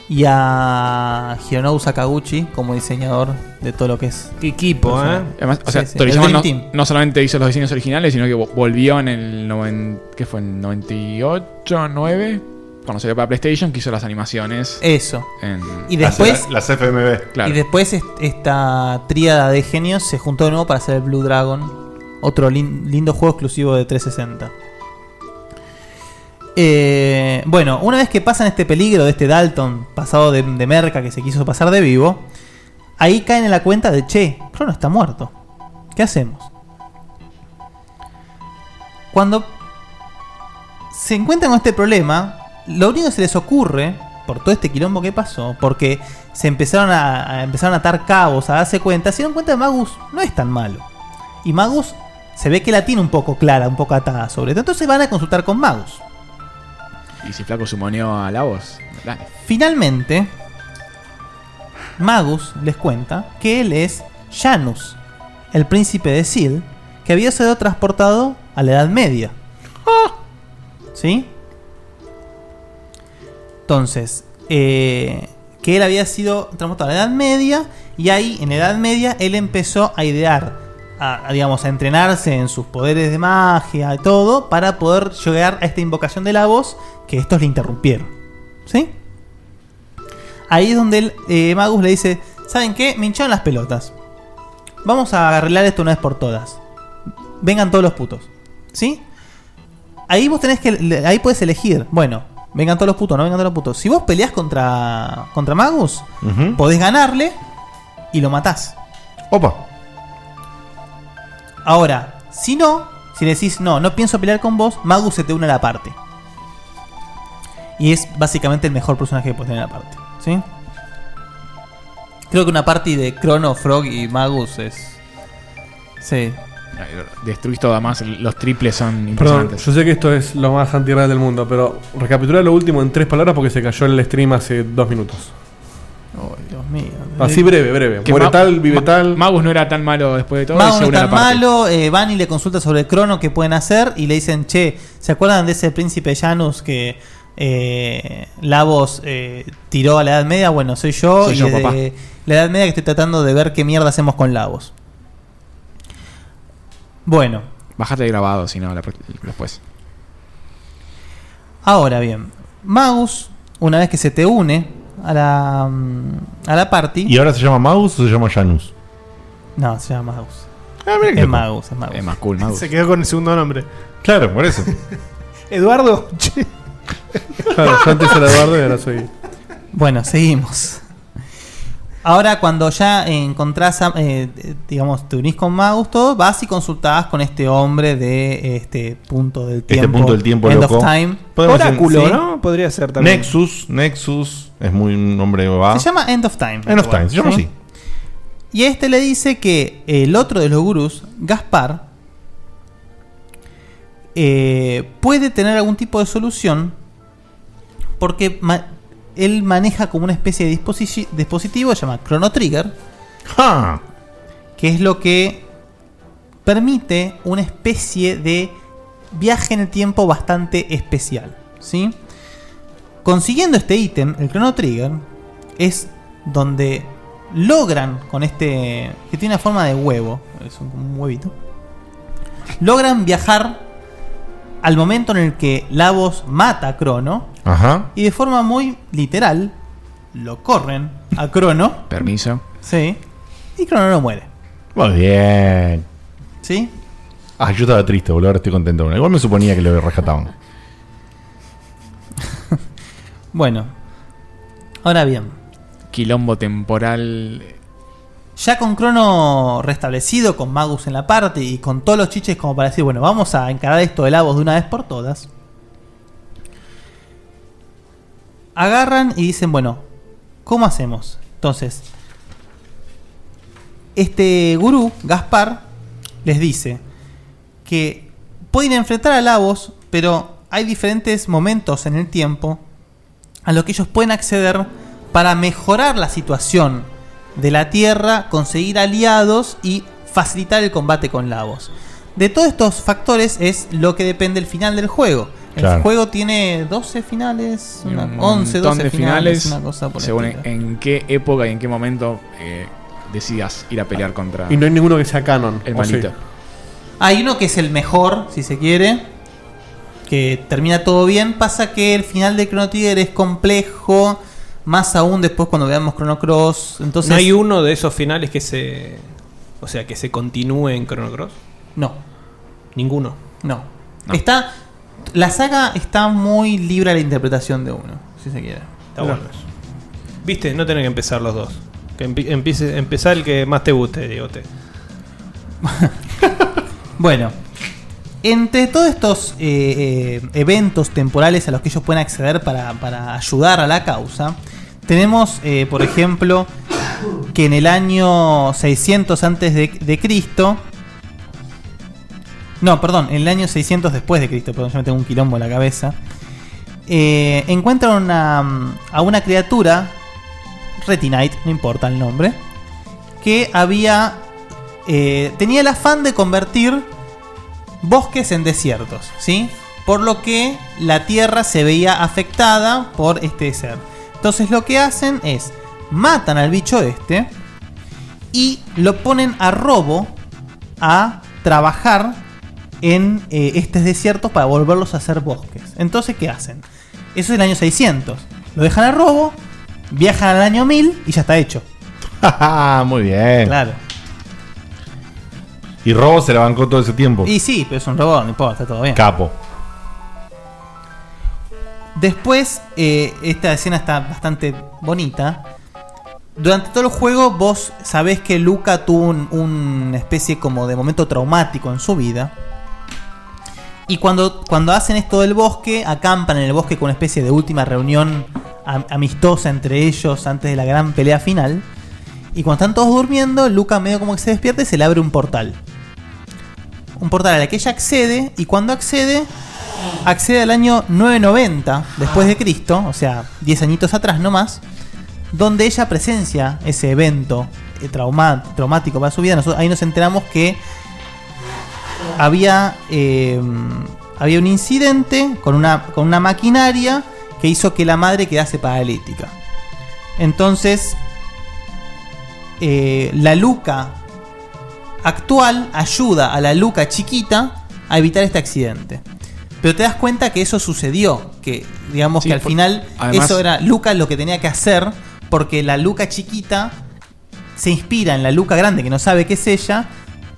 y a Hironobu Sakaguchi como diseñador de todo lo que es equipo, personaje. Además, o sea, Sí, sí, Toriyama no, no solamente hizo los diseños originales, sino que vo- volvió en el noven- ¿qué fue? En 98, 9, cuando salió para PlayStation, que hizo las animaciones. Eso. en- Y después. Las FMB. Claro. Y después est- esta tríada de genios se juntó de nuevo para hacer el Blue Dragon. Otro lin- lindo juego exclusivo de 360. Eh, bueno, una vez que pasan este peligro de este Dalton pasado de, de merca que se quiso pasar de vivo, ahí caen en la cuenta de che, Crono está muerto. ¿Qué hacemos? Cuando se encuentran con este problema, lo único que se les ocurre, por todo este quilombo que pasó, porque se empezaron a, empezaron a atar cabos, a darse cuenta, se dieron cuenta que Magus no es tan malo. Y Magus se ve que la tiene un poco clara, un poco atada sobre esto. Entonces van a consultar con Magus. Y si Flaco sumoneó a la voz. dale. Finalmente, Magus les cuenta que él es Janus, el príncipe de Sil, que había sido transportado a la Edad Media. ¿Sí? Entonces, eh, que él había sido transportado a la Edad Media y ahí en la Edad Media él empezó a idear, a, a, digamos, a entrenarse en sus poderes de magia y todo para poder llegar a esta invocación de la voz que estos le interrumpieron. ¿Sí? Ahí es donde el, eh, Magus le dice, ¿saben qué? Me hincharon las pelotas. Vamos a arreglar esto una vez por todas. Vengan todos los putos. ¿Sí? Ahí vos tenés que. Ahí puedes elegir. Bueno, vengan todos los putos, no vengan todos los putos. Si vos peleás contra. contra Magus, podés ganarle y lo matás. Opa. Ahora, si no, si le decís no, no pienso pelear con vos, Magus se te une a la parte. Y es básicamente el mejor personaje que puedes tener en la parte. ¿Sí? Creo que una party de Chrono, Frog y Magus es. Sí. Destruís todo, además los triples son Perdón, impresionantes. yo sé que esto es lo más antirreal del mundo, pero recapitular lo último en tres palabras porque se cayó el stream hace dos minutos. Oh, Dios mío. Así breve, breve. Que Muere Ma- tal, vive Ma- tal. Magus no era tan malo después de todo. Mago no es tan malo, eh, van y le consulta sobre el crono que pueden hacer y le dicen, che, ¿se acuerdan de ese príncipe Janus que eh, Lavos eh, tiró a la Edad Media? Bueno, soy yo Soy y yo, de papá. la Edad Media que estoy tratando de ver qué mierda hacemos con Lavos. Bueno, Bajate de grabado, si no, la- después. Ahora bien, Magus, una vez que se te une a la, mm, a la party. ¿Y ahora se llama Magus o se llama Janus? No, se llama Magus. Ah, mira que es. Magus, es Magus. Es más cool, Magus. Se quedó con el segundo nombre. Claro, por eso. Eduardo. Claro, yo antes era Eduardo y ahora soy. Bueno, seguimos. Ahora, cuando ya encontrás, a- eh, digamos, te unís con Magus, todo, vas y consultás con este hombre de este punto del Este tiempo. punto del tiempo End loco. of Time. Oráculo, Sí. ¿no? Podría ser también. Nexus, Nexus, es muy un nombre va. Se llama End of Time. End of Time, se llama ¿Sí? así. Y este le dice que el otro de los gurús, Gaspar, eh, puede tener algún tipo de solución porque él maneja como una especie de disposi- dispositivo, se llama Chrono Trigger, que es lo que permite una especie de viaje en el tiempo bastante especial. ¿sí? Consiguiendo este ítem, el Chrono Trigger, es donde logran con este. que tiene una forma de huevo, es un, un huevito. Logran viajar al momento en el que Lavos mata a Crono Ajá. y de forma muy literal lo corren a Crono. Permiso. Sí. Y Crono no muere. Muy bien. ¿Sí? Ah, yo estaba triste, boludo. Ahora estoy contento. Igual me suponía que lo rescataban. Bueno. Ahora bien. Quilombo temporal. Ya con Crono restablecido, con Magus en la parte y con todos los chiches como para decir, bueno, vamos a encarar esto de Lavos de una vez por todas. Agarran y dicen, bueno, ¿cómo hacemos? Entonces, este gurú, Gaspar, les dice que pueden enfrentar a Lavos, pero hay diferentes momentos en el tiempo a los que ellos pueden acceder para mejorar la situación de la Tierra, conseguir aliados y facilitar el combate con Lavos. De todos estos factores es lo que depende el final del juego. El Claro. juego tiene 12 finales, una- un 11, 12 montón de finales, finales, una cosa por el según en qué época y en qué momento eh, decidas ir a pelear contra Y no hay ninguno que sea canon. el malito. Hay uno que es el mejor, si se quiere, que termina todo bien. Pasa que el final de Chrono Trigger es complejo, más aún después cuando veamos Chrono Cross. Entonces, ¿No hay uno de esos finales que se. O sea, que se continúe en Chrono Cross? No. Ninguno. No. Está. La saga está muy libre a la interpretación de uno, si se quiere. Está bueno. Viste, no tenés que empezar los dos. Que empie- empiece, empezar el que más te guste, Diegote. Bueno, entre todos estos eh, eh, eventos temporales a los que ellos pueden acceder para, para ayudar a la causa, tenemos, eh, por ejemplo, que en el año 600 antes de, Cristo, no, perdón, en el año 600 después de Cristo, perdón, yo me tengo un quilombo en la cabeza, encuentran una, a una criatura, Retinite, no importa el nombre, que había tenía el afán de convertir bosques en desiertos, ¿sí? Por lo que la tierra se veía afectada por este ser. Entonces lo que hacen es matan al bicho este y lo ponen a robo a trabajar en eh, estos desiertos para volverlos a hacer bosques. Entonces, ¿qué hacen? Eso es el año 600. Lo dejan a robo, viajan al año 1000 y ya está hecho. Muy bien. Claro. Y Robo se la bancó todo ese tiempo. Y sí, pero es un robot, no importa, está todo bien. Capo. Después, eh, esta escena está bastante bonita. Durante todo el juego, vos sabés que Luca tuvo un- una especie como de momento traumático en su vida. Y cuando, cuando hacen esto del bosque, acampan en el bosque con una especie de última reunión am- amistosa entre ellos antes de la gran pelea final. Y cuando están todos durmiendo, Luca medio como que se despierta y se le abre un portal. Un portal al que ella accede y cuando accede, accede al año 990 después de Cristo, o sea, 10 añitos atrás nomás, donde ella presencia ese evento eh, traumático para su vida. Ahí nos enteramos que había, eh, había un incidente con una, con una maquinaria que hizo que la madre quedase paralítica. Entonces, eh, la Luca actual ayuda a la Luca chiquita a evitar este accidente. Pero te das cuenta que eso sucedió. Que digamos Sí, que al final además- eso era Luca lo que tenía que hacer. Porque la Luca chiquita se inspira en la Luca grande que no sabe qué es ella.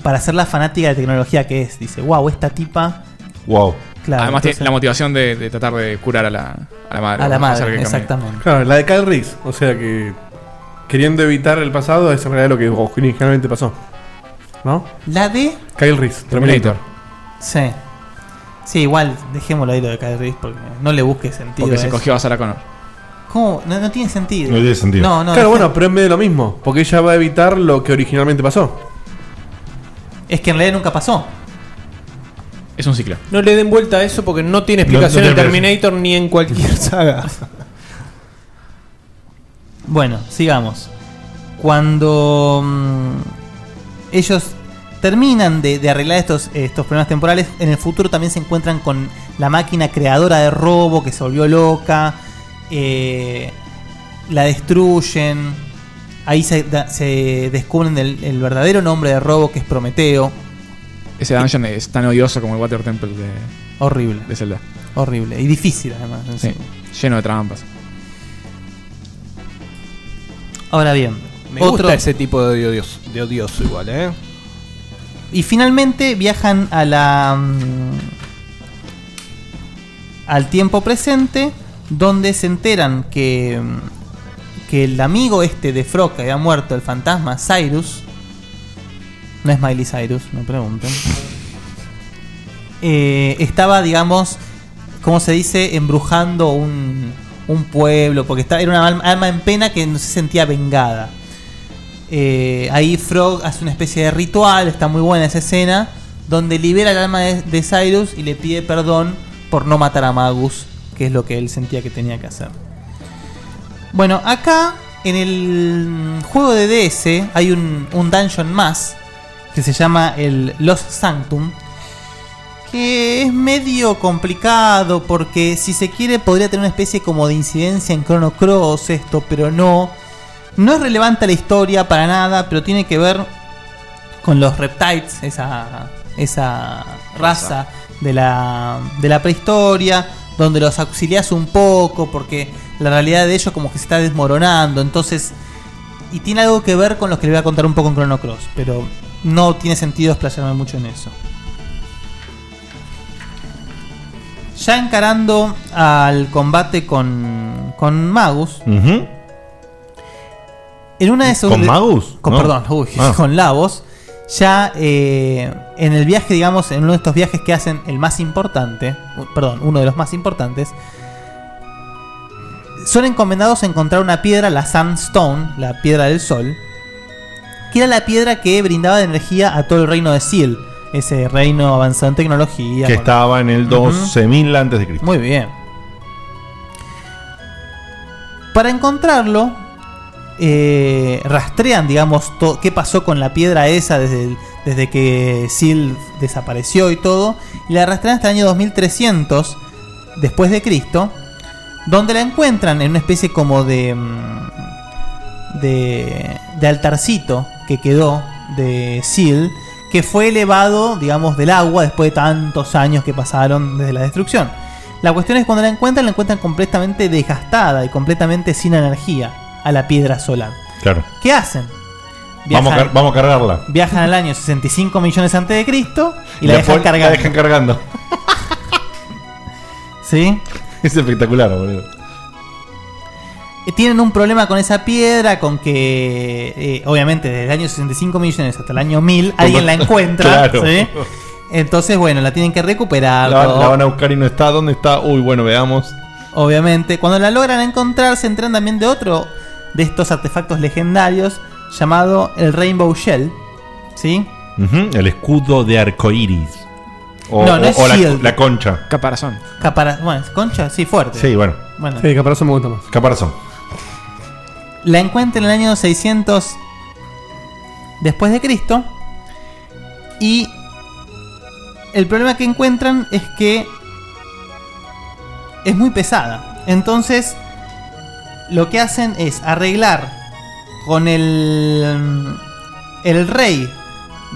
Para ser la fanática de tecnología que es. Dice, wow, esta tipa. Wow. Claro, Además, entonces- tiene la motivación de, de tratar de curar a la, a la madre. A la madre, exactamente. Claro, la de Kyle Reese. O sea que queriendo evitar el pasado es en realidad lo que originalmente pasó. ¿No? La de. Kyle Reese, Terminator. Sí. Sí, igual, dejémoslo ahí lo de Kyle Reese porque no le busque sentido. Porque a se eso. cogió a Sarah Connor. ¿Cómo? No, no tiene sentido. No tiene sentido. No, no. claro, dejé- bueno, pero en vez de lo mismo. Porque ella va a evitar lo que originalmente pasó. Es que en realidad nunca pasó. Es un ciclo. No le den vuelta a eso porque no tiene explicación No- no en tiene Terminator ni en cualquier saga. Bueno, sigamos. Cuando mm, ellos terminan de, de arreglar estos, estos problemas temporales, en el futuro también se encuentran con la máquina creadora de robo que se volvió loca. eh, la destruyen. Ahí se, descubren el, el verdadero nombre de robo que es Prometeo. Ese dungeon es tan odioso como el Water Temple de, Horrible. de Zelda. Horrible. Y difícil además. Sí, lleno de trampas. Ahora bien, Me otro- gusta ese tipo de odioso, de odioso igual, ¿eh? Y finalmente viajan a la. mm, al tiempo presente, donde se enteran que. mm, que el amigo este de Frog que había muerto, el fantasma Cyrus. No es Miley Cyrus, me pregunten. eh, estaba, digamos, ¿cómo se dice? Embrujando un, un pueblo, porque estaba, era una alma, alma en pena que no se sentía vengada. Eh, ahí Frog hace una especie de ritual, está muy buena esa escena, donde libera el alma de, Cyrus y le pide perdón por no matar a Magus, que es lo que él sentía que tenía que hacer. Bueno, acá en el juego de DS hay un, un dungeon más que se llama el Lost Sanctum, que es medio complicado porque si se quiere podría tener una especie como de incidencia en Chrono Cross esto, pero no. No es relevante a la historia para nada, pero tiene que ver con los reptiles, esa, esa raza de la, de la prehistoria, donde los auxilias un poco porque la realidad de ellos como que se está desmoronando, entonces... Y tiene algo que ver con lo que le voy a contar un poco en Chrono Cross, pero no tiene sentido explayarme mucho en eso. Ya encarando al combate con, con Magus. En una de esos. ¿Con Magus? Con, No. Perdón, uy, Ah. con Lavos. Ya eh, en el viaje, digamos, en uno de estos viajes que hacen el más importante, perdón, uno de los más importantes, son encomendados a encontrar una piedra, la Sandstone, la piedra del sol, que era la piedra que brindaba de energía a todo el reino de Seal, ese reino avanzado en tecnología. Que estaba en el Ujú. 12.000 antes de Cristo. Muy bien. Para encontrarlo, eh, rastrean, digamos, qué pasó con la piedra esa desde, desde que Sil desapareció y todo. Y la rastrean hasta el año 2300 después de Cristo, donde la encuentran en una especie como de mm, de, de altarcito que quedó de Sil, que fue elevado, digamos, del agua después de tantos años que pasaron desde la destrucción. La cuestión es cuando la encuentran, la encuentran completamente desgastada y completamente sin energía a la piedra solar. Claro. ¿Qué hacen? Vamos a, car- vamos a cargarla. viajan al año 65 millones antes de Cristo y la, dejan cargando. La dejan cargando. ¿Sí? Es espectacular, boludo. Eh, Tienen un problema con esa piedra, con que eh, obviamente desde el año 65 millones hasta el año 1000 alguien la encuentra. Claro. ¿sí? Entonces, bueno, la tienen que recuperar. La, van a buscar y no está. ¿Dónde está? Uy, bueno, veamos. Obviamente, cuando la logran encontrar, se entran también de otro de estos artefactos legendarios llamado el Rainbow Shell. ¿Sí? El escudo de arcoiris. O, No, no o- es o la, shield. la concha. Caparazón. Capara bueno, concha, sí, fuerte. Sí, bueno. Bueno. Sí, caparazón me gusta más. Caparazón. La encuentra en el año 600 después de Cristo. Y el problema que encuentran es que es muy pesada. Entonces, lo que hacen es arreglar con el, el rey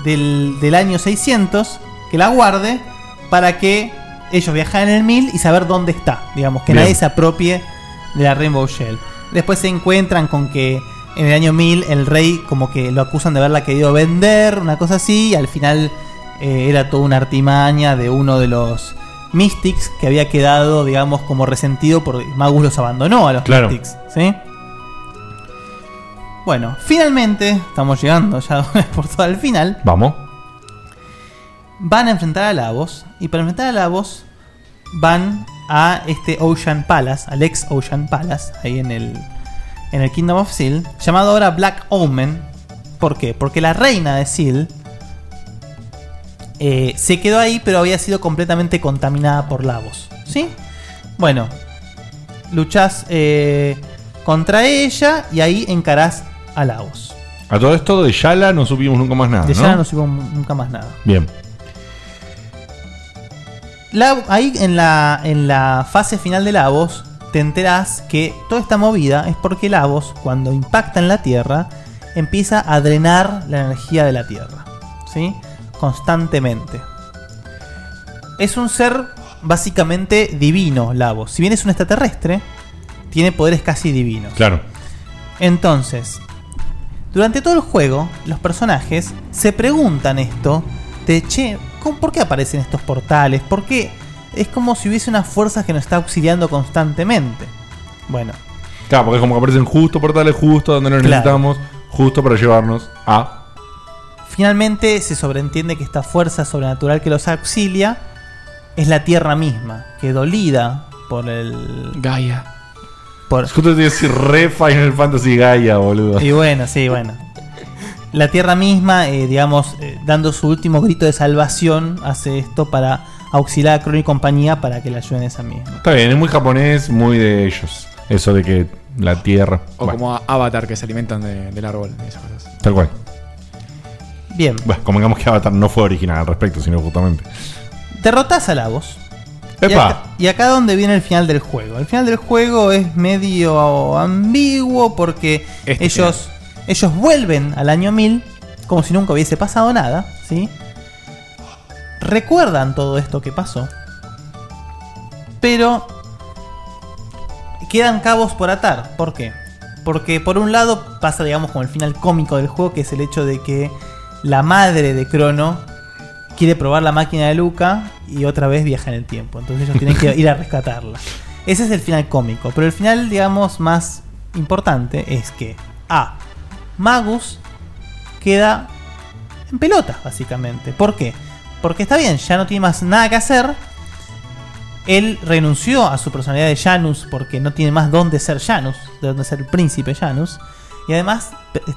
del, del año 600 que la guarde para que ellos viajar en el 1000 y saber dónde está. Digamos, que Bien. nadie se apropie de la Rainbow Shell. Después se encuentran con que en el año 1000 el rey como que lo acusan de haberla querido vender, una cosa así, y al final eh, era toda una artimaña de uno de los Mystics que había quedado, digamos, como resentido porque Magus los abandonó a los Claro. Mystics. ¿sí? Bueno, finalmente, estamos llegando ya por todo el final. Vamos. Van a enfrentar a Lavos. Y para enfrentar a Lavos van a este Ocean Palace, al ex Ocean Palace, ahí en el, en el Kingdom of Seal, llamado ahora Black Omen. ¿Por qué? Porque la reina de Seal eh, se quedó ahí, pero había sido completamente contaminada por Lavos. ¿Sí? Bueno, luchás eh, contra ella y ahí encarás a Lavos. A todo esto de Yala no supimos nunca más nada. De ¿no? ya no supimos nunca más nada. Bien. La- ahí en la, en la fase final de Lavos te enterás que toda esta movida es porque Lavos, cuando impacta en la Tierra, empieza a drenar la energía de la Tierra. ¿Sí? Constantemente. Es un ser básicamente divino, Lavos. Si bien es un extraterrestre, tiene poderes casi divinos. Claro. Entonces, durante todo el juego, los personajes se preguntan esto de, che, ¿cómo- ¿por qué aparecen estos portales? ¿Por qué? Es como si hubiese una fuerza que nos está auxiliando constantemente. Bueno, Claro, porque es como que aparecen justo portales, justo donde nos Claro. necesitamos, justo para llevarnos a. finalmente se sobreentiende que esta fuerza sobrenatural que los auxilia es la Tierra misma, que dolida por el... Gaia. Por, Justo te iba a decir re Final Fantasy Gaia, boludo. Y bueno, sí, bueno. La Tierra misma, eh, digamos, eh, dando su último grito de salvación, hace esto para auxiliar a Crono y compañía para que la ayuden esa misma. Está bien, es muy japonés, muy de ellos. Eso de que la tierra. O Bueno, como Avatar que se alimentan de- del árbol y esas cosas. Tal cual. Bien. Bueno, convengamos que Avatar no fue original al respecto, sino justamente. Derrotás a Lavos. Y ¡Epa! acá, y acá donde viene el final del juego. El final del juego es medio ambiguo porque Este ellos, ellos vuelven al año 1000 como si nunca hubiese pasado nada, ¿sí? Recuerdan todo esto que pasó, pero quedan cabos por atar. ¿Por qué? Porque por un lado pasa, digamos, como el final cómico del juego, que es el hecho de que la madre de Crono quiere probar la máquina de Luca y otra vez viaja en el tiempo. Entonces ellos tienen que ir a rescatarla. Ese es el final cómico. Pero el final, digamos, más importante es que A. Magus queda en pelotas, básicamente. ¿Por qué? Porque está bien, ya no tiene más nada que hacer. Él renunció a su personalidad de Janus porque no tiene más dónde ser Janus, de dónde ser el príncipe Janus. Y además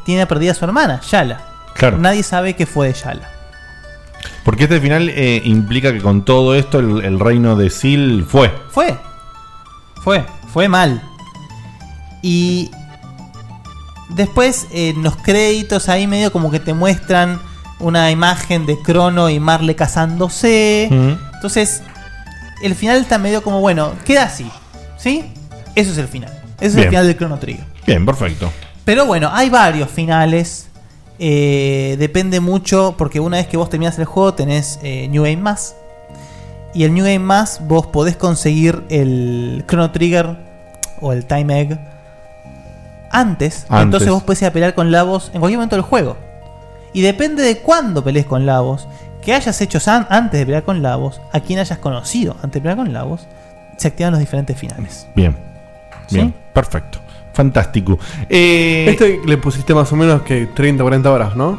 tiene perdida a su hermana, Yala. Claro. Nadie sabe qué fue de Yala. Porque este final eh, implica que con todo esto el, el reino de Sil fue. Fue. Fue. Fue mal. Y después en los créditos ahí medio como que te muestran una imagen de Crono y Marle casándose. Entonces, el final está medio como, bueno, queda así. ¿Sí? Eso es el final. Ese es el final del Chrono Trigger. Bien, perfecto. Pero bueno, hay varios finales. Eh, depende mucho, porque una vez que vos terminás el juego tenés eh, New Game Más. Y el New Game Más vos podés conseguir el Chrono Trigger o el Time Egg antes. Antes. Entonces vos podés ir a pelear con Lavos en cualquier momento del juego. Y depende de cuándo pelees con Lavos, que hayas hecho san- antes de pelear con Lavos, a quien hayas conocido antes de pelear con Lavos, se activan los diferentes finales. Bien. ¿Sí? Bien, perfecto. Fantástico. Eh, Este le pusiste más o menos que 30, 40 horas, ¿no?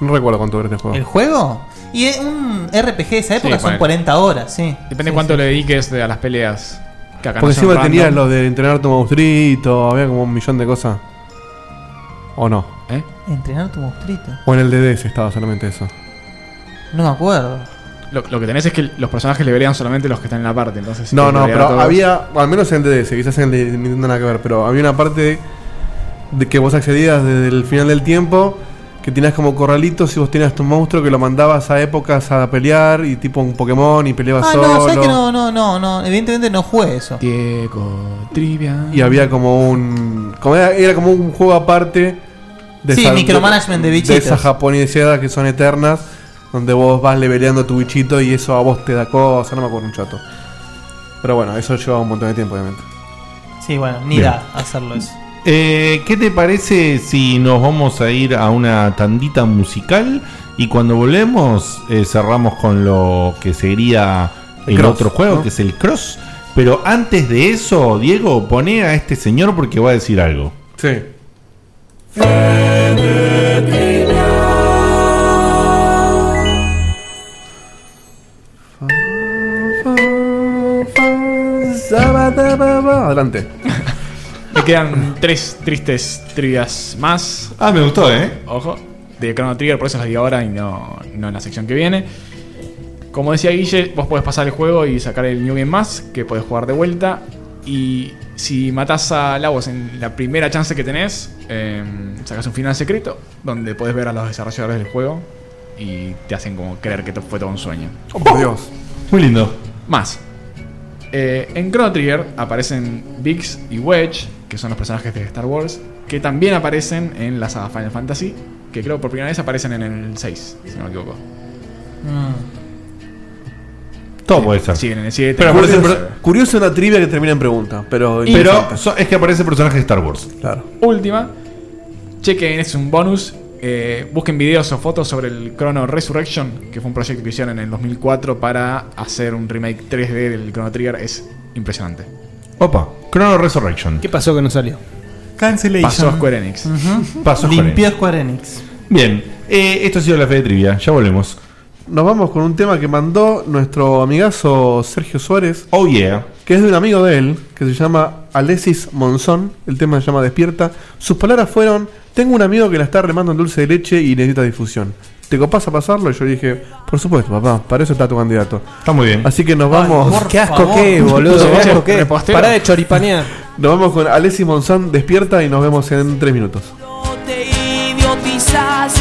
No recuerdo cuánto dura este juego. ¿El juego? Y es un RPG de esa época Sí, son ponele. 40 horas, sí. Depende Sí, cuánto sí. le dediques de- a las peleas. Que acá Porque son encima tenías random. lo de entrenar tu monstruito, había como un millón de cosas. ¿O no? ¿Eh? Entrenar tu monstruito. O en el DDS estaba solamente eso. No me acuerdo. Lo, lo que tenés es que los personajes le verían solamente los que están en la parte. Entonces, si No, no, pero todos- había, al menos en el DDS, quizás en el de Nintendo nada que ver, pero había una parte de que vos accedías desde el final del tiempo, que tenías como corralitos y vos tenías tu monstruo que lo mandabas a épocas a pelear y tipo un Pokémon y peleabas Ah, solo. no, ¿sabes que no, no, no, no. Evidentemente no jugué eso. Diego, trivia. Y había como un. Como era, era como un juego aparte Sí, micromanagement de bichitos. De esas japonesadas que son eternas. Donde vos vas leveleando tu bichito y eso a vos te da cosas, no me acuerdo un chato. Pero bueno, eso lleva un montón de tiempo, obviamente. Sí, bueno, ni Bien. da hacerlo eso. Eh, ¿Qué te parece si nos vamos a ir a una tandita musical y cuando volvemos eh, cerramos con lo que sería El el, cross, otro juego, ¿no? que es el cross? Pero antes de eso, Diego, pone a este señor porque va a decir algo. Sí. Adelante. Me quedan tres tristes trivias más. Ah, me gustó, ¿eh? Ojo. De Chrono Trigger, por eso las digo ahora y no, no en la sección que viene. Como decía Guille, vos podés pasar el juego y sacar el New Game Más, que podés jugar de vuelta. Y si matás a Lavos en la primera chance que tenés, eh, sacas un final secreto, donde podés ver a los desarrolladores del juego y te hacen como creer que fue todo un sueño. Oh, por Dios. Muy lindo. Más. Eh, en Chrono Trigger aparecen Biggs y Wedge, que son los personajes de Star Wars, que también aparecen en la saga Final Fantasy, que creo por primera vez aparecen en el 6, si no me equivoco. Todo puede ser. Sí, en el 7. Pero aparece- curioso, curioso una trivia que termina en pregunta, pero Pero so- es que aparece personaje de Star Wars. Claro. Última. Chequen, es un bonus. Eh, busquen videos o fotos sobre el Chrono Resurrection, que fue un proyecto que hicieron en el 2004 para hacer un remake 3D del Chrono Trigger. Es impresionante. Opa, Chrono Resurrection. ¿Qué pasó que no salió? Cancellation. Pasó a Square Enix. Ujú. Pasó Square Limpió Enix. Square Enix. Bien, eh, esto ha sido la fe de trivia. Ya volvemos. Nos vamos con un tema que mandó nuestro amigazo Sergio Suárez. Oh yeah. Que es de un amigo de él, que se llama Alexis Monzón. El tema se llama Despierta. Sus palabras fueron: Tengo un amigo que la está remando en dulce de leche y necesita difusión. ¿Te copás a pasarlo? Y yo dije, por supuesto, papá, para eso está tu candidato. Está muy bien. Así que nos vamos. Qué asco que, boludo. Qué asco que. Pará de choripanear. Nos vamos con Alexis Monzón, despierta y nos vemos en tres minutos. te idiotizas.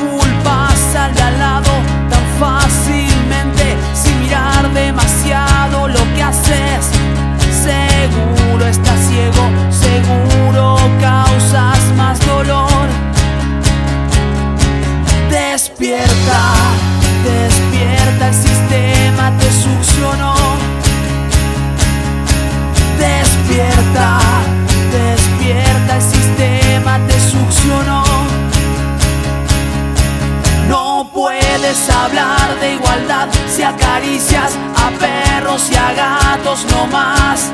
Culpas al de Despierta, despierta, el sistema te succionó. Despierta, despierta, el sistema te succionó. No puedes hablar de igualdad si acaricias a perros y a gatos no más.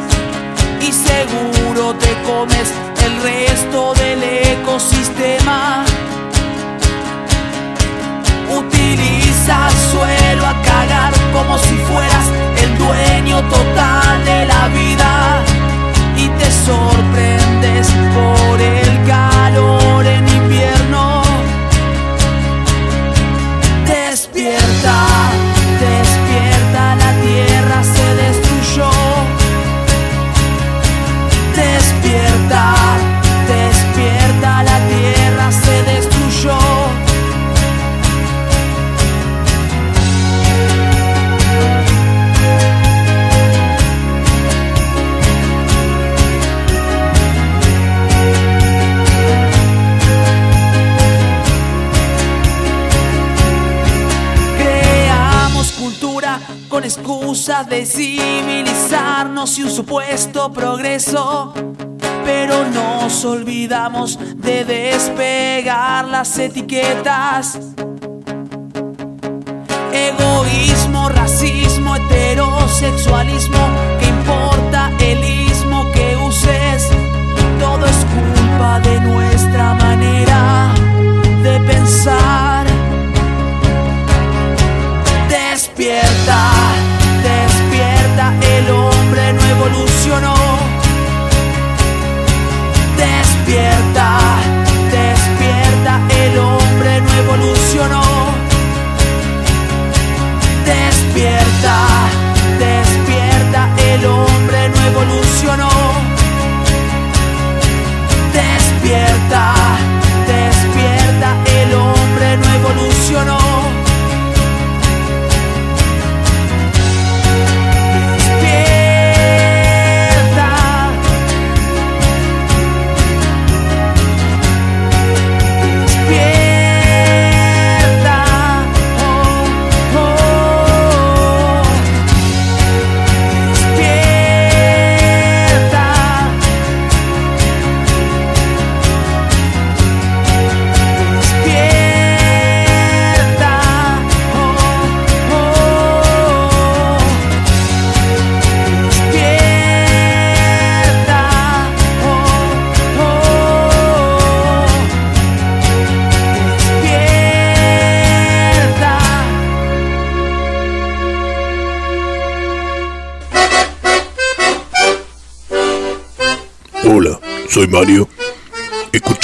Y seguro te comes el resto del ecosistema. El suelo a cagar como si fueras el dueño total de la vida. Y te sorprendes por excusa de civilizarnos y un supuesto progreso. Pero nos olvidamos de despegar las etiquetas. Egoísmo, racismo, heterosexualismo, ¿qué importa el ismo que uses? Todo es culpa de nuestra manera de pensar. Despierta, Despierta, despierta, el hombre no evolucionó. Despierta,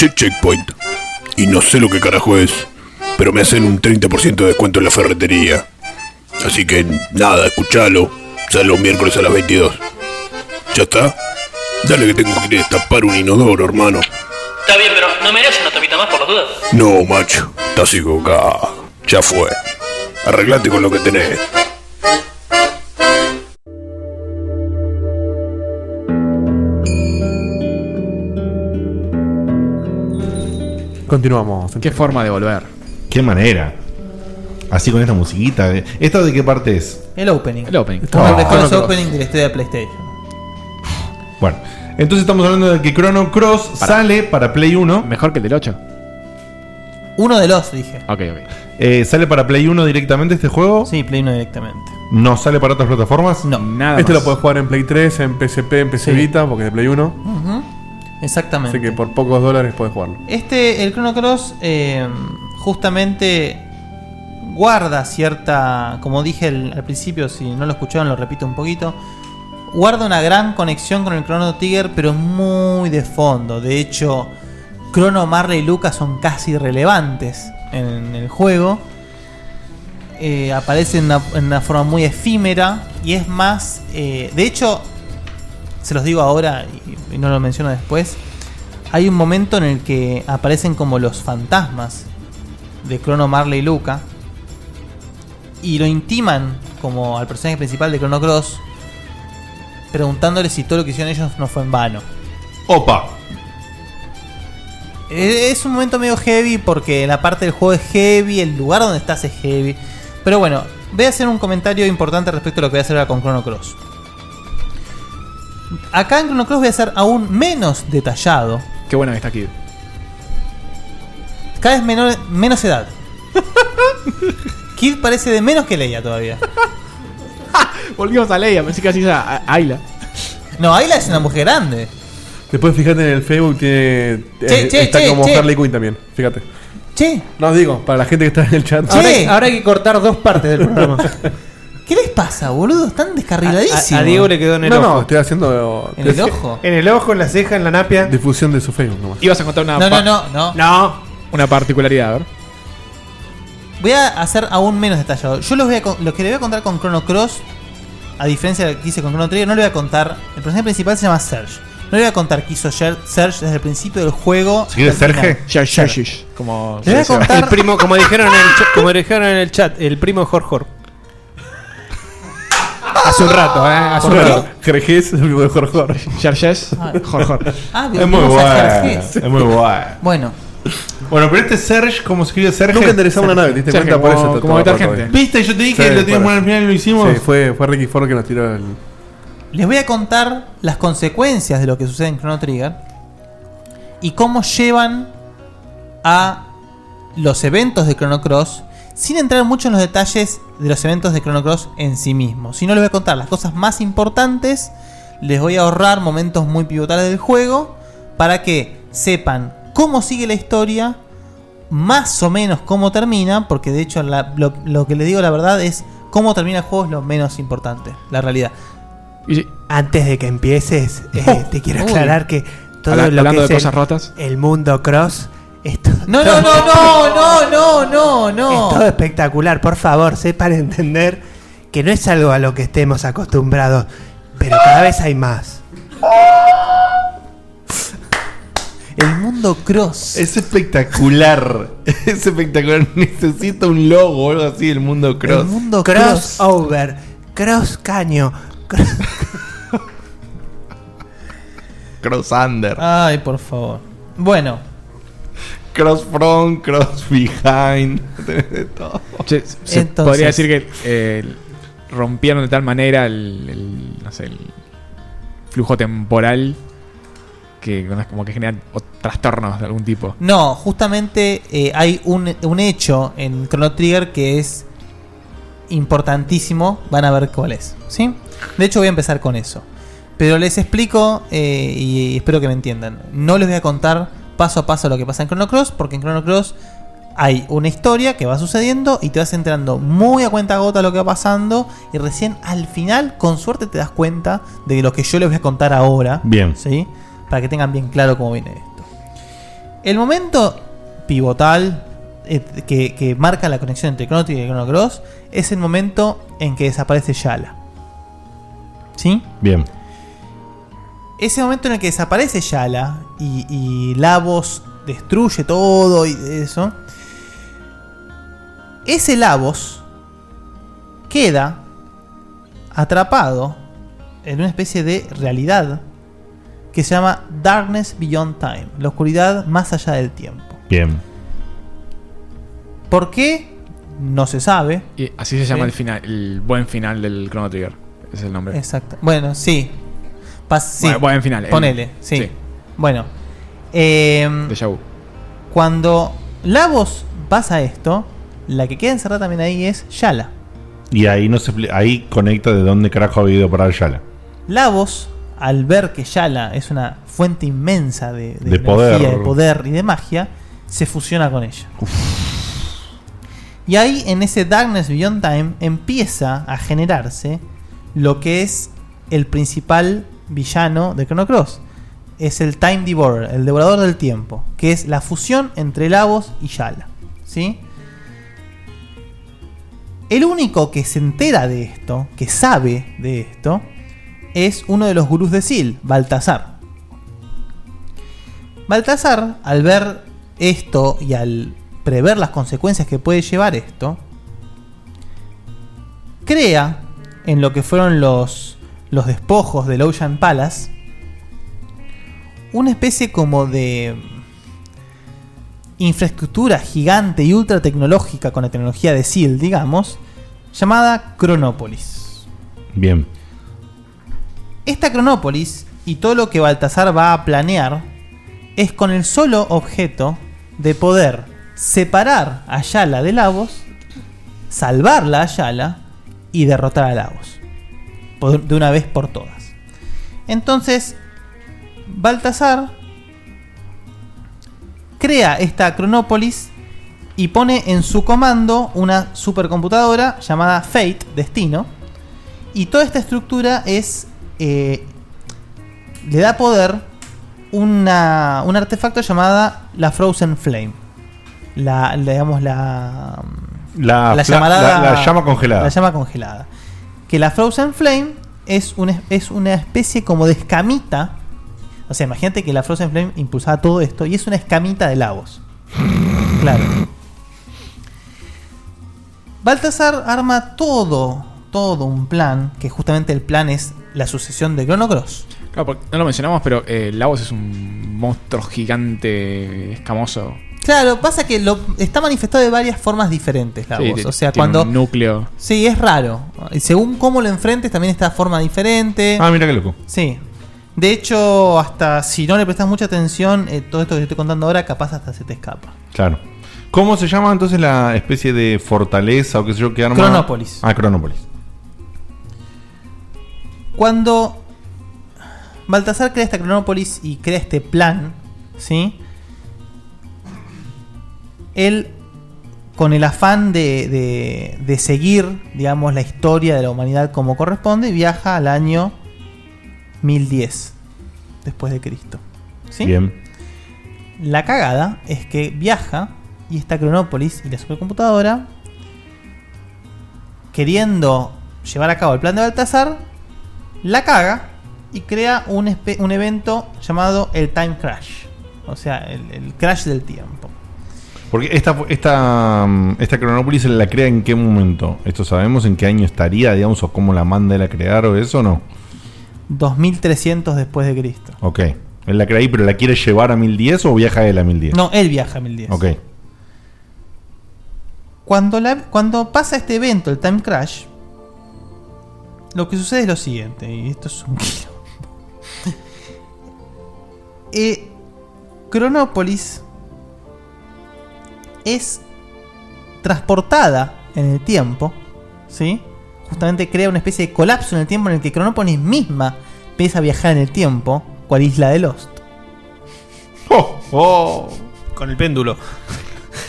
Escuché Checkpoint y no sé lo que carajo es, pero me hacen un 30% de descuento en la ferretería. Así que nada, escuchalo. Sale los miércoles a las 22. ¿Ya está? Dale que tengo que ir a destapar un inodoro, hermano. Está bien, pero no merece una tapita más por las dudas. No, macho, estás equivocado. Ya fue. Arreglate con lo que tenés. Continuamos. Qué forma de volver. Qué manera. Así con esta musiquita. de- ¿Esta de qué parte es? El opening. El opening. Uno de los Chrono mejores Cross. openings de la historia de PlayStation. Bueno, entonces estamos hablando de que Chrono Cross sale para Play 1. Mejor que el del 8. Uno de los, dije. Ok, ok. Eh, ¿Sale para Play 1 directamente este juego? Sí, Play 1 directamente. ¿No sale para otras plataformas? No. Nada Este más. lo puedes jugar en Play 3, en PSP, en PC Sí. Vita, porque es de Play 1. Exactamente. Así que por pocos dólares puedes jugarlo. Este, el Chrono Cross, eh, justamente guarda cierta, como dije al, al principio, si no lo escucharon lo repito un poquito, guarda una gran conexión con el Chrono Trigger, pero muy de fondo. De hecho, Chrono, Marley y Lucas son casi irrelevantes en el juego. Eh, aparece en una, en una forma muy efímera y es más, eh, de hecho, se los digo ahora y, y no lo menciono después. Hay un momento en el que aparecen como los fantasmas de Chrono Marley y Luca y lo intiman como al personaje principal de Chrono Cross preguntándole si todo lo que hicieron ellos no fue en vano. Opa. Es un momento medio heavy porque la parte del juego es heavy, el lugar donde estás es heavy. Pero bueno, voy a hacer un comentario importante respecto a lo que voy a hacer ahora con Chrono Cross. Acá en Chrono Cross voy a ser aún menos detallado. Qué bueno que está aquí. Cada vez menor, menos edad. Kid parece de menos que Leia todavía. Volvimos a Leia, pensé que así era a- Ayla. No, Ayla es una mujer grande. Después fíjate en el Facebook, tiene, Che, eh, che, está che, como che. Harley Quinn también. Fíjate. Che. No digo, para la gente que está en el chat. Ahora, hay- ahora hay que cortar dos partes del programa. ¿Qué les pasa, boludo? Están descarriladísimos. A, a Diego le quedó en el No, ojo. no, estoy haciendo. ¿En el ojo? En el ojo, en la ceja, en la napia. Difusión de su Facebook nomás. Ibas a contar una. No, no, no, no. No. Una particularidad, a ver. Voy a hacer aún menos detallado. Yo los voy a con- lo que le voy a contar con Chrono Cross, a diferencia de lo que hice con Chrono Trigger, no le voy a contar. El personaje principal se llama Serge. No le voy a contar qué hizo Ser- Serge desde el principio del juego. ¿Se quiere hasta el Serge? Serge, como. Le voy a contar. El primo, como dijeron en el, como dijeron en el chat, el primo de Jorjor. Hace un rato, ¿eh? Hace un rato. Jerjes, el vivo de Jorjor. Jerjes, Jorjor. Ah, Es muy bueno. Es muy bueno. Bueno, Bueno, pero este Serge, ¿cómo se escribe Serge? Nunca enderezamos una nave, ¿te diste Serge, cuenta? Por como- eso como. ¿Viste? Yo te dije Sí, que lo teníamos por al final y lo hicimos. Sí, fue, fue Ricky Ford que nos tiró el. les voy a contar las consecuencias de lo que sucede en Chrono Trigger y cómo llevan a los eventos de Chrono Cross sin entrar mucho en los detalles de los eventos de Chrono Cross en sí mismos. Si no les voy a contar las cosas más importantes, les voy a ahorrar momentos muy pivotales del juego para que sepan cómo sigue la historia, más o menos cómo termina, porque de hecho la- lo, lo que les digo la verdad es cómo termina el juego es lo menos importante, la realidad. Antes de que empieces, eh, te quiero aclarar que todo Habla- lo que de es cosas el, rotas. el mundo cross to- No, no, no, no, no, no, no, es no. todo espectacular. Por favor, sepan entender que no es algo a lo que estemos acostumbrados, pero cada vez hay más. El mundo cross. Es espectacular. Es espectacular. Necesito un logo o algo así del mundo cross. El mundo cross. Crossover, cross caño. cro- Cross under. Ay, por favor. Bueno, Cross front, cross behind. De todo. Se Entonces- podría decir que eh, rompieron de tal manera el, el, no sé, el flujo temporal que como que generan trastornos de algún tipo. no, justamente eh, hay un, un hecho en Chrono Trigger que es importantísimo. Van a ver cuál es. ¿Sí? De hecho, voy a empezar con eso. Pero les explico eh, y espero que me entiendan. No les voy a contar paso a paso lo que pasa en Chrono Cross, porque en Chrono Cross hay una historia que va sucediendo y te vas enterando muy a cuenta gota lo que va pasando y recién al final, con suerte, te das cuenta de lo que yo les voy a contar ahora. Bien. ¿Sí? para que tengan bien claro cómo viene esto. El momento pivotal eh, que, que marca la conexión entre Chrono Trigger y Chrono Cross es el momento en que desaparece Shala. ¿Sí? Bien. Ese momento en el que desaparece Shala y, y Lavos destruye todo y eso. Ese Lavos queda atrapado en una especie de realidad que se llama Darkness Beyond Time, la oscuridad más allá del tiempo. Bien. ¿Por qué? No se sabe. Y así se llama Sí. el final, el buen final del Chrono Trigger. Es el nombre. Exacto. Bueno, sí. Pas- sí. Bueno, buen final, el- Ponele, sí. sí. Bueno. Eh, vu. cuando Lavos pasa esto, la que queda encerrada también ahí es Yala. Y ahí no se ahí conecta de dónde carajo ha habido parar Yala. Lavos, al ver que Yala es una fuente inmensa de, de De energía, poder. de poder y de magia, se fusiona con ella. Y ahí, en ese Darkness Beyond Time, empieza a generarse lo que es el principal villano de Chrono Cross. Es el Time Devourer, el devorador del tiempo, que es la fusión entre Lavos y Yala. ¿Sí? El único que se entera de esto, que sabe de esto, es uno de los gurús de Sil, Baltasar. Baltasar, al ver esto y al prever las consecuencias que puede llevar esto, crea en lo que fueron los, los despojos del Ocean Palace una especie como de infraestructura gigante y ultra tecnológica con la tecnología de SEAL, digamos, llamada Cronópolis. Bien. Esta Cronópolis y todo lo que Baltasar va a planear es con el solo objeto de poder separar a Yala de Lavos, salvarla a Yala y derrotar a Lavos. Por- De una vez por todas. Entonces, Baltasar crea esta Cronópolis y pone en su comando una supercomputadora llamada Fate, Destino. Y toda esta estructura es. eh, le da poder una, un artefacto llamada la Frozen Flame. La, digamos, la. La, fla- llamarada- la- la llama congelada. La llama congelada. Que la Frozen Flame es una, es una especie como de escamita. O sea, imagínate que la Frozen Flame impulsaba todo esto y es una escamita de Lavos. Claro. Baltasar arma todo, todo un plan, que justamente el plan es la sucesión de Chrono Cross. Claro, porque no lo mencionamos, pero eh, Lavos es un monstruo gigante, escamoso. Claro, pasa que lo, está manifestado de varias formas diferentes la Sí, voz. O sea, tiene cuando. un núcleo. Sí, es raro. Y según cómo lo enfrentes, también está de forma diferente. Ah, mira qué loco. Sí. De hecho, hasta si no le prestas mucha atención, eh, todo esto que te estoy contando ahora, capaz hasta se te escapa. Claro. ¿Cómo se llama entonces la especie de fortaleza o qué sé yo que arma? Cronópolis. Ah, Cronópolis. Cuando Baltasar crea esta Cronópolis y crea este plan, ¿sí? Él, con el afán de, de- de seguir, digamos, la historia de la humanidad como corresponde, viaja al año 1010 después de Cristo. ¿Sí? Bien. La cagada es que viaja y esta Cronópolis y la supercomputadora, queriendo llevar a cabo el plan de Baltasar, la caga y crea un, un evento llamado el Time Crash. O sea, el, el crash del tiempo. Porque esta, esta, mm, esta Cronópolis ¿se la crea en qué momento? ¿Esto sabemos en qué año estaría, digamos, o cómo la manda él a crear o eso o no? 2300 después de Cristo. Ok. Él la crea ahí, pero la quiere llevar a 1010 o viaja él a 1010? No, él viaja a 1010. Ok. Cuando, la- cuando pasa este evento, el Time Crash, lo que sucede es lo siguiente, y esto es un quilombo. Eh, Cronópolis es transportada en el tiempo, ¿sí? Justamente crea una especie de colapso en el tiempo en el que Cronópolis misma empieza a viajar en el tiempo, cual isla de Lost. Oh, Con el péndulo.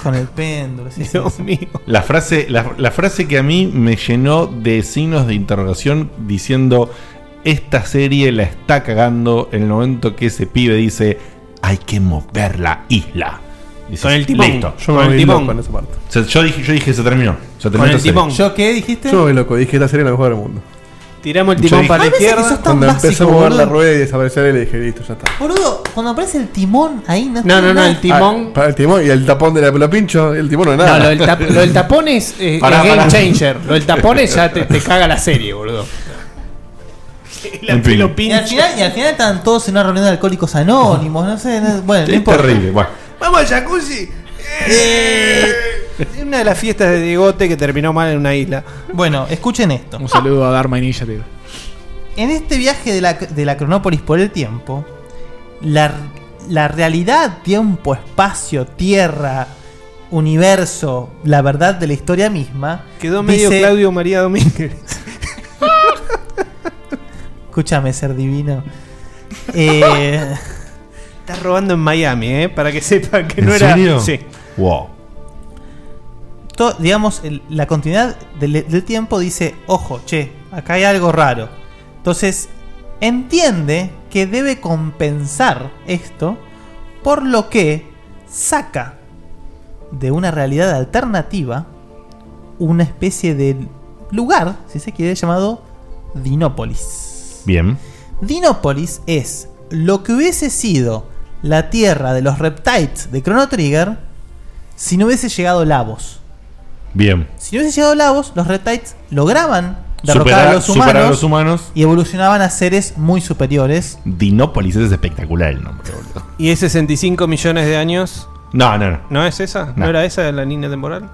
Con el péndulo, sí, sí, sí. La frase, la, la frase que a mí me llenó de signos de interrogación diciendo esta serie la está cagando en el momento que ese pibe dice, hay que mover la isla. Dices, Con el timón. Listo. Yo me volví loco en esa parte. O sea, yo, dije, yo dije, se terminó. Se terminó Con el timón. ¿Yo qué dijiste? Yo me loco, dije esta serie es la mejor del mundo. Tiramos el timón dije- para la que izquierda. Cuando empezó a mover la rueda y desaparecer, le dije, listo, ya está. Boludo, cuando aparece el timón ahí no No, no, no, el timón. Ah, para el timón y el tapón de la pelo pincho, el timón no es No, nada. lo del, tap- lo del tapón es, eh, game changer. Lo del tapón es ya te, te caga la serie, boludo. La En fin. pelo Y al, pincho. final, y al final están todos en una reunión de alcohólicos anónimos, no sé, no- bueno, no Es importa. terrible. Bueno, Vamos al jacuzzi. Eh, una de las fiestas de Diegote que terminó mal en una isla. Bueno, escuchen esto. Un saludo a Dharma Initiative. En este viaje de la, de la Cronópolis por el tiempo, la, la realidad, tiempo, espacio, tierra, universo, la verdad de la historia misma. Quedó medio dice- Claudio María Domínguez. Escúchame, ser divino. Eh, Estás robando en Miami, ¿eh? Para que sepan que ¿En no era. serio? Sí. wow. to- digamos, el- la continuidad del, del tiempo dice, ojo, che, acá hay algo raro. Entonces, entiende que debe compensar esto, por lo que saca de una realidad alternativa una especie de lugar, si se quiere, llamado Dinópolis. Bien. Dinópolis es lo que hubiese sido la tierra de los Reptiles de Chrono Trigger si no hubiese llegado Lavos. Bien. Si no hubiese llegado Lavos, los Reptiles lograban derrotar Superar- a los superar humanos, a los humanos. y evolucionaban a seres muy superiores. Dinópolis es espectacular el nombre, boludo. ¿Y es 65 millones de años? No, no, no. ¿No es esa? ¿No, No. era esa la línea temporal?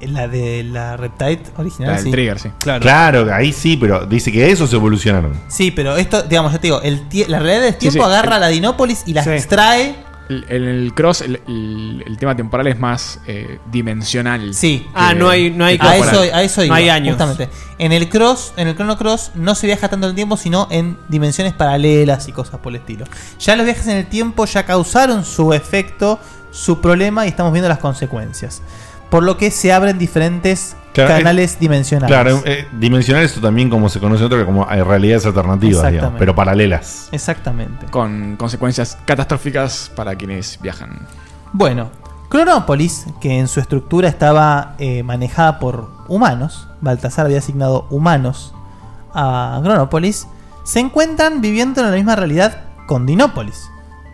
La de la Reptile original. La del sí. Trigger, sí. Claro. Claro, ahí sí, pero dice que esos evolucionaron. Sí, pero esto, digamos, yo te digo, el la realidad del tiempo sí. agarra a la Dinópolis y la Sí. extrae. El, el- el cross, el, el- el tema temporal es más eh, dimensional. Sí. Ah, no hay- no hay a eso, a eso No iba, hay años. Justamente. En el cross, en el Chrono Cross, no se viaja tanto en el tiempo, sino en dimensiones paralelas y cosas por el estilo. Ya los viajes en el tiempo ya causaron su efecto, su problema y estamos viendo las consecuencias. Por lo que se abren diferentes Claro, canales es- dimensionales. Claro, eh, dimensional esto también como se conoce otro como hay realidades alternativas, digamos, pero paralelas. Exactamente. Con consecuencias catastróficas para quienes viajan. Bueno, Cronópolis, que en su estructura estaba eh, manejada por humanos, Baltasar había asignado humanos a Cronópolis, se encuentran viviendo en la misma realidad con Dinópolis.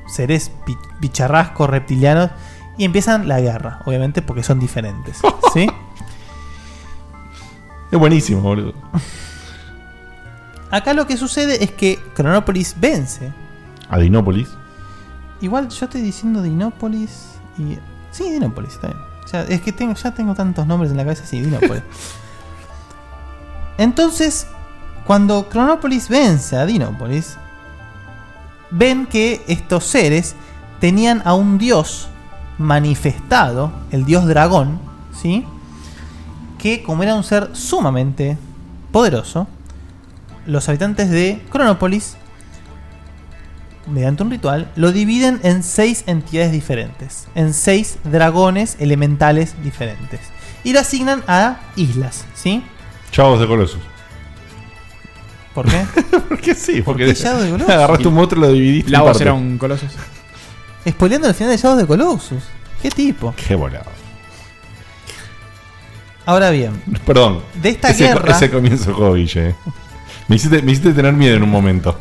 Seres bicharrascos, reptilianos, y empiezan la guerra, obviamente porque son diferentes. ¿Sí? Es buenísimo, boludo. Acá lo que sucede es que Cronópolis vence. A Dinópolis. Igual yo estoy diciendo Dinópolis y. Sí, Dinópolis, está bien. O sea, es que tengo, ya tengo tantos nombres en la cabeza, sí, Dinópolis. Entonces, cuando Cronópolis vence a Dinópolis, ven que estos seres tenían a un dios manifestado, el dios dragón, ¿sí? Que como era un ser sumamente poderoso, los habitantes de Cronópolis mediante un ritual, lo dividen en seis entidades diferentes, en seis dragones elementales diferentes. Y lo asignan a islas, ¿sí? Chavos de Colossus. ¿Por qué? porque sí, porque de agarraste un monstruo y lo dividiste. Lavos partes. era un Colossus. Spoileando el final de Shadows de Colossus. ¿Qué tipo? Qué volado. Ahora bien, Perdón. De esta ese, guerra- Ese comienzo Guille. eh. Me hiciste, me hiciste tener miedo en un momento.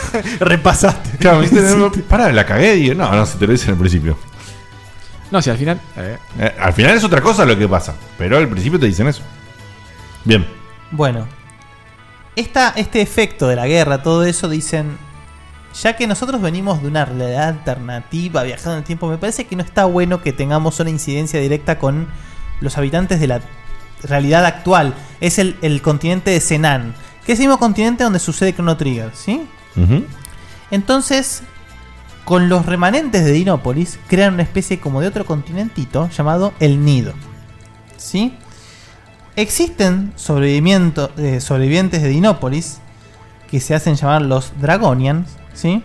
Repasaste. Claro, me hiciste tener Pará, la cagué y no, no, si te lo hice en el principio. No, si al final. eh, Eh, al final es otra cosa lo que pasa, pero al principio te dicen eso. Bien. bueno, esta, este efecto de la guerra, todo eso, dicen, ya que nosotros venimos de una realidad alternativa, viajando en el tiempo, me parece que no está bueno que tengamos una incidencia directa con los habitantes de la realidad actual. Es el, el continente de Senan, que es el mismo continente donde sucede Chrono Trigger, ¿sí? Entonces, con los remanentes de Dinópolis, crean una especie como de otro continentito llamado el Nido. ¿Sí? Existen eh, sobrevivientes de Dinópolis que se hacen llamar los Dragonians, ¿sí?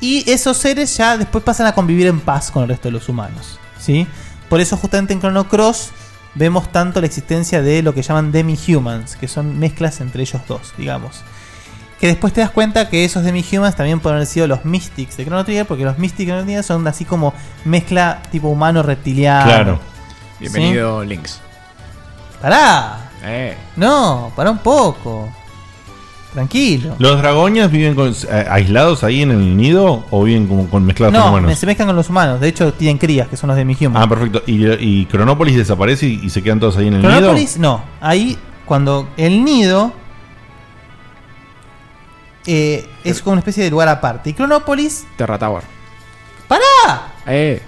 Y esos seres ya después pasan a convivir en paz con el resto de los humanos, ¿sí? Por eso justamente en Chrono Cross vemos tanto la existencia de lo que llaman demi-humans, que son mezclas entre ellos dos, digamos. Que después te das cuenta que esos Demi-Humans también pueden haber sido los Mystics de Chrono Trigger, porque los Mystics de Chrono Trigger son así como mezcla tipo humano reptiliano. Claro. Bienvenido, Links. Pará. Eh. No, pará un poco. Tranquilo. ¿Los dragonias viven con- eh, aislados ahí en el nido o viven como con mezclados con No, humanos? me- se mezclan con los humanos. De hecho, tienen crías, que son los Demi-Humans. Ah, perfecto. ¿Y, y Cronópolis desaparece y, y se quedan todos ahí en el Cronópolis, nido? no. Ahí, cuando el nido eh, es como una especie de lugar aparte. Y Cronópolis. Terra Tower. ¡Pará! Eh.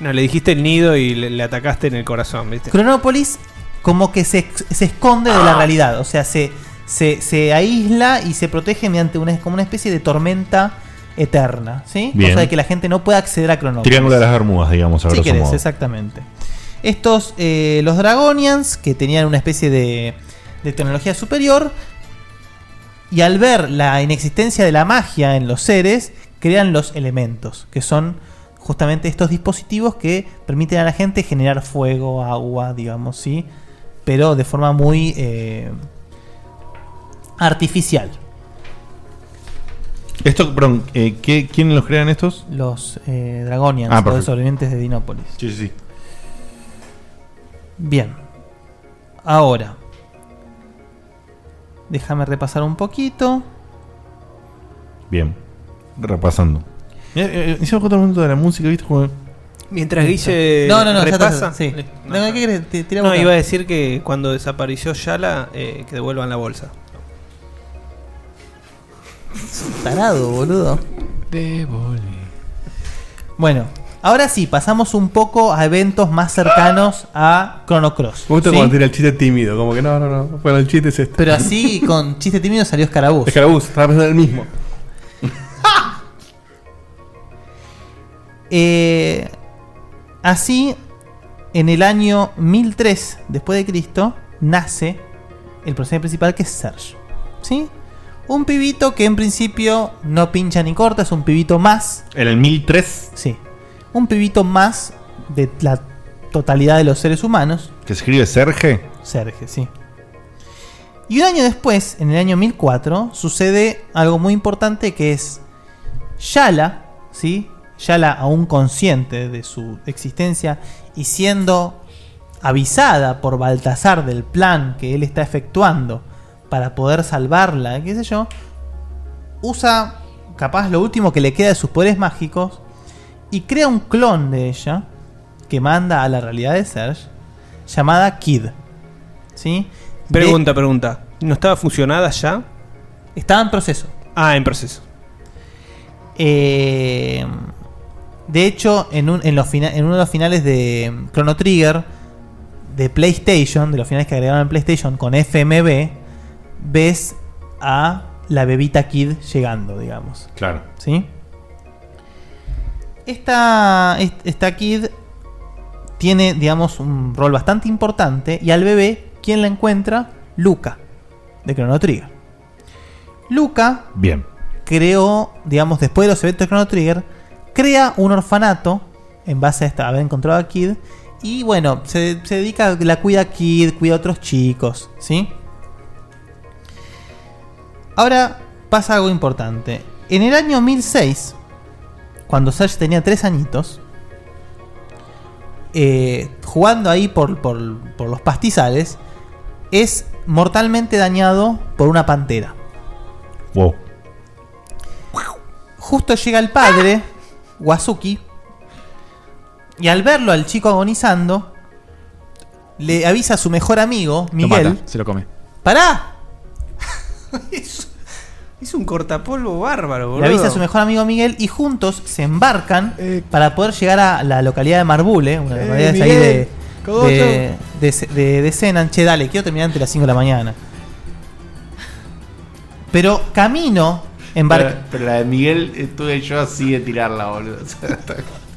No, le dijiste el nido y le, le atacaste en el corazón, ¿viste? Cronópolis como que se, ex- se esconde de la realidad. O sea, se, se, se aísla y se protege mediante una, como una especie de tormenta eterna. ¿Sí? Bien. Cosa de que la gente no pueda acceder a Cronópolis. Triángulo de las Bermudas, digamos, a Si querés, modo. exactamente. Estos, eh, los Dragonians, que tenían una especie de, de tecnología superior, y al ver la inexistencia de la magia en los seres, crean los elementos, que son justamente estos dispositivos que permiten a la gente generar fuego, agua, digamos, ¿sí? Pero de forma muy eh, artificial. Esto, perdón, eh, ¿qué- ¿quiénes los crean estos? Los eh, Dragonians, Ah, los perfecto. sobrevivientes de Dinópolis. Sí, sí. Bien. Ahora. Déjame repasar un poquito. Bien. Repasando. Mira, eh, eh, hicimos otro momento de la música, ¿viste? Como- Mientras Guille No, no, no, ya está, repasa. sí. Listo. No, ¿qué querés? Ti- tira No, boca. iba a decir que cuando desapareció Yala, eh, que devuelvan la bolsa. Tarado, boludo. Bueno, ahora sí, pasamos un poco a eventos más cercanos a Chrono Cross. Me gusta ¿sí? cuando tira el chiste tímido, como que no, no, no. Bueno, el chiste es este. Pero así, con chiste tímido salió Escarabús. Escarabús, estaba pensando en el mismo. Eh, así, en el año 1003 después de Cristo, nace el personaje principal que es Serge. ¿Sí? Un pibito que en principio no pincha ni corta, es un pibito más. ¿En el 1003? Sí. Un pibito más de la totalidad de los seres humanos. ¿Que se escribe Serge? Serge, sí. Y un año después, en el año 1004, sucede algo muy importante que es Yala, ¿sí? Yala aún consciente de su existencia y siendo avisada por Baltasar del plan que él está efectuando para poder salvarla, qué sé yo, usa capaz lo último que le queda de sus poderes mágicos y crea un clon de ella que manda a la realidad de Serge llamada Kid. ¿Sí? De- Pregunta, pregunta. ¿No estaba fusionada ya? Estaba en proceso. Ah, en proceso. Eh, de hecho, en, un- en los fina- en uno de los finales de Chrono Trigger de PlayStation, de los finales que agregaron en PlayStation con FMV, ves a la bebita Kid llegando, digamos. Claro. ¿Sí? Esta, est- esta Kid tiene, digamos, un rol bastante importante. Y al bebé, ¿quién la encuentra? Luca, de Chrono Trigger. Luca Bien. creó, digamos, después de los eventos de Chrono Trigger, crea un orfanato en base a esta, haber encontrado a Kid. Y bueno, se, se dedica, la cuida a Kid, cuida a otros chicos, ¿sí? Ahora pasa algo importante. En el año 1006, cuando Serge tenía 3 añitos, eh, jugando ahí por, por- por los pastizales, es mortalmente dañado por una pantera. Wow. Justo llega el padre, Wazuki, y al verlo al chico agonizando, le avisa a su mejor amigo, Lo Miguel. mata, se lo come. ¡Pará! Es un cortapolvo bárbaro, boludo. Le avisa a su mejor amigo Miguel y juntos se embarcan para poder llegar a la localidad de Marbule, una Eh, localidad ahí de, de, de, de- de Senan. Che, dale, quiero terminar antes de las 5 de la mañana. Pero camino embarca. Pero, pero la de Miguel estuve yo así de tirarla, boludo.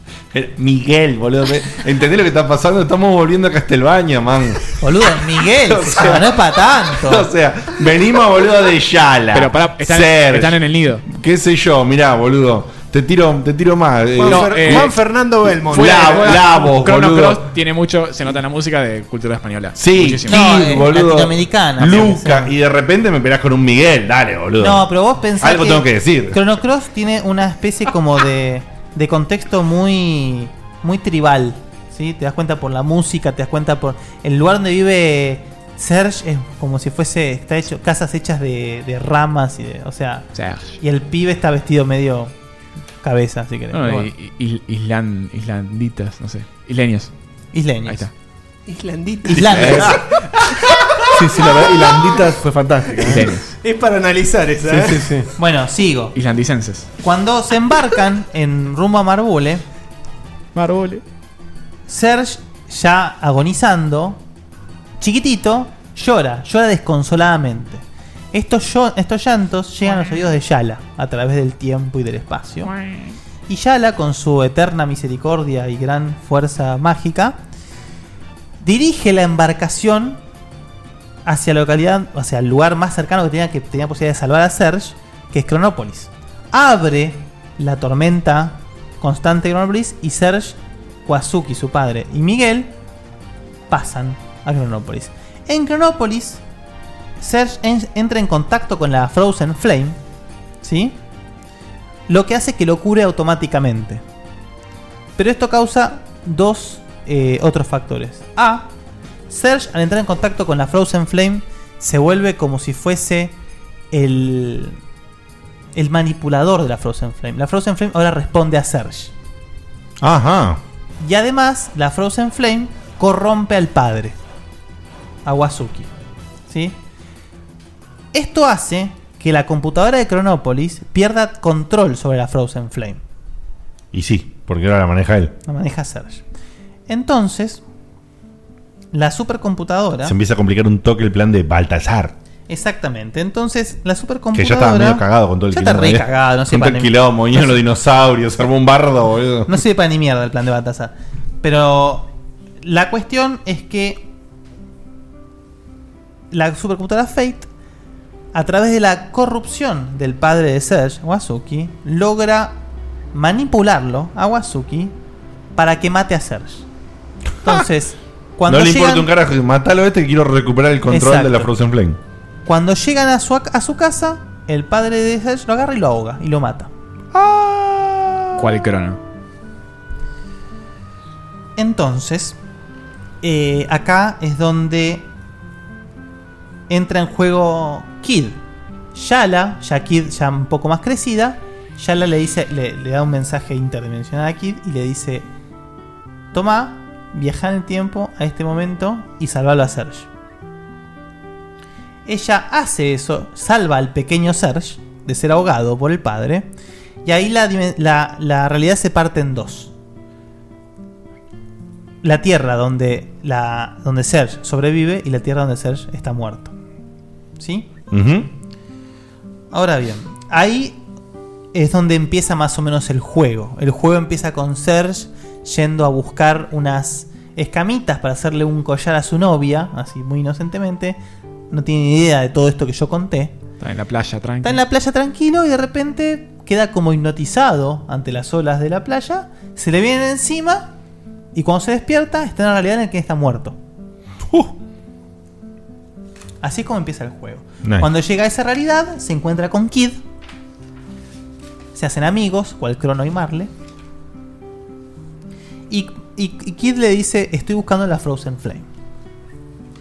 Miguel, boludo. ¿me- ¿Entendés lo que está pasando? Estamos volviendo a Castelbaña, man. Boludo, Miguel, O se sea, no es para tanto. O sea, venimos, boludo, de Yala. Pero pará, están- Serge, están en el nido. ¿Qué sé yo? Mirá, boludo. Te tiro, te tiro más. eh, Fer- eh, Juan Fernando Belmont. Lavo- Lavos, Chrono boludo. Cross tiene mucho, se nota en la música de cultura española. Sí, Muchísimo. Kid, boludo. latinoamericana, Luca, y de repente me pegás con un Miguel, dale, boludo. No, pero vos pensás Algo tengo que decir. Chrono Cross tiene una especie como de, de contexto muy muy tribal, ¿sí? Te das cuenta por la música, te das cuenta por el lugar donde vive Serge es como si fuese está hecho casas hechas de, de ramas y de, o sea, Serge. y el pibe está vestido medio cabeza, si querés. No, bueno. islan- islanditas, no sé. Isleños. Isleños. Ahí está. Islandita. Islandes. Sí, sí, la verdad, Islanditas fue fantástica. ¿eh? Es para analizar esa. Sí, ¿eh? sí, sí. Bueno, sigo. Islandicenses. Cuando se embarcan en rumbo a Marbule, Marbule. Serge, ya agonizando, chiquitito, llora, llora desconsoladamente. Estos, llo- estos llantos llegan a los oídos de Yala a través del tiempo y del espacio. Y Yala, con su eterna misericordia y gran fuerza mágica, dirige la embarcación hacia la localidad, hacia el lugar más cercano que tenía, que tenía posibilidad de salvar a Serge, que es Cronópolis. Abre la tormenta constante de Cronópolis y Serge, Wazuki, su padre, y Miguel pasan a Cronópolis. En Cronópolis, Serge en- entra en contacto con la Frozen Flame, ¿sí? Lo que hace que lo cure automáticamente. Pero esto causa dos eh, otros factores. A. Serge, al entrar en contacto con la Frozen Flame, se vuelve como si fuese el, el manipulador de la Frozen Flame. La Frozen Flame ahora responde a Serge. Ajá. Y además, la Frozen Flame corrompe al padre, a Wazuki. ¿Sí? Esto hace que la computadora de Chronopolis pierda control sobre la Frozen Flame. Y sí, porque ahora la maneja él. La maneja Serge. Entonces, la supercomputadora. Se empieza a complicar un toque el plan de Baltasar. Exactamente. Entonces, la Que supercomputadora. ya estaba medio cagado con todo el Ya está re cagado, no Con sepa todo el ni- quilombo, vinieron no los dinosaurios, armó un bardo, boludo. No sirve para ni mierda el plan de Baltasar. Pero la cuestión es que la supercomputadora Fate, a través de la corrupción del padre de Serge, Wazuki, logra manipularlo a Wazuki para que mate a Serge. Entonces, cuando no le llegan, importa un carajo, matalo a este que quiero recuperar el control Exacto. de la Frozen Flame. cuando llegan a su, a su casa, el padre de Serge lo agarra y lo ahoga y lo mata. ¿Cuál crono? Entonces, eh, acá es donde entra en juego Kid. Yala, ya Kid ya un poco más crecida, Yala le dice, le, le da un mensaje interdimensional a Kid y le dice: Toma, viaja en el tiempo a este momento y salvalo a Serge. Ella hace eso, salva al pequeño Serge de ser ahogado por el padre, y ahí la, la- la realidad se parte en dos la tierra donde, la, donde Serge sobrevive y la tierra donde Serge está muerto. ¿Sí? Ahora bien, ahí es donde empieza más o menos el juego. El juego empieza con Serge yendo a buscar unas escamitas para hacerle un collar a su novia, así muy inocentemente. No tiene ni idea de todo esto que yo conté. Está en la playa, tranquilo. Está en la playa tranquilo y de repente queda como hipnotizado ante las olas de la playa. Se le vienen encima y cuando se despierta está en la realidad en la que está muerto. Así es como empieza el juego. Nice. Cuando llega a esa realidad, se encuentra con Kid. Se hacen amigos, cual Crono y Marle. Y, y- y Kid le dice: Estoy buscando la Frozen Flame.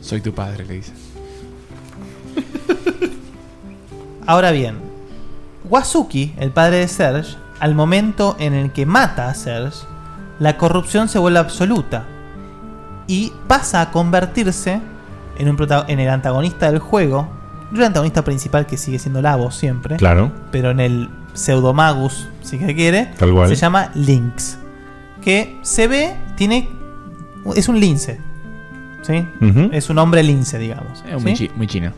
Soy tu padre, le dice. Ahora bien, Wazuki, el padre de Serge, al momento en el que mata a Serge, la corrupción se vuelve absoluta y pasa a convertirse en, un prota- en el antagonista del juego, no el antagonista principal que sigue siendo Lavo siempre, Claro. pero en el pseudomagus, si que quiere, Tal cual. se llama Lynx, que se ve, tiene, es un lince, ¿sí? Es un hombre lince, digamos. Es un ¿sí? muy, chi- muy chino.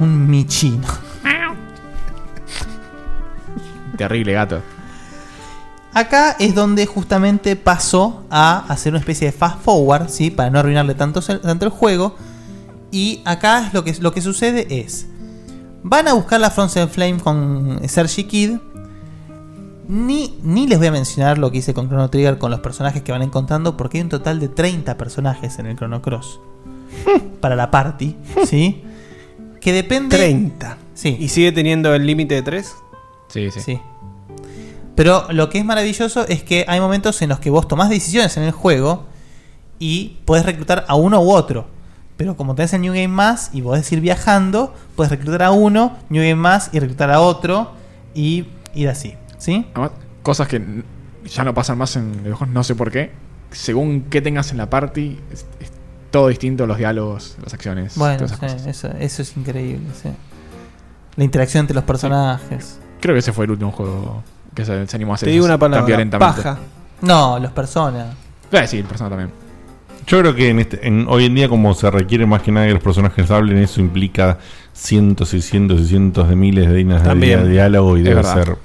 Un michino. Terrible gato. Acá es donde justamente pasó a hacer una especie de fast forward, ¿sí? Para no arruinarle tanto, tanto el juego. Y acá es lo que, lo que sucede es... Van a buscar la Frozen Flame con Sergi Kid. Ni, ni les voy a mencionar lo que hice con Chrono Trigger con los personajes que van encontrando, porque hay un total de 30 personajes en el Chrono Cross. para la party, ¿sí? Que depende. 30. Sí. ¿Y sigue teniendo el límite de 3? Sí, sí. Sí. Pero lo que es maravilloso es que hay momentos en los que vos tomás decisiones en el juego y podés reclutar a uno u otro. Pero como tenés el New Game Más y podés ir viajando, puedes reclutar a uno, New Game Más y reclutar a otro y ir así. ¿Sí? Además, cosas que ya no pasan más en videojuegos, no sé por qué. Según qué tengas en la party, es, es todo distinto los diálogos, las acciones. Bueno, todas esas sí, cosas. eso, eso es increíble. sí. La interacción entre los personajes. Creo que ese fue el último juego que se, se animó a hacer Te digo una palabra, tan violentamente. paja. No, los personas. Eh, sí, el persona también. Yo creo que en este, en- hoy en día, como se requiere más que nada que los personajes hablen, eso implica cientos y cientos y cientos de miles de líneas de, diálogo y Es debe verdad. ser.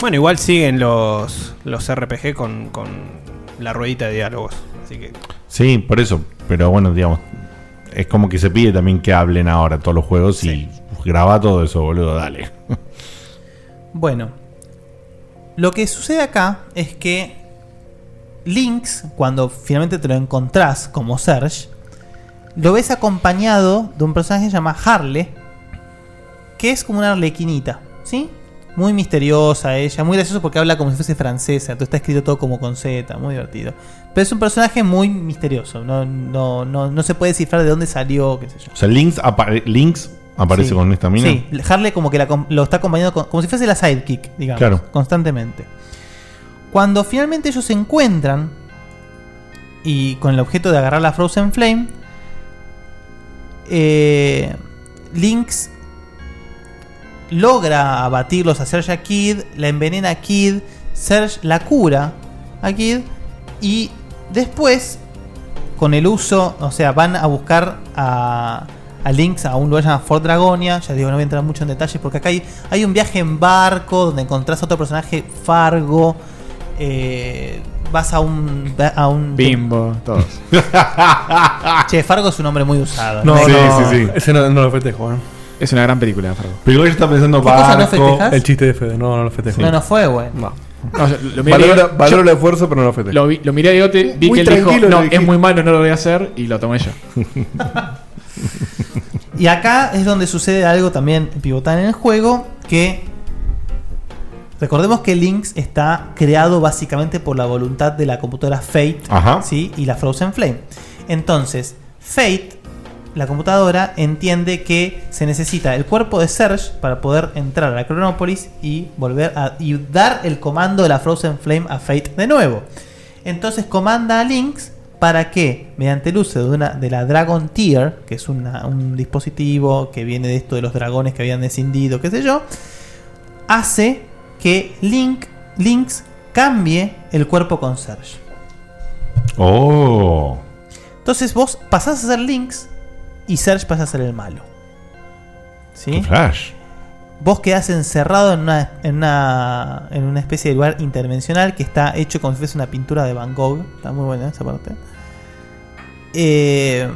Bueno, igual siguen los, los RPG con, con la ruedita de diálogos. Así que. Sí, por eso. Pero bueno, digamos, es como que se pide también que hablen ahora todos los juegos y graba todo eso, boludo, dale. Bueno, lo que sucede acá es que Lynx, cuando finalmente te lo encontrás como Serge, lo ves acompañado de un personaje que se llama Harley, que es como una arlequinita, ¿sí? Muy misteriosa ella, muy gracioso porque habla como si fuese francesa, entonces está escrito todo como con Z, muy divertido. Pero es un personaje muy misterioso, no, no, no, no se puede descifrar de dónde salió, qué sé yo. O sea, Links aparece Sí. con esta mina. Sí, Harley como que la lo está acompañando con- como si fuese la sidekick, digamos, Claro. constantemente. Cuando finalmente ellos se encuentran y con el objeto de agarrar la Frozen Flame, eh, Lynx logra abatirlos a Serge y a Kid, la envenena a Kid, Serge la cura a Kid y después con el uso, o sea, van a buscar a, a Lynx a un lugar llamado Fort Dragonia. Ya digo, no voy a entrar mucho en detalles porque acá hay, hay un viaje en barco donde encontrás a otro personaje, Fargo. eh, vas a un. a un Bimbo, todos. che, Fargo es un nombre muy usado. No, Me- no, Ese no, no lo festejo, eh. Es una gran película, Fargo. Pero igual está pensando ¿Qué cosa no barco. festejas? El chiste de Fede, no, no lo festejo. No, no fue, güey. No. No, yo- lo miré- valoro yo- valoro el esfuerzo, pero no lo festejo. Lo, vi- lo miré a Diegote, vi Muy que él dijo, tranquilo no, es dijiste". muy malo, no lo voy a hacer, y lo tomé yo. Y acá es donde sucede algo también pivotal en el juego que recordemos que Lynx está creado básicamente por la voluntad de la computadora Fate Ajá. ¿sí? y la Frozen Flame. Entonces, Fate, la computadora, entiende que se necesita el cuerpo de Serge para poder entrar a la Chronopolis y volver a y dar el comando de la Frozen Flame a Fate de nuevo. Entonces comanda a Lynx para que, mediante el uso de, una, de la Dragon Tier, que es una- un dispositivo que viene de esto de los dragones que habían descendido, qué sé yo, hace que Link, Lynx cambie el cuerpo con Serge. Oh. Entonces vos pasás a ser Lynx y Serge pasa a ser el malo. ¿Sí? Flash. Vos quedás encerrado en una, en, una, en una especie de lugar intervencional que está hecho como si fuese una pintura de Van Gogh. Está muy buena esa parte. Eh,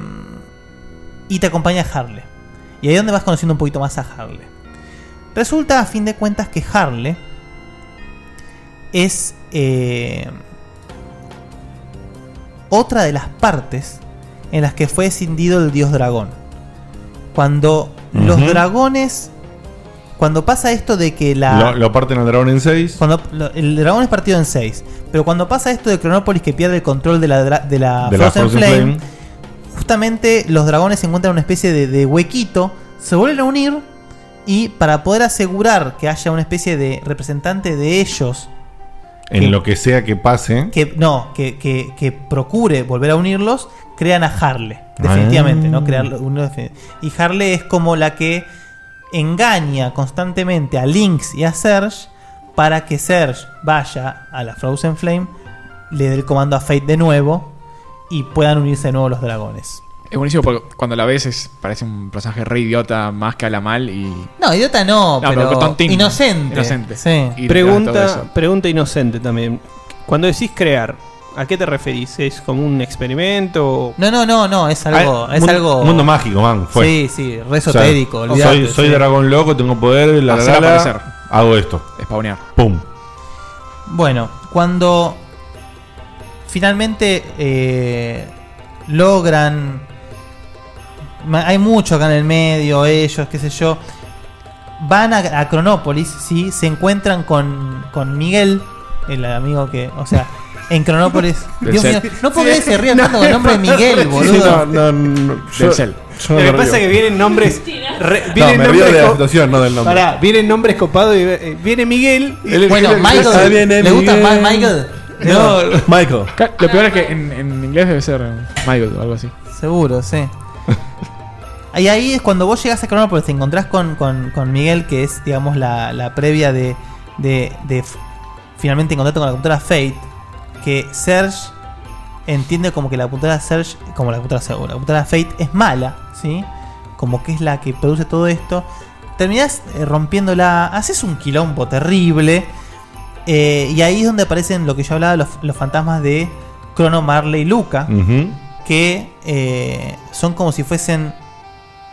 y te acompaña Harley. Y ahí es donde vas conociendo un poquito más a Harley. Resulta a fin de cuentas que Harley es eh, otra de las partes en las que fue escindido el dios dragón. Cuando los dragones. Cuando pasa esto de que la. Lo, lo parten al dragón en 6. Cuando lo- el dragón es partido en 6. Pero cuando pasa esto de Cronópolis que pierde el control de la, de la De la Frozen, Frozen Flame, Flame. justamente los dragones encuentran una especie de, de huequito, se vuelven a unir y para poder asegurar que haya una especie de representante de ellos En lo que sea que pase. que no, que, que- que procure volver a unirlos, crean a Harley. Definitivamente, Ah. ¿no? Crearlo, unirlo defini- Y Harley es como la que engaña constantemente a Lynx y a Serge para que Serge vaya a la Frozen Flame, le dé el comando a Fate de nuevo y puedan unirse de nuevo los dragones. Es buenísimo porque cuando la ves es, parece un personaje re idiota más que habla mal y... No, idiota no, pero tontín. inocente. Inocente. Sí. Y todo Pregunta, pregunta inocente también. Cuando decís crear, ¿a qué te referís? ¿Es como un experimento? No, no, no, no, es algo. Ah, es mundo- algo Mundo mágico, man. Fue. Sí, sí, re O sea, esotérico, soy soy sí. dragón loco, tengo poder, la, la, hago esto. Spawnear. Pum. Bueno, cuando finalmente eh, logran... Hay mucho acá en el medio, ellos, qué sé yo. Van a, a Cronópolis, ¿sí? Se encuentran con, con Miguel, el amigo que... O sea, en Cronópolis... Dios mío, no que se rían No, tanto con el nombre de Miguel, sí, boludo. no, no, no, yo- Del Cell. yo Lo me que pasa es que vienen nombres. re- No, vienen me río nombres de la co- situación, no del nombre. Pará, vienen nombres copados y eh, viene Miguel. y- Bueno, Michael, ¿le gusta más Michael? No, Michael. Ca- Lo peor es que en, en inglés debe ser Michael o algo así. Seguro, sí. Y ahí es cuando vos llegás a Cronópolis, te encontrás con, con- Miguel, que es, digamos, la, la previa de, de, de finalmente encontrarte con la computadora Fate, que Serge entiende como que la computadora Serge, como la computadora Serge, la computadora Fate es mala, ¿sí? Como que es la que produce todo esto. Terminás eh, rompiéndola, haces un quilombo terrible. eh, y ahí es donde aparecen lo que yo hablaba, los, los fantasmas de Chrono, Marley y Luca Ujú. Que eh, son como si fuesen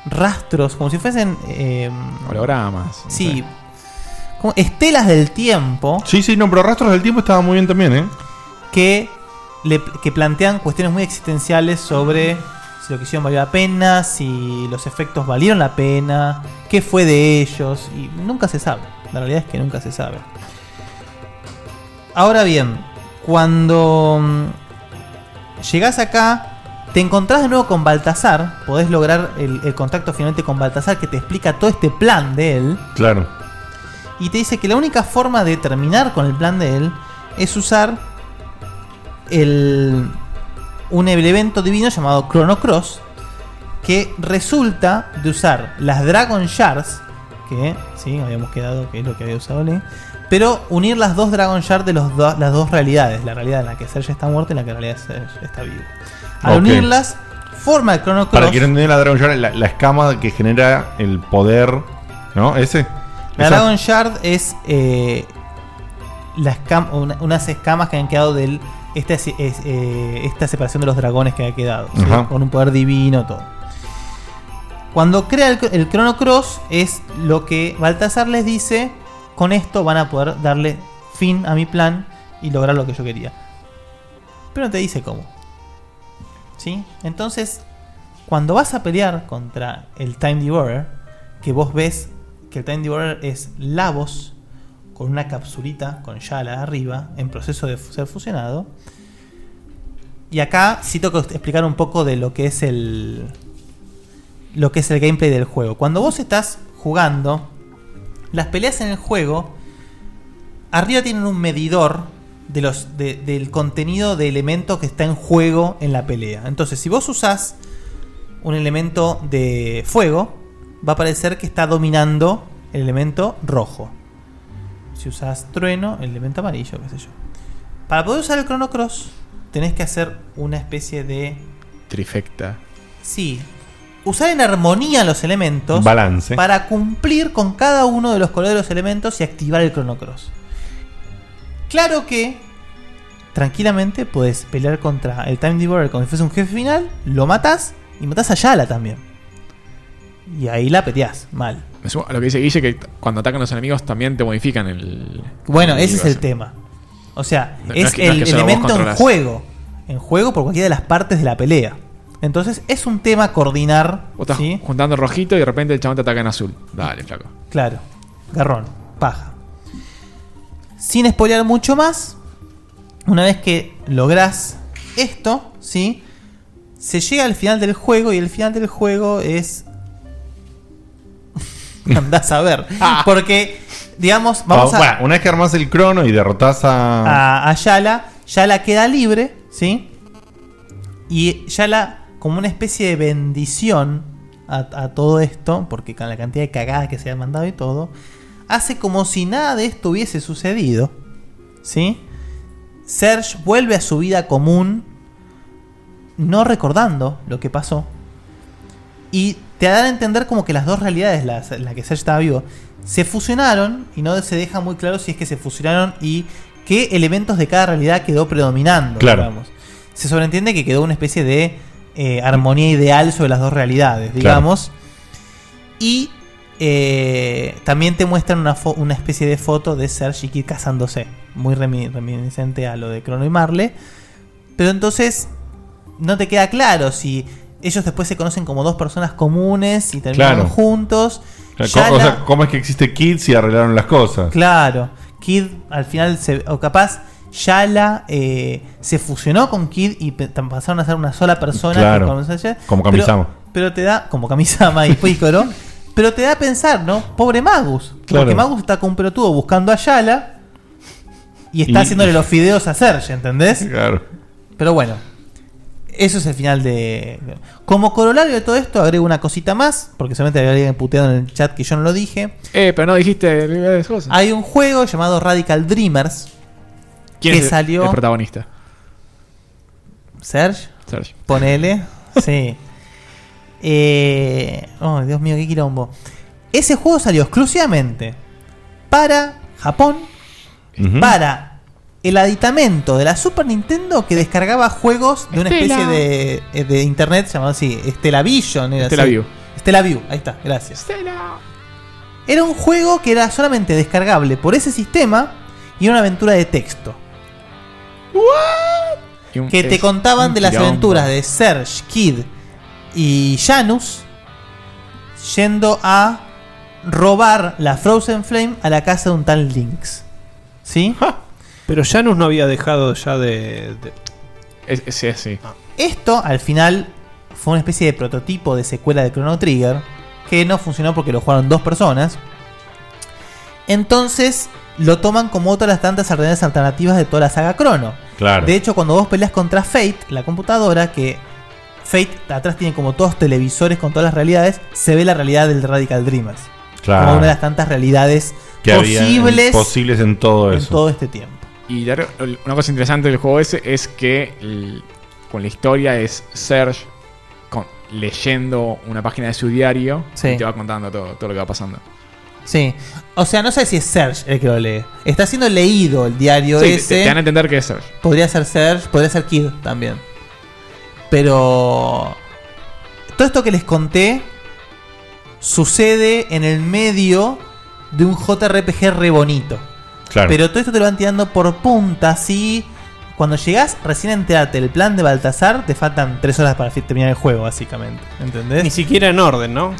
rastros, como si fuesen... eh, Hologramas. sí, como estelas del tiempo Sí, sí, no, pero Rastros del Tiempo estaba muy bien también, ¿eh? que, le- que plantean cuestiones muy existenciales sobre si lo que hicieron valió la pena, si los efectos valieron la pena, qué fue de ellos, y nunca se sabe. La realidad es que nunca se sabe. Ahora bien, cuando mm, llegás acá, te encontrás de nuevo con Baltasar, podés lograr el, el contacto finalmente con Baltasar que te explica todo este plan de él. Claro. Y te dice que la única forma de terminar con el plan de él es usar el, un evento divino llamado Chrono Cross. Que resulta de usar las Dragon Shards. Que sí, habíamos quedado que es lo que había usado Lee. Pero unir las dos Dragon Shards de los do- las dos realidades. La realidad en la que Serge está muerto y la que en realidad Serge está vivo. Al unirlas, forma el Chrono Cross. Para quien no la Dragon Shard, la, la escama que genera el poder, ¿no? Ese. La Esa- Dragon Shard es eh, la escam- una- unas escamas que han quedado de esta, es- es, eh, esta separación de los dragones que ha quedado. Con un poder divino, todo. Cuando crea el, el Chrono Cross es lo que Baltasar les dice, con esto van a poder darle fin a mi plan y lograr lo que yo quería. Pero no te dice cómo. ¿Sí? Entonces, cuando vas a pelear contra el Time Devourer, que vos ves que el Time Devourer es Lavos con una capsulita con Yala arriba en proceso de ser fusionado. Y acá sí tengo que explicar un poco de lo que es el lo que es el gameplay del juego. Cuando vos estás jugando las peleas en el juego arriba tienen un medidor de los de- del contenido de elementos que está en juego en la pelea. Entonces, si vos usás un elemento de fuego, va a parecer que está dominando el elemento rojo. Si usas trueno, el elemento amarillo, qué sé yo. Para poder usar el Chrono Cross, tenés que hacer una especie de. Trifecta. Sí. Usar en armonía los elementos. Balance. Para cumplir con cada uno de los colores de los elementos y activar el Chrono Cross. Claro que. Tranquilamente puedes pelear contra el Time Devourer como si fuese un jefe final, lo matas y matas a Yala también. Y ahí la peteás, mal. Me sumo a lo que dice Guille que cuando atacan los enemigos también te modifican el. Bueno, el ese es el tema. O sea, No- no es, no el que elemento en juego. En juego por cualquiera de las partes de la pelea. Entonces es un tema coordinar. Vos estás ¿sí? juntando rojito y de repente el chabón te ataca en azul. Dale, flaco. Claro, garrón, paja. Sin spoilear mucho más, una vez que lográs esto, ¿sí? Se llega al final del juego y el final del juego es. Andás a ver. Porque, digamos, vamos a. Bueno, una vez que armás el crono y derrotás a. a, a Yala. Yala queda libre, ¿sí? Y Yala, como una especie de bendición a, a todo esto, porque con la cantidad de cagadas que se han mandado y todo, hace como si nada de esto hubiese sucedido, ¿sí? Serge vuelve a su vida común, no recordando lo que pasó, y te dan a entender como que las dos realidades, la, la que Serge estaba vivo, se fusionaron y no se deja muy claro si es que se fusionaron y qué elementos de cada realidad quedó predominando. Claro. digamos. Se sobreentiende que quedó una especie de eh, armonía ideal sobre las dos realidades, digamos. Y eh, también te muestran una, una especie de foto de Serge y Kid casándose. Muy remi- reminiscente a lo de Crono y Marle. Pero entonces no te queda claro si ellos después se conocen como dos personas comunes y terminan Claro. juntos. O sea, Ya co- o la- sea, ¿cómo es que existe Kids y arreglaron las cosas? Claro, Kid al final, se, o capaz Yala eh, se fusionó con Kid y pasaron a ser una sola persona. Claro, que como Pero- Kamisama. Pero, te da, como Kamisama y Pícoro, pero te da a pensar, ¿no? Pobre Magus. Claro. Porque Magus está con un pelotudo buscando a Yala y está Y- haciéndole los fideos a Serge, ¿entendés? Claro. Pero bueno, eso es el final de. Como corolario de todo esto, agrego una cosita más, porque solamente había alguien puteado en el chat que yo no lo dije. Eh, pero no dijiste cosas. Hay un juego llamado Radical Dreamers ¿Quién que es salió. el protagonista? Serge. Serge. Ponele. sí. Eh, oh, Dios mío, qué quilombo. Ese juego salió exclusivamente para Japón, para el aditamento de la Super Nintendo que descargaba juegos de una Estela. especie de, de internet llamado así, Stellavision. Era así. Stellaview. Stellaview, ahí está, gracias. Era un juego que era solamente descargable por ese sistema y era una aventura de texto. Que te contaban de las aventuras de Serge, Kid y Janus yendo a robar la Frozen Flame a la casa de un tal Lynx. ¿Sí? Pero Janus no había dejado ya de. de- Es- es- sí, sí. Esto al final fue una especie de prototipo de secuela de Chrono Trigger que no funcionó porque lo jugaron dos personas. Entonces lo toman como otra de las tantas alternativas de toda la saga Chrono. Claro. De hecho, cuando vos peleas contra Fate, la computadora, que Fate atrás tiene como todos televisores con todas las realidades, se ve la realidad del Radical Dreamers. Claro. Como una de las tantas realidades Que había posibles posibles en todo en eso. todo este tiempo. Y una cosa interesante del juego ese es que el- con la historia es Serge con- leyendo una página de su diario Sí. y te va contando todo, todo lo que va pasando. Sí. O sea, no sé si es Serge el que lo lee. Está siendo leído el diario Sí, te- ese. te dan a entender que es Serge. Podría ser Serge, podría ser Kid también. Pero. Todo esto que les conté sucede en el medio de un JRPG re bonito. Claro. Pero todo esto te lo van tirando por puntas, así. Cuando llegás, recién enterate el plan de Baltasar, te faltan 3 horas para terminar el juego, básicamente. ¿Entendés? Ni siquiera en orden, ¿no?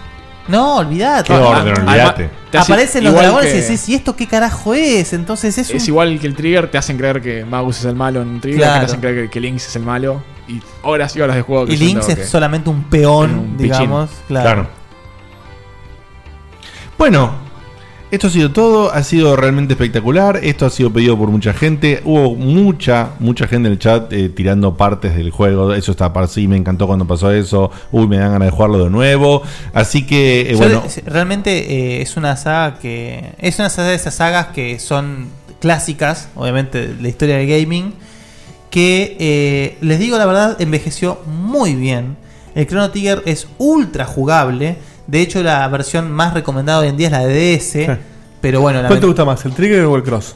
No, olvidate. ¿Qué orden? Olvídate. Te hace Aparecen los igual dragones que- y decís, ¿y esto qué carajo es? Entonces es, Es un... igual que el Trigger, te hacen creer que Magus es el malo en Trigger, Claro. que te hacen creer que, que Lynx es el malo. Y horas y horas de juego. Y creyendo Lynx es que- solamente un peón, un digamos. Claro. Bueno, esto ha sido todo, ha sido realmente espectacular, esto ha sido pedido por mucha gente, hubo mucha, mucha gente en el chat eh, tirando partes del juego, eso está para sí, me encantó cuando pasó eso, uy, me dan ganas de jugarlo de nuevo, así que, eh, bueno, realmente eh, es una saga que. Es una de esas sagas que son clásicas, obviamente, de la historia del gaming. Que les digo la verdad, envejeció muy bien. El Chrono Trigger es ultra jugable. De hecho, la versión más recomendada hoy en día es la de DS. Pero bueno, la ¿Cuál te gusta más, el Trigger o el Cross?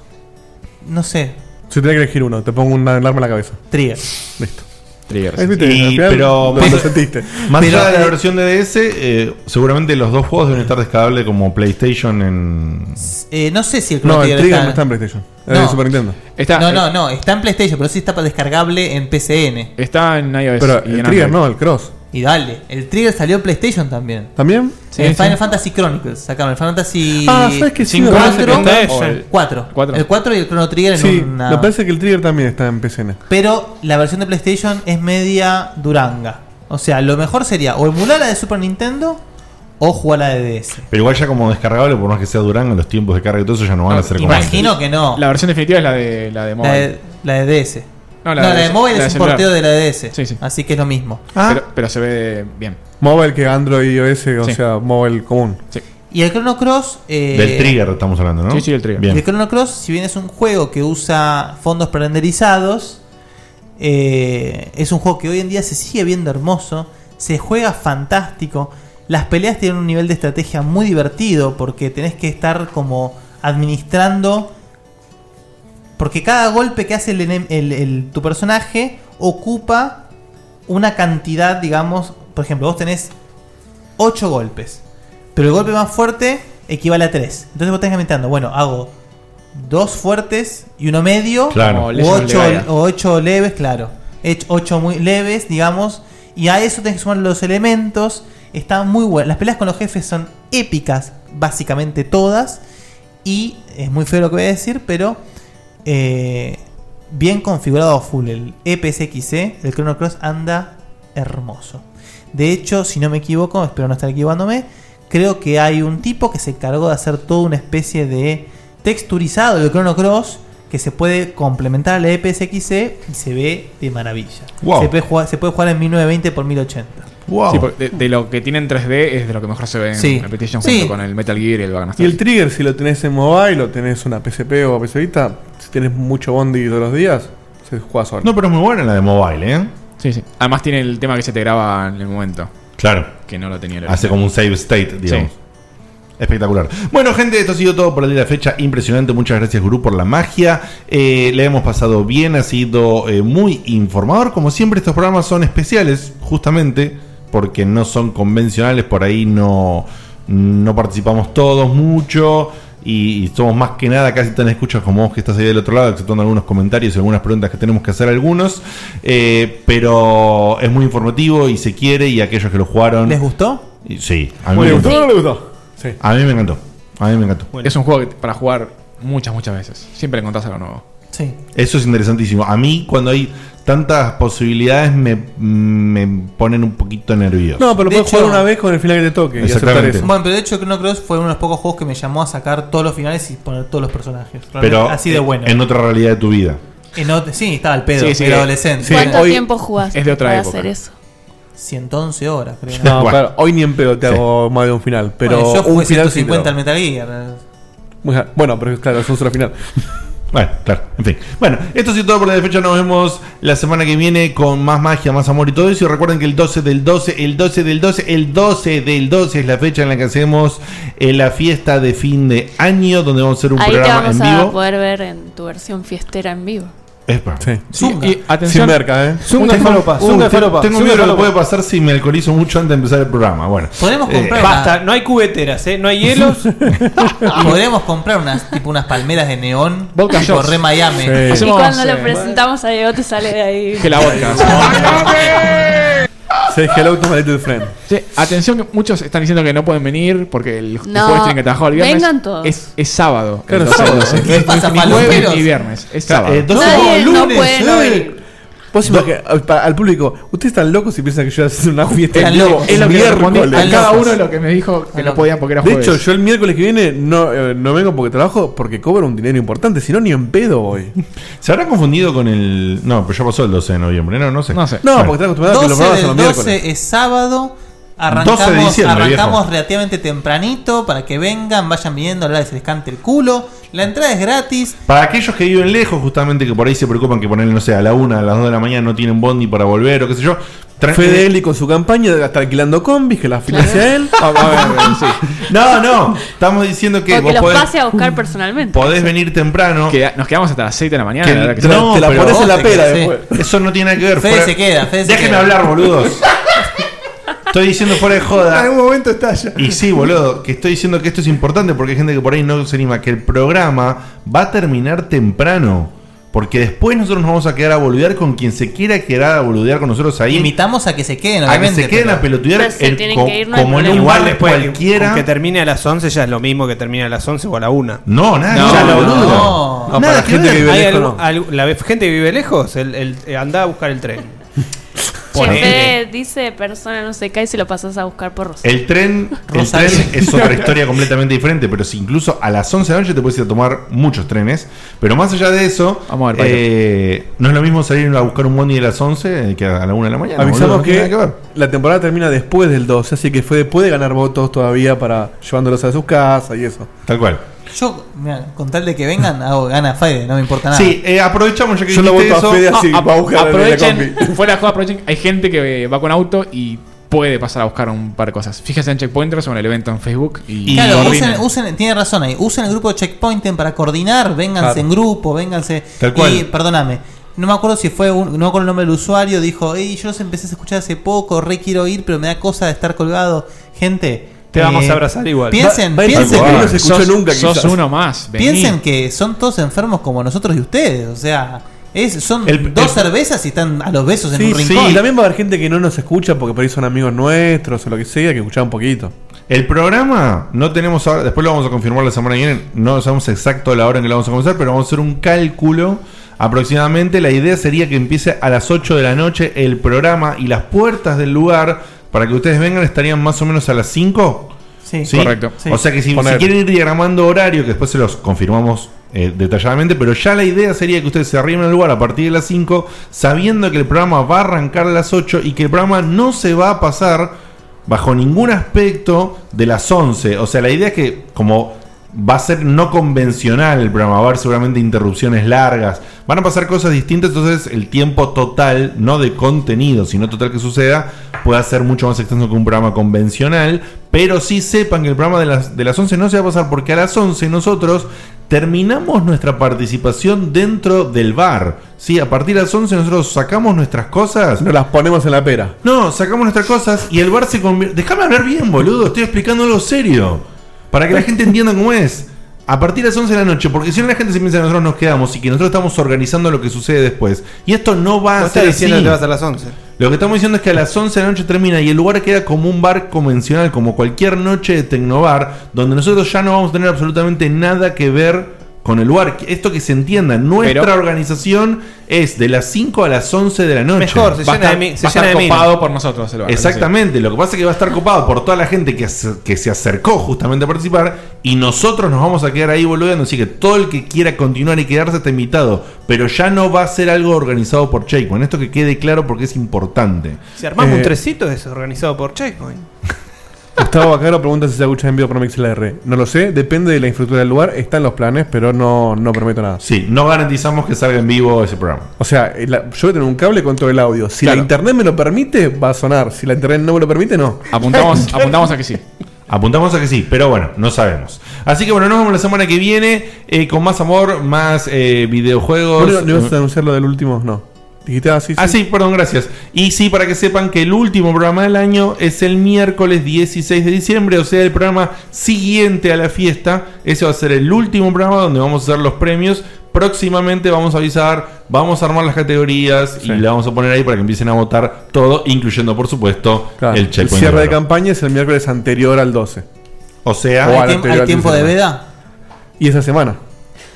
No sé. Si tenés que elegir uno, te pongo un alarma en la cabeza. Trigger. Listo. Trigger. Ahí viste, Y- al final pero, lo sentiste. más pero, allá de la eh, versión de DS, eh, seguramente los dos juegos deben estar descargables como PlayStation en... Eh, no sé si el Chrono No, el Trigger no está en PlayStation. Es de Super Nintendo. no, no, no. Está en PlayStation, pero sí está para descargable en PCN. Está en iOS. Pero el Trigger no, el Cross. Y dale, el Trigger salió en PlayStation también. ¿También? Sí, el Final Fantasy Chronicles sacaron el Final Fantasy Ah, ¿sabes que sí? me 4, parece que está ese. 4. Cuatro. El 4 y el Chrono Trigger en Sí, una. me parece que el Trigger también está en PCN. Pero la versión de PlayStation es media duranga. O sea, lo mejor sería o emular la de Super Nintendo o jugar la de DS. Pero igual ya como descargable, por más que sea Durango, los tiempos de carga y todo eso ya no van a ser como Imagino que no. La versión definitiva es la de, la de La mobile. de, la de DS. No, No, la la, de- de mobile la de es un celular. porteo de la de DS. Sí, sí. Así que es lo mismo. Pero, pero se ve bien. Mobile que Android y iOS, o Sí. sea, mobile común. Y el Chrono Cross. eh, Del Trigger estamos hablando, ¿no? Sí, sí, el Trigger. Bien. El Chrono Cross, si bien es un juego que usa fondos prerenderizados, eh, es un juego que hoy en día se sigue viendo hermoso, se juega fantástico, las peleas tienen un nivel de estrategia muy divertido porque tenés que estar como administrando, porque cada golpe que hace el enem- el- el- tu personaje ocupa una cantidad, digamos, por ejemplo, vos tenés 8 golpes. Pero el golpe más fuerte equivale a 3. Entonces vos tenés que inventando, bueno, hago dos fuertes y uno medio, Claro. o, ocho, o ocho leves, claro. Ocho muy leves, digamos, y a eso tenés que sumar los elementos. Está muy bueno. Las peleas con los jefes son épicas, básicamente todas. Y es muy feo lo que voy a decir, pero eh, bien configurado a full. El E EPSXC del Chrono Cross anda hermoso. De hecho, si no me equivoco, espero no estar equivocándome, creo que hay un tipo que se encargó de hacer toda una especie de texturizado del Chrono Cross que se puede complementar a la E EPSXC y se ve de maravilla. Wow. Se, puede jugar, se puede jugar en 1920 x 1080. Sí, de, de lo que tiene en 3D es de lo que mejor se ve en Sí. la PlayStation Sí. junto con el Metal Gear y el Bagan Y el trigger, si lo tenés en mobile o tenés una PSP o PC Vita, si tenés mucho bondi todos los días, se juega solo. No, pero es muy buena la de mobile, ¿eh? Sí, sí. Además tiene el tema que se te graba en el momento. Claro. Que no lo tenía el Hace como un save state, digamos. Sí. Espectacular. Bueno, gente, esto ha sido todo por el día de la fecha. Impresionante. Muchas gracias, Gurú, por la magia. Eh, le hemos pasado bien. Ha sido eh, muy informador. Como siempre, estos programas son especiales, justamente porque no son convencionales. Por ahí no, no participamos todos mucho. Y, y somos más que nada casi tan escuchas como vos que estás ahí del otro lado, exceptuando algunos comentarios y algunas preguntas que tenemos que hacer algunos. Eh, pero es muy informativo y se quiere. Y aquellos que lo jugaron. ¿Les gustó? Y- Sí, a mí Muy me bien. encantó. ¿No le gustó? Sí. A mí me encantó. A mí me encantó. Es un juego que- para jugar muchas, muchas veces. Siempre encontrás algo nuevo. Sí. Eso es interesantísimo. A mí, cuando hay tantas posibilidades, me, me ponen un poquito nervioso. No, pero puedes hecho- jugar una vez con el final que te toque y aceptar Exactamente. eso. Bueno, pero de hecho Chrono Cross fue uno de los pocos juegos que me llamó a sacar todos los finales y poner todos los personajes. Realmente Pero así de bueno. en otra realidad de tu vida. En sí, estaba el pedo, Sí, sí, era adolescente. sí, ¿Cuánto hoy tiempo jugaste es de otra para época. hacer eso? 111 horas, creo. No, claro, hoy ni en pedo te hago más de un final. Pero Bueno, yo jugué un final sí te 150 al. Metal Gear. Bueno, pero claro, es un solo final. Bueno, claro, en fin. Bueno, esto ha sido todo por la fecha. Nos vemos la semana que viene con más magia, más amor y todo eso. Y recuerden que el 12 del 12, el 12 del 12, el 12 del 12 es la fecha en la que hacemos eh, la fiesta de fin de año, donde vamos a hacer un Ahí te programa vamos en a vivo. poder ver en tu versión fiestera en vivo. Zunga. Y atención. Sin merca, ¿eh? Zunga Tengo- falopa, zunga te- falopa, Tengo miedo de lo que puede pasar si me alcoholizo mucho antes de empezar el programa. Bueno, Podemos Eh, comprar Basta, no hay cubeteras, ¿eh? No hay hielos. Podríamos comprar unas tipo unas palmeras de neón Vodka tipo shots. re Miami. Sí. y cuando lo presentamos a Diego te sale de ahí. Que la vodka. Se hello to my little friend. Sí, atención que muchos están diciendo que no pueden venir porque el, No, de stream que trabajó el viernes vengan todos. Es, es sábado. Claro, Entonces, sábado. ¿Qué ni- pasa, ni jueves ni viernes. Es Claro, sábado. eh, dos- Nadie no lunes, puede no eh. venir. Vos al- público, ustedes están locos si piensan que yo voy a hacer una fiesta Están en vivo locos. Es lo que miércoles. cada uno de lo que me dijo que no podían porque era De jueves. hecho, yo el miércoles que viene no, eh, no vengo porque trabajo, porque cobro un dinero importante, si no ni en pedo voy. ¿Se habrá confundido con el.? No, pero ya pasó el 12 de noviembre. No, no sé. No sé. No, Bueno. porque están acostumbrados a que los 12 programas son del los 12 miércoles. es sábado. 12 de Arrancamos, diciembre, arrancamos viejo. relativamente tempranito para que vengan, vayan viniendo, la se les cante el culo. La entrada es gratis. Para aquellos que viven lejos, justamente que por ahí se preocupan que ponerle, no sé, a la 1, a las 2 de la mañana no tienen bondi para volver o qué sé yo. Fede Eli con su campaña de estar alquilando combis, que la financia él. Ah, a ver, sí. No, no. Estamos diciendo que O que los podés, pase a buscar personalmente. podés venir temprano. Que nos quedamos hasta las 6 de la mañana. que- la que no, te la pones en la pera después. Eso no tiene nada que ver. Fede fuera- se queda, Fede se Déjenme queda. hablar, boludos. Estoy diciendo fuera de joda. momento estalla. Y sí, boludo, que estoy diciendo que esto es importante porque hay gente que por ahí no se anima, que el programa va a terminar temprano. Porque después nosotros nos vamos a quedar a boludear con quien se quiera quedar a boludear con nosotros ahí. Invitamos a que se queden, a que obviamente. se queden pero- a pelotudear Pero se en- tienen co- que ir, no hay como en un problema. bar Igual después, cualquiera. que termine a las 11 ya es lo mismo que termine a las 11 o a la 1. No, nada, No, ver, no, boludo. no. No, para que gente ver. que vive ¿Hay lejos, la gente que vive lejos, el, el- eh, anda a buscar el tren. Che, Ponele. Fede dice persona no se cae si lo pasas a buscar por Rosario. El tren, el Rosario. tren es otra historia completamente diferente, pero si incluso a las 11 de la noche te puedes ir a tomar muchos trenes. Pero más allá de eso, Vamos a ver, eh, no es lo mismo salir a buscar un bondi de las 11 que a la 1 de la mañana. boludo, Avisamos tiene que, ver. la temporada termina después del 12, así que Fede puede ganar votos todavía para llevándolos a sus casas y eso. Tal cual. Yo, mira, con tal de que vengan, hago gana Fede, no me importa nada. Sí, eh, aprovechamos ya que Yo lo dijiste voto a eso. Fede así, No, va a buscar la aprovechen, combi. fuera de juego, aprovechen. Hay gente que va con auto y puede pasar a buscar un par de cosas. Fíjense en Checkpointers o en el evento en Facebook y, Claro, usen, usen- tiene razón ahí. Usen el grupo de Checkpointen para coordinar, vénganse Claro. en grupo, vénganse. Tal cual. Y perdóname, no me acuerdo si fue un, no me acuerdo el nombre del usuario, dijo, hey, yo los empecé a escuchar hace poco, re quiero ir, pero me da cosa de estar colgado. Gente, Te vamos Eh, a abrazar igual. Piensen, Va- va- piensen que. No se escuchó nunca, sos quizás. uno más. vení. Piensen que son todos enfermos como nosotros y ustedes. O sea, es, son dos cervezas y están a los besos en Sí, un sí, rincón. y también va a haber gente que no nos escucha porque por ahí son amigos nuestros o lo que sea, que escuchaba un poquito. El programa no tenemos ahora, después lo vamos a confirmar la semana que viene, no sabemos exacto la hora en que lo vamos a comenzar, pero vamos a hacer un cálculo aproximadamente. La idea sería que empiece a las 8 de la noche el programa y las puertas del lugar para que ustedes vengan estarían más o menos a las 5. Sí, Correcto. O sea que si, Poner. si quieren ir diagramando horario, que después se los confirmamos eh, detalladamente, pero ya la idea sería que ustedes se arriben al lugar a partir de las 5, sabiendo que el programa va a arrancar a las 8 y que el programa no se va a pasar bajo ningún aspecto de las 11. O sea, la idea es que como va a ser no convencional el programa, va a haber seguramente interrupciones largas, van a pasar cosas distintas, entonces el tiempo total, no de contenido, sino total que suceda, puede ser mucho más extenso que un programa convencional, pero sí sepan que el programa de las, de las 11 no se va a pasar porque a las 11 nosotros terminamos nuestra participación dentro del bar. Sí, a partir de las 11 nosotros sacamos nuestras cosas. Nos las ponemos en la pera. No, sacamos nuestras cosas y el bar se convierte. Déjame hablar bien, boludo. Estoy explicando algo serio. Para que la gente entienda cómo es. A partir de las 11 de la noche, porque si no la gente se piensa que nosotros nos quedamos y que nosotros estamos organizando lo que sucede después. Y esto no va a ser diciendo así. que vas a las 11. Lo que estamos diciendo es que a las 11 de la noche termina y el lugar queda como un bar convencional, como cualquier noche de Tecnobar, donde nosotros ya no vamos a tener absolutamente nada que ver con el lugar. Esto que se entienda, nuestra Pero- organización es de las 5 a las 11 de la noche. Mejor, se Va a llena de estar- mi- se va a llena estar de copado por nosotros el bar, Exactamente, lo que pasa es que va a estar copado por toda la gente que, se- que se acercó justamente a participar y nosotros nos vamos a quedar ahí boludeando. Así que todo el que quiera continuar y quedarse está invitado, pero ya no va a ser algo organizado por Checkpoint. Esto que quede claro porque es importante. Si armamos Eh, un trecito es organizado por Checkpoint. Gustavo Bacaro pregunta si se escucha en vivo por MixLR. No lo sé, depende de la infraestructura del lugar. Está en los planes, pero no, no prometo nada. Sí, no garantizamos que salga en vivo ese programa. O sea, la- yo voy a tener un cable con todo el audio. Si Claro. la internet me lo permite, va a sonar. Si la internet no me lo permite, no. Apuntamos, apuntamos a que sí. Apuntamos a que sí, pero bueno, no sabemos. Así que bueno, nos vemos la semana que viene eh, con más amor, más eh, videojuegos. ¿No, ibas a anunciar lo del último? No. Dijiste así. Ah, sí, perdón, gracias. Y sí, para que sepan que el último programa del año es el miércoles 16 de diciembre, o sea, el programa siguiente a la fiesta. Ese va a ser el último programa donde vamos a hacer los premios. Próximamente vamos a avisar, vamos a armar las categorías y le vamos a poner ahí para que empiecen a votar todo, incluyendo, por supuesto, Claro, el el checkpoint. cierre de campaña es el miércoles anterior al 12. O sea, O ¿Hay tiemp- tiempo 15 de veda? Y esa semana.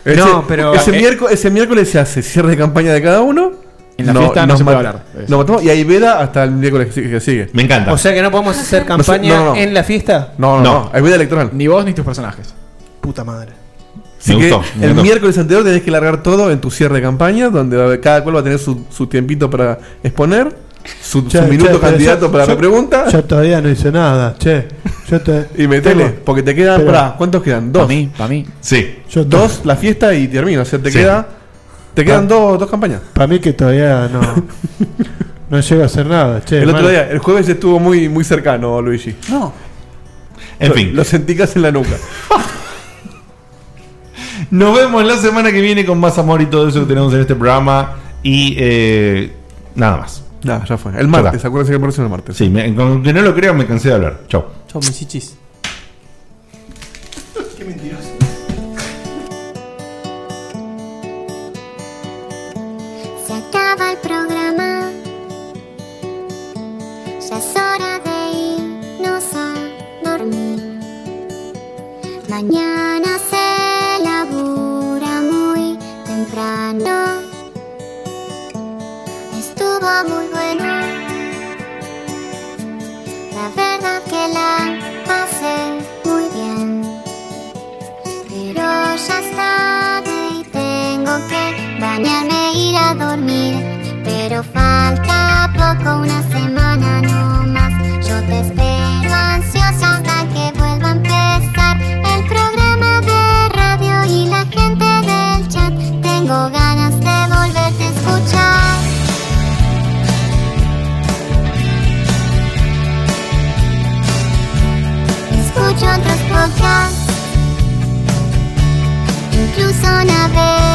No, pero- Ese, eh, miércoles, ese miércoles se hace cierre de campaña de cada uno. En la fiesta no se puede hablar nos matamos y hay veda hasta el miércoles que sigue-. Me encanta. O sea que no podemos hacer campaña no, no. en la fiesta. No, no, no, hay veda electoral. Ni vos ni tus personajes. Puta madre. Así Me que gustó, me el gustó. miércoles anterior tenés que largar todo en tu cierre de campaña, donde cada cual va a tener su, su tiempito para exponer, su, su Che, minuto che, candidato yo- para yo- la pregunta. Yo todavía no hice nada, che. Yo te, Y metele, tengo- porque te quedan, pero- pará, ¿cuántos quedan? Dos. Para mí, para mí. Sí. Yo Dos, la fiesta y termina. O sea, te Sí. queda. Te quedan dos, dos campañas. Para mí que todavía no. no llego a hacer nada, che. el otro día, el jueves estuvo muy, muy cercano, Luigi. No. En Lo- fin. Lo sentí casi en la nuca. Nos vemos la semana que viene con más amor y todo eso que tenemos en este programa. Y eh, nada más. Nada, ya fue. El martes, acuérdense que el próximo es el martes. Sí, me- aunque no lo crean, me cansé de hablar. Chau. Chau, mis chichis. Qué mentiroso. Poco, una semana no más. Yo te espero ansiosa hasta que vuelva a empezar el programa de radio y la gente del chat. Tengo ganas de volverte a escuchar. Escucho otros podcasts. Incluso navego en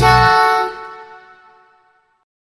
Escuchar.